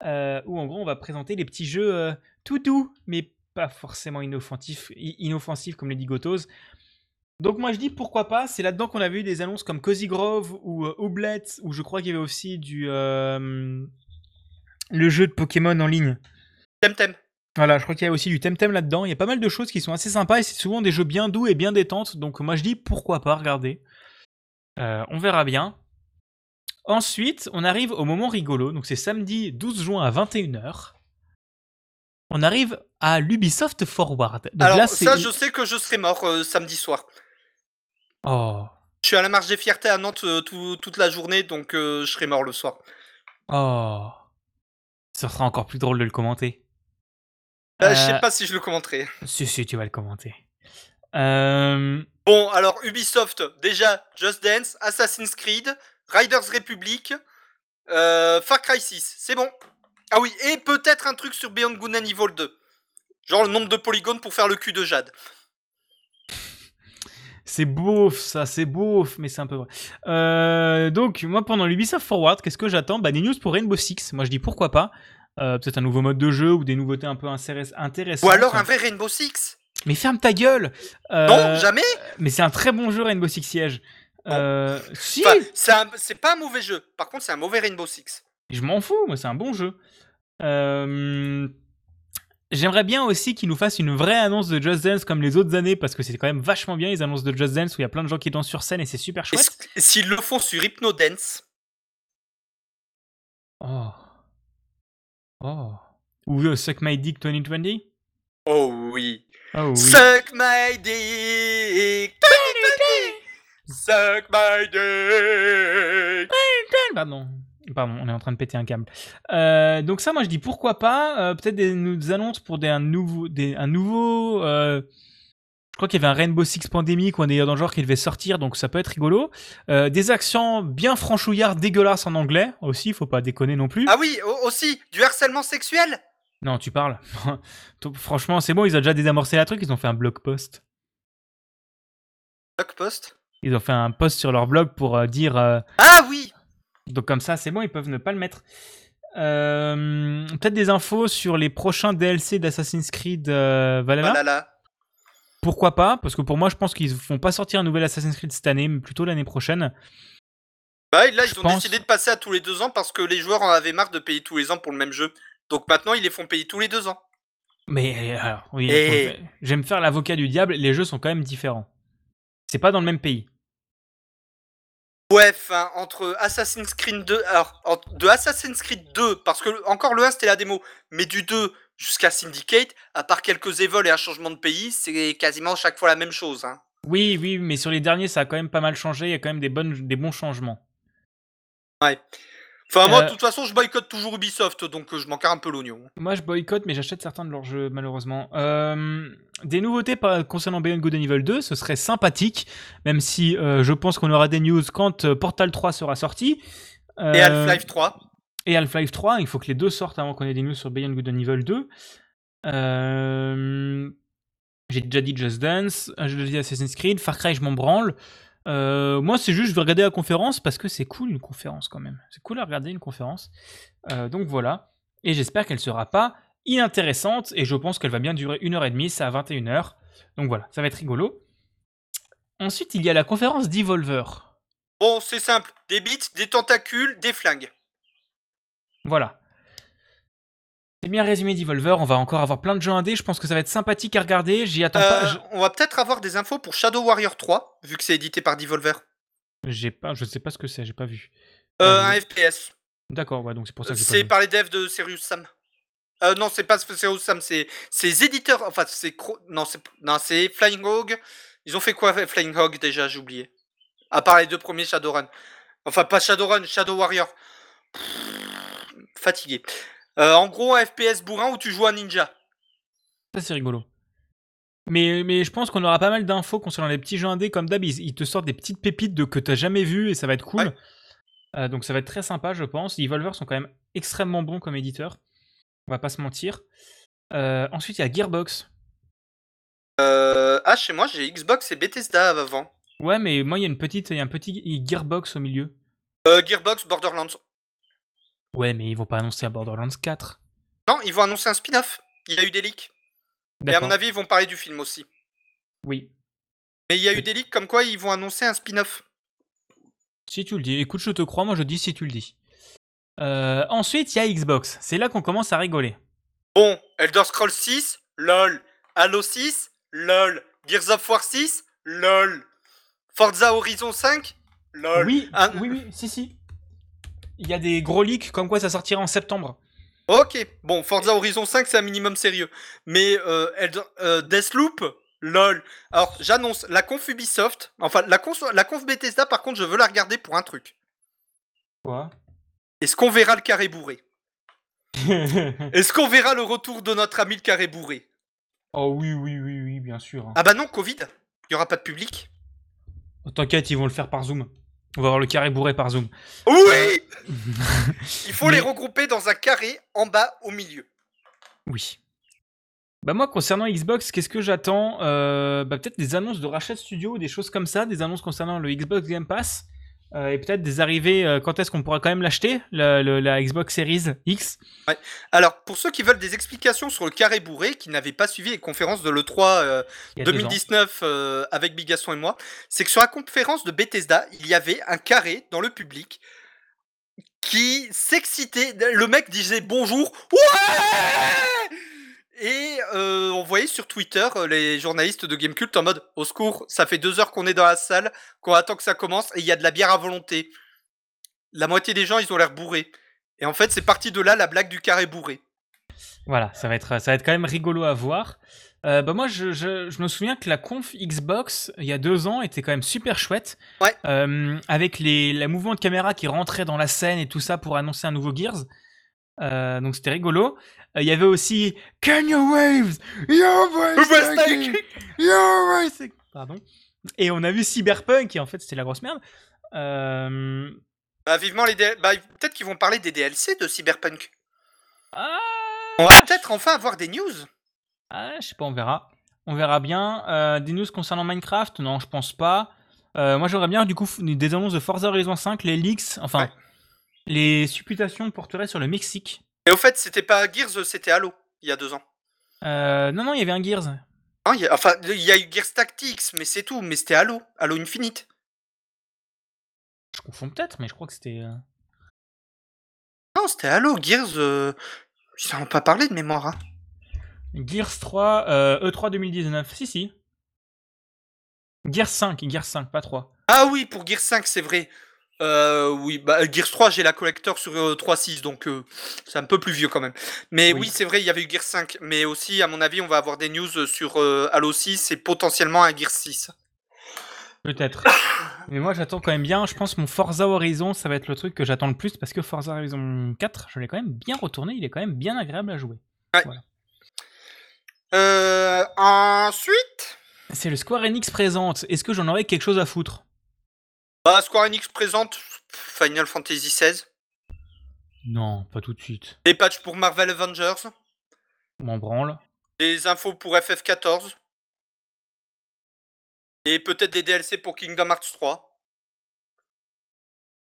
euh, où en gros on va présenter les petits jeux euh, tout doux, mais pas forcément inoffensifs, inoffensifs comme les Digotos. Donc moi je dis pourquoi pas, c'est là-dedans qu'on a vu des annonces comme Cozy Grove ou euh, Ooblet, où je crois qu'il y avait aussi du... euh, le jeu de Pokémon en ligne. Temtem. Voilà, je crois qu'il y a aussi du Temtem là-dedans. Il y a pas mal de choses qui sont assez sympas et c'est souvent des jeux bien doux et bien détentes. Donc moi je dis pourquoi pas, regardez. Euh, on verra bien. Ensuite, on arrive au moment rigolo. Donc c'est samedi 12 juin à 21h. on arrive à l'Ubisoft Forward. Donc Alors, là, ça, je sais que je serai mort. Euh, samedi soir. Oh, Je suis à la marche des fiertés à Nantes euh, tout- toute la journée, donc je serai mort le soir. oh. Ce sera encore plus drôle de le commenter. Euh, Je Euh, sais pas si je le commenterai. Si, si, tu vas le commenter. Euh, Bon, alors Ubisoft, déjà, Just Dance, Assassin's Creed, Riders Republic, euh, Far Cry 6, c'est bon. Ah oui, et peut-être un truc sur Beyond Good and Evil 2. Genre le nombre de polygones pour faire le cul de Jade. c'est beauf, ça, c'est beauf, mais c'est un peu vrai. Euh, donc, moi, pendant l'Ubisoft Forward, qu'est-ce que j'attends? Bah, Des news pour Rainbow Six. Moi, je dis pourquoi pas. Euh, Peut-être un nouveau mode de jeu ou des nouveautés un peu intéressantes. Ou alors un vrai Rainbow Six. Mais ferme ta gueule Euh, Non, jamais. Mais c'est un très bon jeu, Rainbow Six Siege. Bon. Euh, si Enfin, c'est pas un mauvais jeu. Par contre, c'est un mauvais Rainbow Six. Je m'en fous, moi, c'est un bon jeu. J'aimerais bien aussi qu'ils nous fassent une vraie annonce de Just Dance comme les autres années, parce que c'est quand même vachement bien, les annonces de Just Dance où il y a plein de gens qui dansent sur scène et c'est super chouette. S'ils le font sur Hypnodance, Oh. Oh. Ou euh, Suck My Dick 2020 oh oui. Oh oui. Suck my dick. Suck my dick. Pardon. Pardon, on est en train de péter un câble. Euh, donc ça, moi je dis pourquoi pas. euh, Peut-être des, annonces pour des, un nouveau, des, un nouveau. Crois qu'il y avait un Rainbow Six Pandemic ou un délire dans le genre qui devait sortir, donc ça peut être rigolo. Euh, des accents bien franchouillards, dégueulasses en anglais aussi, faut pas déconner non plus. Ah oui, au- aussi, du harcèlement sexuel Non, tu parles. Franchement, c'est bon, ils ont déjà désamorcé la truc, ils ont fait un blog post. Bloc post? Ils ont fait un post sur leur blog pour euh, dire. euh, Ah oui Donc comme ça, c'est bon, ils peuvent ne pas le mettre. Peut-être des infos sur les prochains DLC d'Assassin's Creed euh, Valhalla. Pourquoi pas Parce que pour moi, je pense qu'ils vont pas sortir un nouvel Assassin's Creed cette année, mais plutôt l'année prochaine. Bah, là, Je ils ont pense- décidé de passer à tous les deux ans parce que les joueurs en avaient marre de payer tous les ans pour le même jeu. Donc maintenant, ils les font payer tous les deux ans. Mais alors, oui, Et- faut- j'aime faire l'avocat du diable. Les jeux sont quand même différents. C'est pas dans le même pays. Ouais, enfin, entre Assassin's Creed 2, alors, de Assassin's Creed 2, parce que encore le 1 c'était la démo, mais du 2 jusqu'à Syndicate, à part quelques évols et un changement de pays, c'est quasiment chaque fois la même chose. Hein. Oui, oui, mais sur les derniers, ça a quand même pas mal changé. Il y a quand même des, bonnes, des bons changements. Enfin, moi, Euh, de toute façon, je boycotte toujours Ubisoft, donc euh, je m'en carre un peu l'oignon. Moi, je boycotte, mais j'achète certains de leurs jeux, malheureusement. Euh, des nouveautés concernant Beyond Good and Evil 2, ce serait sympathique, même si euh, je pense qu'on aura des news quand euh, Portal 3 sera sorti. Euh, Et Half-Life 3 Et Half-Life 3, il faut que les deux sortent avant qu'on ait des news sur Beyond Good and Evil 2. Euh, J'ai déjà dit Just Dance, euh, j'ai déjà dit Assassin's Creed, Far Cry, je m'en branle. Euh, moi, c'est juste, je vais regarder la conférence parce que c'est cool une conférence quand même. C'est cool à regarder une conférence. Donc voilà. Et j'espère qu'elle sera pas inintéressante et je pense qu'elle va bien durer une heure et demie, c'est à 21h. Donc voilà, ça va être rigolo. Ensuite, il y a la conférence d'Evolver. Bon, c'est simple. Des bits, des tentacules, des flingues. Voilà. C'est bien résumé d'Evolver, on va encore avoir plein de jeux indés, je pense que ça va être sympathique à regarder, j'y attends pas. Euh, je- On va peut-être avoir des infos pour Shadow Warrior 3, vu que c'est édité par Devolver. J'ai pas, je sais pas ce que c'est, j'ai pas vu. Euh, Euh, un FPS. D'accord, ouais, donc c'est pour ça que C'est par les devs de Serious Sam. Euh, non, c'est pas Serious Sam, c'est les éditeurs. Enfin, c'est non, c'est Flying Hog. Ils ont fait quoi Flying Hog déjà J'ai oublié. À part les deux premiers Shadowrun. Enfin, pas Shadowrun, Shadow Warrior. Pff, Fatigué. Euh, en gros, un FPS bourrin où tu joues un ninja? Ça c'est rigolo. Mais, mais je pense qu'on aura pas mal d'infos concernant les petits jeux indés comme d'hab, ils, ils te sortent des petites pépites de que t'as jamais vu et ça va être cool. Ouais. Euh, donc ça va être très sympa, je pense. Evolver sont quand même extrêmement bons comme éditeurs. On va pas se mentir. Euh, ensuite, il y a Gearbox. Ah, chez moi, j'ai Xbox et Bethesda avant. Ouais, mais moi, il y a une petite, il y a un petit Gearbox au milieu. Gearbox, Borderlands. Ouais, mais ils vont pas annoncer à Borderlands 4. Non, ils vont annoncer un spin-off. Il y a eu des leaks. Et à mon avis, ils vont parler du film aussi. Oui. Mais il y a eu des leaks comme quoi ils vont annoncer un spin-off. Si tu le dis. Écoute, je te crois, moi je dis si tu le dis. Euh, ensuite, il y a Xbox. C'est là qu'on commence à rigoler. Bon, Elder Scrolls 6, lol. Halo 6, lol. Gears of War 6, lol. Forza Horizon 5, lol. Oui, Un- oui, oui, si, si. Il y a des gros leaks comme quoi ça sortira en septembre. Ok, bon, Forza Horizon 5, c'est un minimum sérieux. Mais euh, euh, Deathloop, lol. Alors, j'annonce, la conf Ubisoft, enfin, la conf, la conf Bethesda, par contre, je veux la regarder pour un truc. Quoi? Est-ce qu'on verra le carré bourré? Est-ce qu'on verra le retour de notre ami le carré bourré? Oh oui, oui, oui, oui, bien sûr. hein. Ah bah non, Covid, il y aura pas de public. T'inquiète, ils vont le faire par Zoom. On va avoir le carré bourré par Zoom. Oui Il faut Mais- les regrouper dans un carré en bas au milieu. Oui. Bah moi, concernant Xbox, qu'est-ce que j'attends? Euh, Bah peut-être des annonces de rachat de studio, des choses comme ça, des annonces concernant le Xbox Game Pass, euh, et peut-être des arrivées, euh, quand est-ce qu'on pourra quand même l'acheter, la, Xbox Series X? Alors, pour ceux qui veulent des explications sur le carré bourré, qui n'avaient pas suivi les conférences de l'E3 euh, il y a deux ans. 2019 euh, avec Bigasson et moi, c'est que sur la conférence de Bethesda, il y avait un carré dans le public qui s'excitait. Le mec disait bonjour, ouais Et euh, on voyait sur Twitter euh, les journalistes de Gamecult en mode au secours, ça fait deux heures qu'on est dans la salle, qu'on attend que ça commence et il y a de la bière à volonté. La moitié des gens, ils ont l'air bourrés. Et en fait, c'est parti de là la blague du carré bourré. Voilà, ça va être, ça va être quand même rigolo à voir. Euh, bah moi, je, je- je me souviens que la conf Xbox, il y a deux ans, était quand même super chouette. Ouais. Euh, avec les, les mouvements de caméra qui rentraient dans la scène et tout ça pour annoncer un nouveau Gears. Euh, donc c'était rigolo. Euh, Il y avait aussi Can you waves? Breathtaking! You're breathtaking! Pardon. Et on a vu Cyberpunk, et en fait c'était la grosse merde. Euh... Bah, vivement les DL... bah, peut-être qu'ils vont parler des DLC de Cyberpunk. Ah, On va peut-être enfin avoir des news. Ah, je sais pas, on verra. On verra bien. Des news concernant Minecraft? Non, je pense pas. Moi, j'aimerais bien, du coup, des annonces de Forza Horizon 5, les leaks, enfin, Ouais. Les supputations porteraient sur le Mexique. Et au fait, c'était pas Gears, c'était Halo, il y a deux ans. Euh, non, non, il y avait un Gears. Hein, il y a- Enfin, il y a eu Gears Tactics, mais c'est tout. Mais c'était Halo, Halo Infinite. Je confonds peut-être, mais je crois que c'était. euh, Non, c'était Halo, Gears. Euh... Ils en ont pas parlé de mémoire. Hein. Gears 3, euh, E3 2019. Si, si. Gears 5, Gears 5, pas 3. Ah oui, pour Gears 5, c'est vrai. Euh, oui, bah, Gears 3, j'ai la collector sur euh, 3.6, donc euh, c'est un peu plus vieux quand même. Mais oui, Oui. c'est vrai, il y avait eu Gears 5. Mais aussi, à mon avis, on va avoir des news sur euh, Halo 6 et potentiellement un Gears 6. Peut-être. mais moi, j'attends quand même bien. Je pense mon Forza Horizon, ça va être le truc que j'attends le plus parce que Forza Horizon 4, je l'ai quand même bien retourné. Il est quand même bien agréable à jouer. Euh, ensuite, C'est le Square Enix présente. Est-ce que j'en aurais quelque chose à foutre? Bah, Square Enix présente Final Fantasy XVI. Non, pas tout de suite. Les patchs pour Marvel Avengers. On m'en branle. Des infos pour FF14. Et peut-être des DLC pour Kingdom Hearts 3.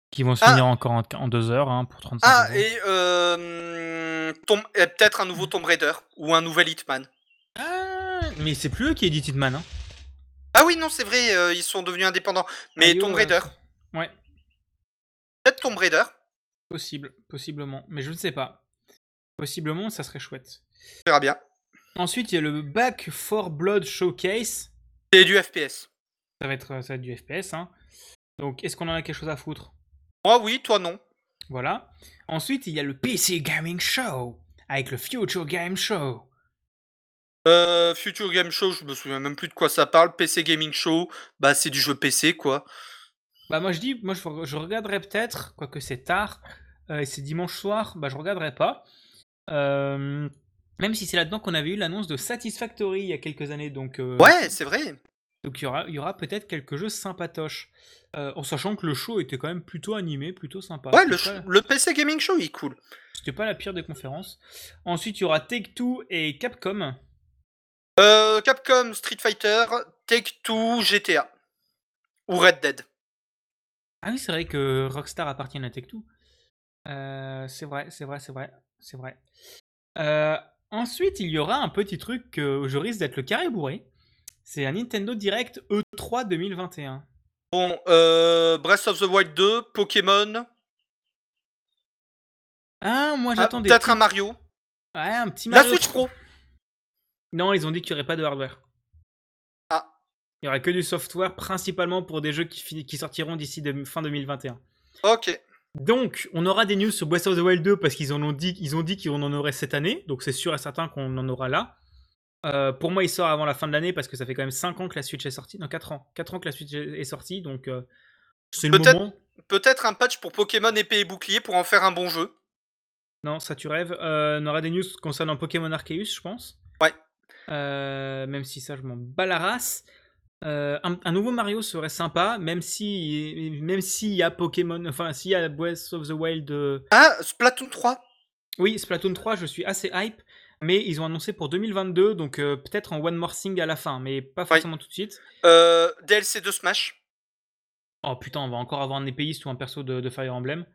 Qui vont se Ah. finir encore en, en deux heures hein, pour 35 Ah, euros. et, euh, et peut-être un nouveau Tomb Raider ou un nouvel Hitman. Ah, mais c'est plus eux qui éditent Hitman. Hein. Ah oui, non, c'est vrai, euh, ils sont devenus indépendants. Mais Tomb euh, Raider. Ouais, Peut-être Tomb Raider. possible, possiblement. Mais je ne sais pas. Possiblement, ça serait chouette. On verra bien. Ensuite, il y a le Back 4 Blood Showcase. C'est du FPS. Ça va être, ça va être du FPS. Hein. Donc, est-ce qu'on en a quelque chose à foutre? Moi, oui, toi, non. Voilà. Ensuite, il y a le PC Gaming Show. Avec le Future Game Show. Euh, Future Game Show, je me souviens même plus de quoi ça parle. PC Gaming Show, bah c'est du jeu PC quoi. Bah moi je dis, moi je, je regarderai peut-être, quoique c'est tard, euh, et c'est dimanche soir, bah je regarderai pas. Euh, même si c'est là-dedans qu'on avait eu l'annonce de Satisfactory il y a quelques années, donc euh, Ouais, c'est vrai. donc il y aura, y aura peut-être quelques jeux sympatoches. En sachant que le show était quand même plutôt animé, plutôt sympa. Ouais, le, pas- le PC Gaming Show il est cool. C'était pas la pire des conférences. Ensuite, il y aura Take-Two et Capcom. Euh, Capcom, Street Fighter, Take-Two, GTA. Ou Red Dead. Ah oui, c'est vrai que Rockstar appartient à Take-Two. Euh, c'est vrai, c'est vrai, c'est vrai, c'est vrai. Euh, ensuite, il y aura un petit truc que je risque d'être le carré bourré. C'est un Nintendo Direct E3 2021. Bon, euh, Breath of the Wild 2, Pokémon. Ah, moi ah, j'attends des. Peut-être un Mario. Ouais, un petit La Mario. Switch Pro. Non, ils ont dit qu'il n'y aurait pas de hardware. Ah. Il y aura que du software, principalement pour des jeux qui, sortiront d'ici fin 2021. Ok. Donc, on aura des news sur Breath of the Wild 2 parce qu'ils en ont dit, ils ont dit qu'on en aurait cette année. Donc, c'est sûr et certain qu'on en aura là. Euh, pour moi, il sort avant la fin de l'année parce que ça fait quand même 5 ans que la Switch est sortie. Non, 4 ans. 4 ans que la Switch est sortie. Donc, euh, c'est le Peut-être- moment. Peut-être un patch pour Pokémon épée et bouclier pour en faire un bon jeu. Non, ça tu rêves. Euh, on aura des news concernant Pokémon Arceus, je pense. Euh, même si ça, je m'en bats la race. Euh, un, un nouveau Mario serait sympa, même si, même s'il y a Pokémon, enfin s'il y a Breath of the Wild. euh, Ah, Splatoon 3 Oui, Splatoon 3, je suis assez hype, mais ils ont annoncé pour 2022, donc euh, peut-être en One More Thing à la fin, mais pas forcément tout de suite. DLC de Smash. Oh putain, on va encore avoir un épéiste ou un perso de, de Fire Emblem.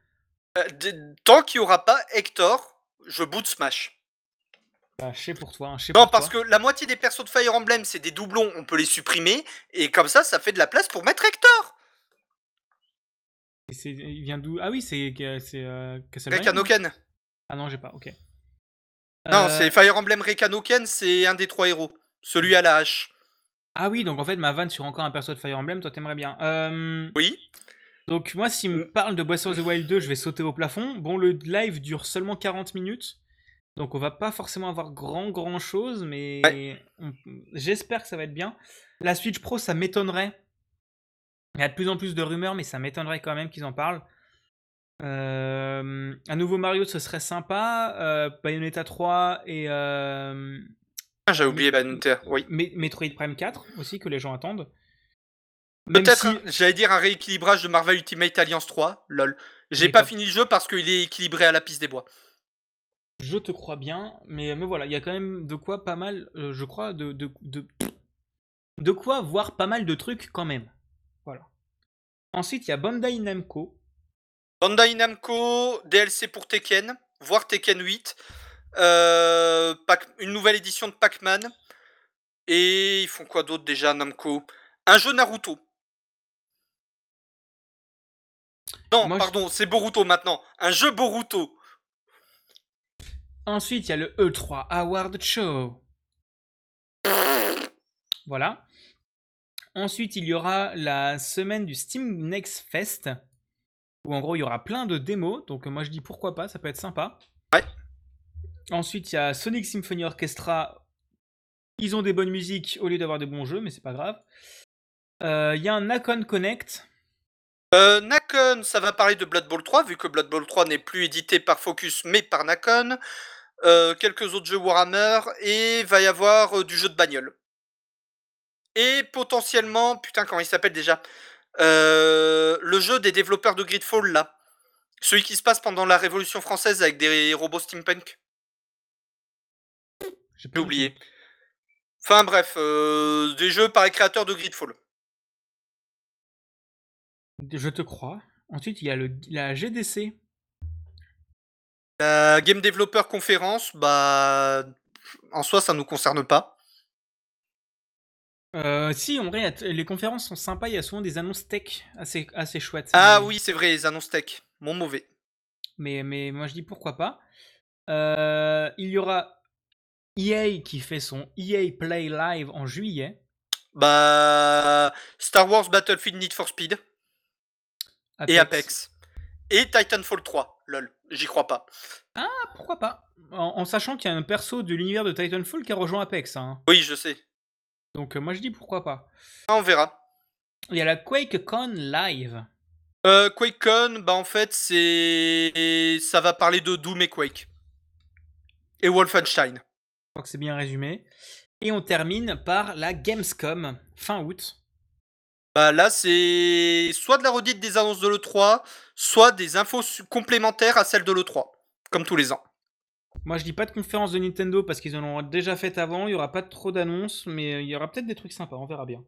Tant qu'il n'y aura pas Hector, je boot Smash. Bah, je sais pour toi, sais Non, pour parce toi. que la moitié des persos de Fire Emblem, c'est des doublons, on peut les supprimer, et comme ça, ça fait de la place pour mettre Hector. Et c'est- Il vient d'où? Ah oui, c'est c'est euh, Castlevania, non? Rekanoken. Ah non, j'ai pas, ok. Non, Euh, c'est Fire Emblem Rekanoken, c'est un des trois héros. Celui à la hache. Ah oui, donc en fait, ma vanne sur encore un perso de Fire Emblem, toi t'aimerais bien. Euh, Oui. Donc moi, s'il me parle de Breath of the Wild 2, je vais sauter au plafond. Bon, le live dure seulement 40 minutes. Donc on va pas forcément avoir grand grand chose, mais on- j'espère que ça va être bien. La Switch Pro, ça m'étonnerait. Il y a de plus en plus de rumeurs, mais ça m'étonnerait quand même qu'ils en parlent. Euh, un nouveau Mario, ce serait sympa. Euh, Bayonetta 3 et euh, Ah, J'ai oublié Bayonetta, oui. Me- Metroid Prime 4 aussi, que les gens attendent. Peut-être, si- j'allais dire un rééquilibrage de Marvel Ultimate Alliance 3, lol. J'ai pas pas- fini le jeu parce qu'il est équilibré à la piste des bois. Je te crois bien, mais, mais voilà, il y a quand même de quoi pas mal, euh, je crois, de, de, de, de quoi voir pas mal de trucs quand même. Voilà. Ensuite, il y a Bandai Namco. Bandai Namco, DLC pour Tekken, voire Tekken 8, euh, une nouvelle édition de Pac-Man, et ils font quoi d'autre déjà Namco? Un jeu Naruto. Non, Moi, je- pardon, c'est Boruto maintenant. Un jeu Boruto. Ensuite, il y a le E3 Award Show. Voilà. Ensuite, il y aura la semaine du Steam Next Fest, où en gros, il y aura plein de démos. Donc, moi, je dis pourquoi pas, ça peut être sympa. Ouais. Ensuite, il y a Sonic Symphony Orchestra. Ils ont des bonnes musiques au lieu d'avoir des bons jeux, mais c'est pas grave. Euh, Il y a un Nacon Connect. Euh, Nakon, ça va parler de Blood Bowl 3, vu que Blood Bowl 3 n'est plus édité par Focus mais par Nakon. Euh, quelques autres jeux Warhammer, et va y avoir euh, du jeu de bagnole. Et potentiellement, putain, comment il s'appelle déjà Euh, Le jeu des développeurs de Gridfall, là. Celui qui se passe pendant la Révolution française avec des robots steampunk. J'ai pas oublié. Enfin bref, euh, des jeux par les créateurs de Gridfall. Je te crois. Ensuite, il y a le, la GDC. La Game Developer Conference, bah. En soi, ça nous concerne pas. Euh, si, en vrai, les conférences sont sympas. Il y a souvent des annonces tech assez, assez chouettes. Ah Mais- oui, c'est vrai, les annonces tech. Mon mauvais. Mais, mais moi, je dis pourquoi pas. Euh, il y aura EA qui fait son EA Play Live en juillet. Bah. Star Wars Battlefield Need for Speed et Apex. Et Titanfall 3. Lol, j'y crois pas. Ah, pourquoi pas en, en sachant qu'il y a un perso de l'univers de Titanfall qui a rejoint Apex. hein. Oui, je sais. Donc, euh, moi, je dis pourquoi pas. Ah, on verra. Il y a la QuakeCon Live. Euh, QuakeCon, bah en fait, c'est. Ça va parler de Doom et Quake. Et Wolfenstein. Je crois que c'est bien résumé. Et on termine par la Gamescom fin août. Bah là, c'est soit de la redite des annonces de l'E3, soit des infos complémentaires à celles de l'E3. Comme tous les ans. Moi, je dis pas de conférence de Nintendo parce qu'ils en ont déjà fait avant. Il y aura pas trop d'annonces, mais il y aura peut-être des trucs sympas. On verra bien.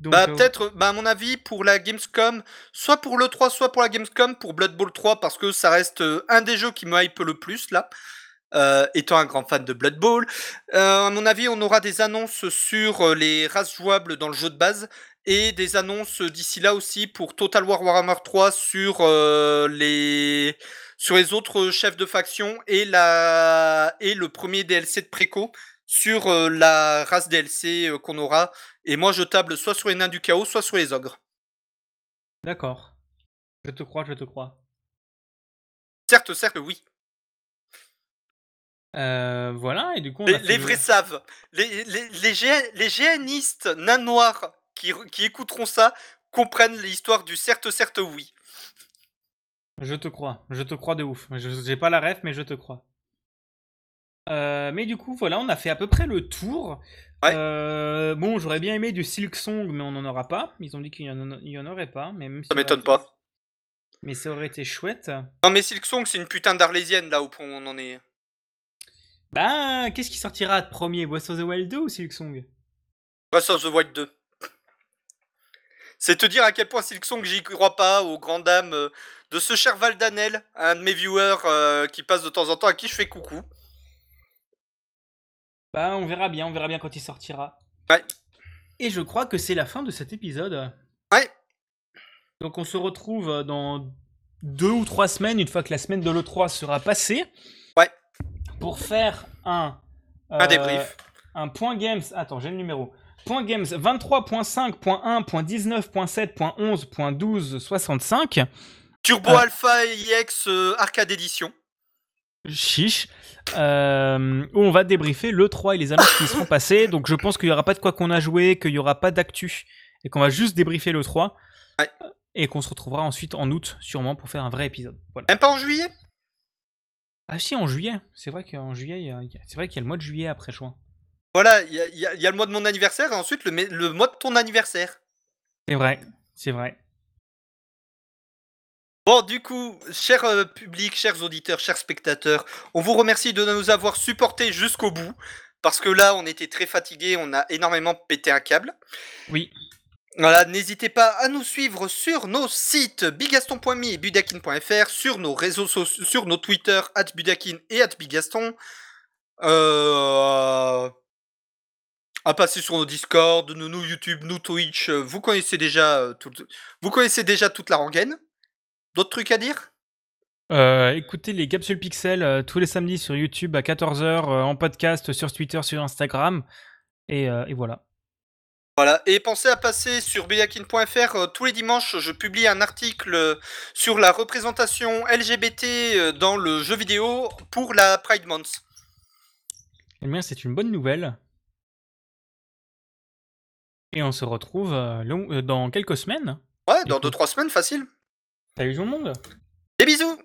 Donc, Bah euh, peut-être, bah à mon avis, pour la Gamescom, soit pour l'E3, soit pour la Gamescom, pour Blood Bowl 3, parce que ça reste euh, un des jeux qui me hype le plus, là. Euh, étant un grand fan de Blood Bowl. Euh, à mon avis, on aura des annonces sur euh, les races jouables dans le jeu de base, et des annonces d'ici là aussi pour Total War Warhammer 3 sur euh, les sur les autres chefs de faction et la et le premier DLC de préco sur la race DLC qu'on aura et moi, je table soit sur les nains du chaos, soit sur les ogres. D'accord. Je te crois, je te crois. Certes, certes, oui. Euh, voilà, et du coup, on Les, le- vrais savent. Les, les, les, gé- les géanistes nains noirs qui, qui écouteront ça comprennent l'histoire du certes, certes, oui. Je te crois, je te crois de ouf. J'ai pas la ref, mais je te crois. Euh, mais du coup, voilà, on a fait à peu près le tour. Ouais. Euh, bon, j'aurais bien aimé du Silk Song, mais on n'en aura pas. Ils ont dit qu'il y en, en aurait pas. Mais même Ça m'étonne pas. Mais ça aurait été chouette. Non, mais Silksong, c'est une putain d'arlésienne là où on en est. Bah, qu'est-ce qui sortira de premier Breath of the Wild 2 ou Silk Song? Breath of the Wild 2. C'est te dire à quel point Silksong, j'y crois pas aux grandes dames euh, de ce cher Valdanel, un de mes viewers euh, qui passe de temps en temps, à qui je fais coucou. Bah, on verra bien, on verra bien quand il sortira. Ouais. Et je crois que c'est la fin de cet épisode. Ouais. Donc on se retrouve dans deux ou trois semaines, une fois que la semaine de l'E3 sera passée. Pour faire un... Un euh, débrief. Un point games... Attends, j'ai le numéro. Point games 23.5.1.19.7.11.12.65. Turbo Ah. Alpha EX euh, Arcade Edition. Chiche. Euh, où on va débriefer le 3 et les annonces qui seront passées. Donc je pense qu'il n'y aura pas de quoi qu'on a joué, qu'il n'y aura pas d'actu et qu'on va juste débriefer le 3. Ouais. Et qu'on se retrouvera ensuite en août, sûrement, pour faire un vrai épisode. Voilà. Même pas en juillet? Ah si, en juillet. C'est vrai qu'en juillet, il y a- il y a- c'est vrai qu'il y a le mois de juillet après juin. Voilà, il y, a- il y a- il y a le mois de mon anniversaire et ensuite le, mai- le mois de ton anniversaire. C'est vrai, c'est vrai. Bon, du coup, cher euh, public, chers auditeurs, chers spectateurs, on vous remercie de nous avoir supportés jusqu'au bout. Parce que là, on était très fatigués, on a énormément pété un câble. Oui. Voilà, n'hésitez pas à nous suivre sur nos sites bigaston.me et budakin.fr, sur nos réseaux sociaux, sur nos Twitter, at budakin et at bigaston. Euh... À passer sur nos Discord, nous, nous YouTube, nous Twitch, euh, vous connaissez déjà, euh, tout, vous connaissez déjà toute la rengaine. D'autres trucs à dire? Écoutez les capsules pixels euh, tous les samedis sur YouTube à 14h, en podcast sur Twitter, sur Instagram. Et voilà. Voilà, et pensez à passer sur biakin.fr. euh, tous les dimanches, je publie un article sur la représentation LGBT euh, dans le jeu vidéo pour la Pride Month. Eh bien, c'est une bonne nouvelle. Et on se retrouve euh, dans quelques semaines. Ouais, dans Écoute. 2-3 semaines, facile. Salut tout le monde Des bisous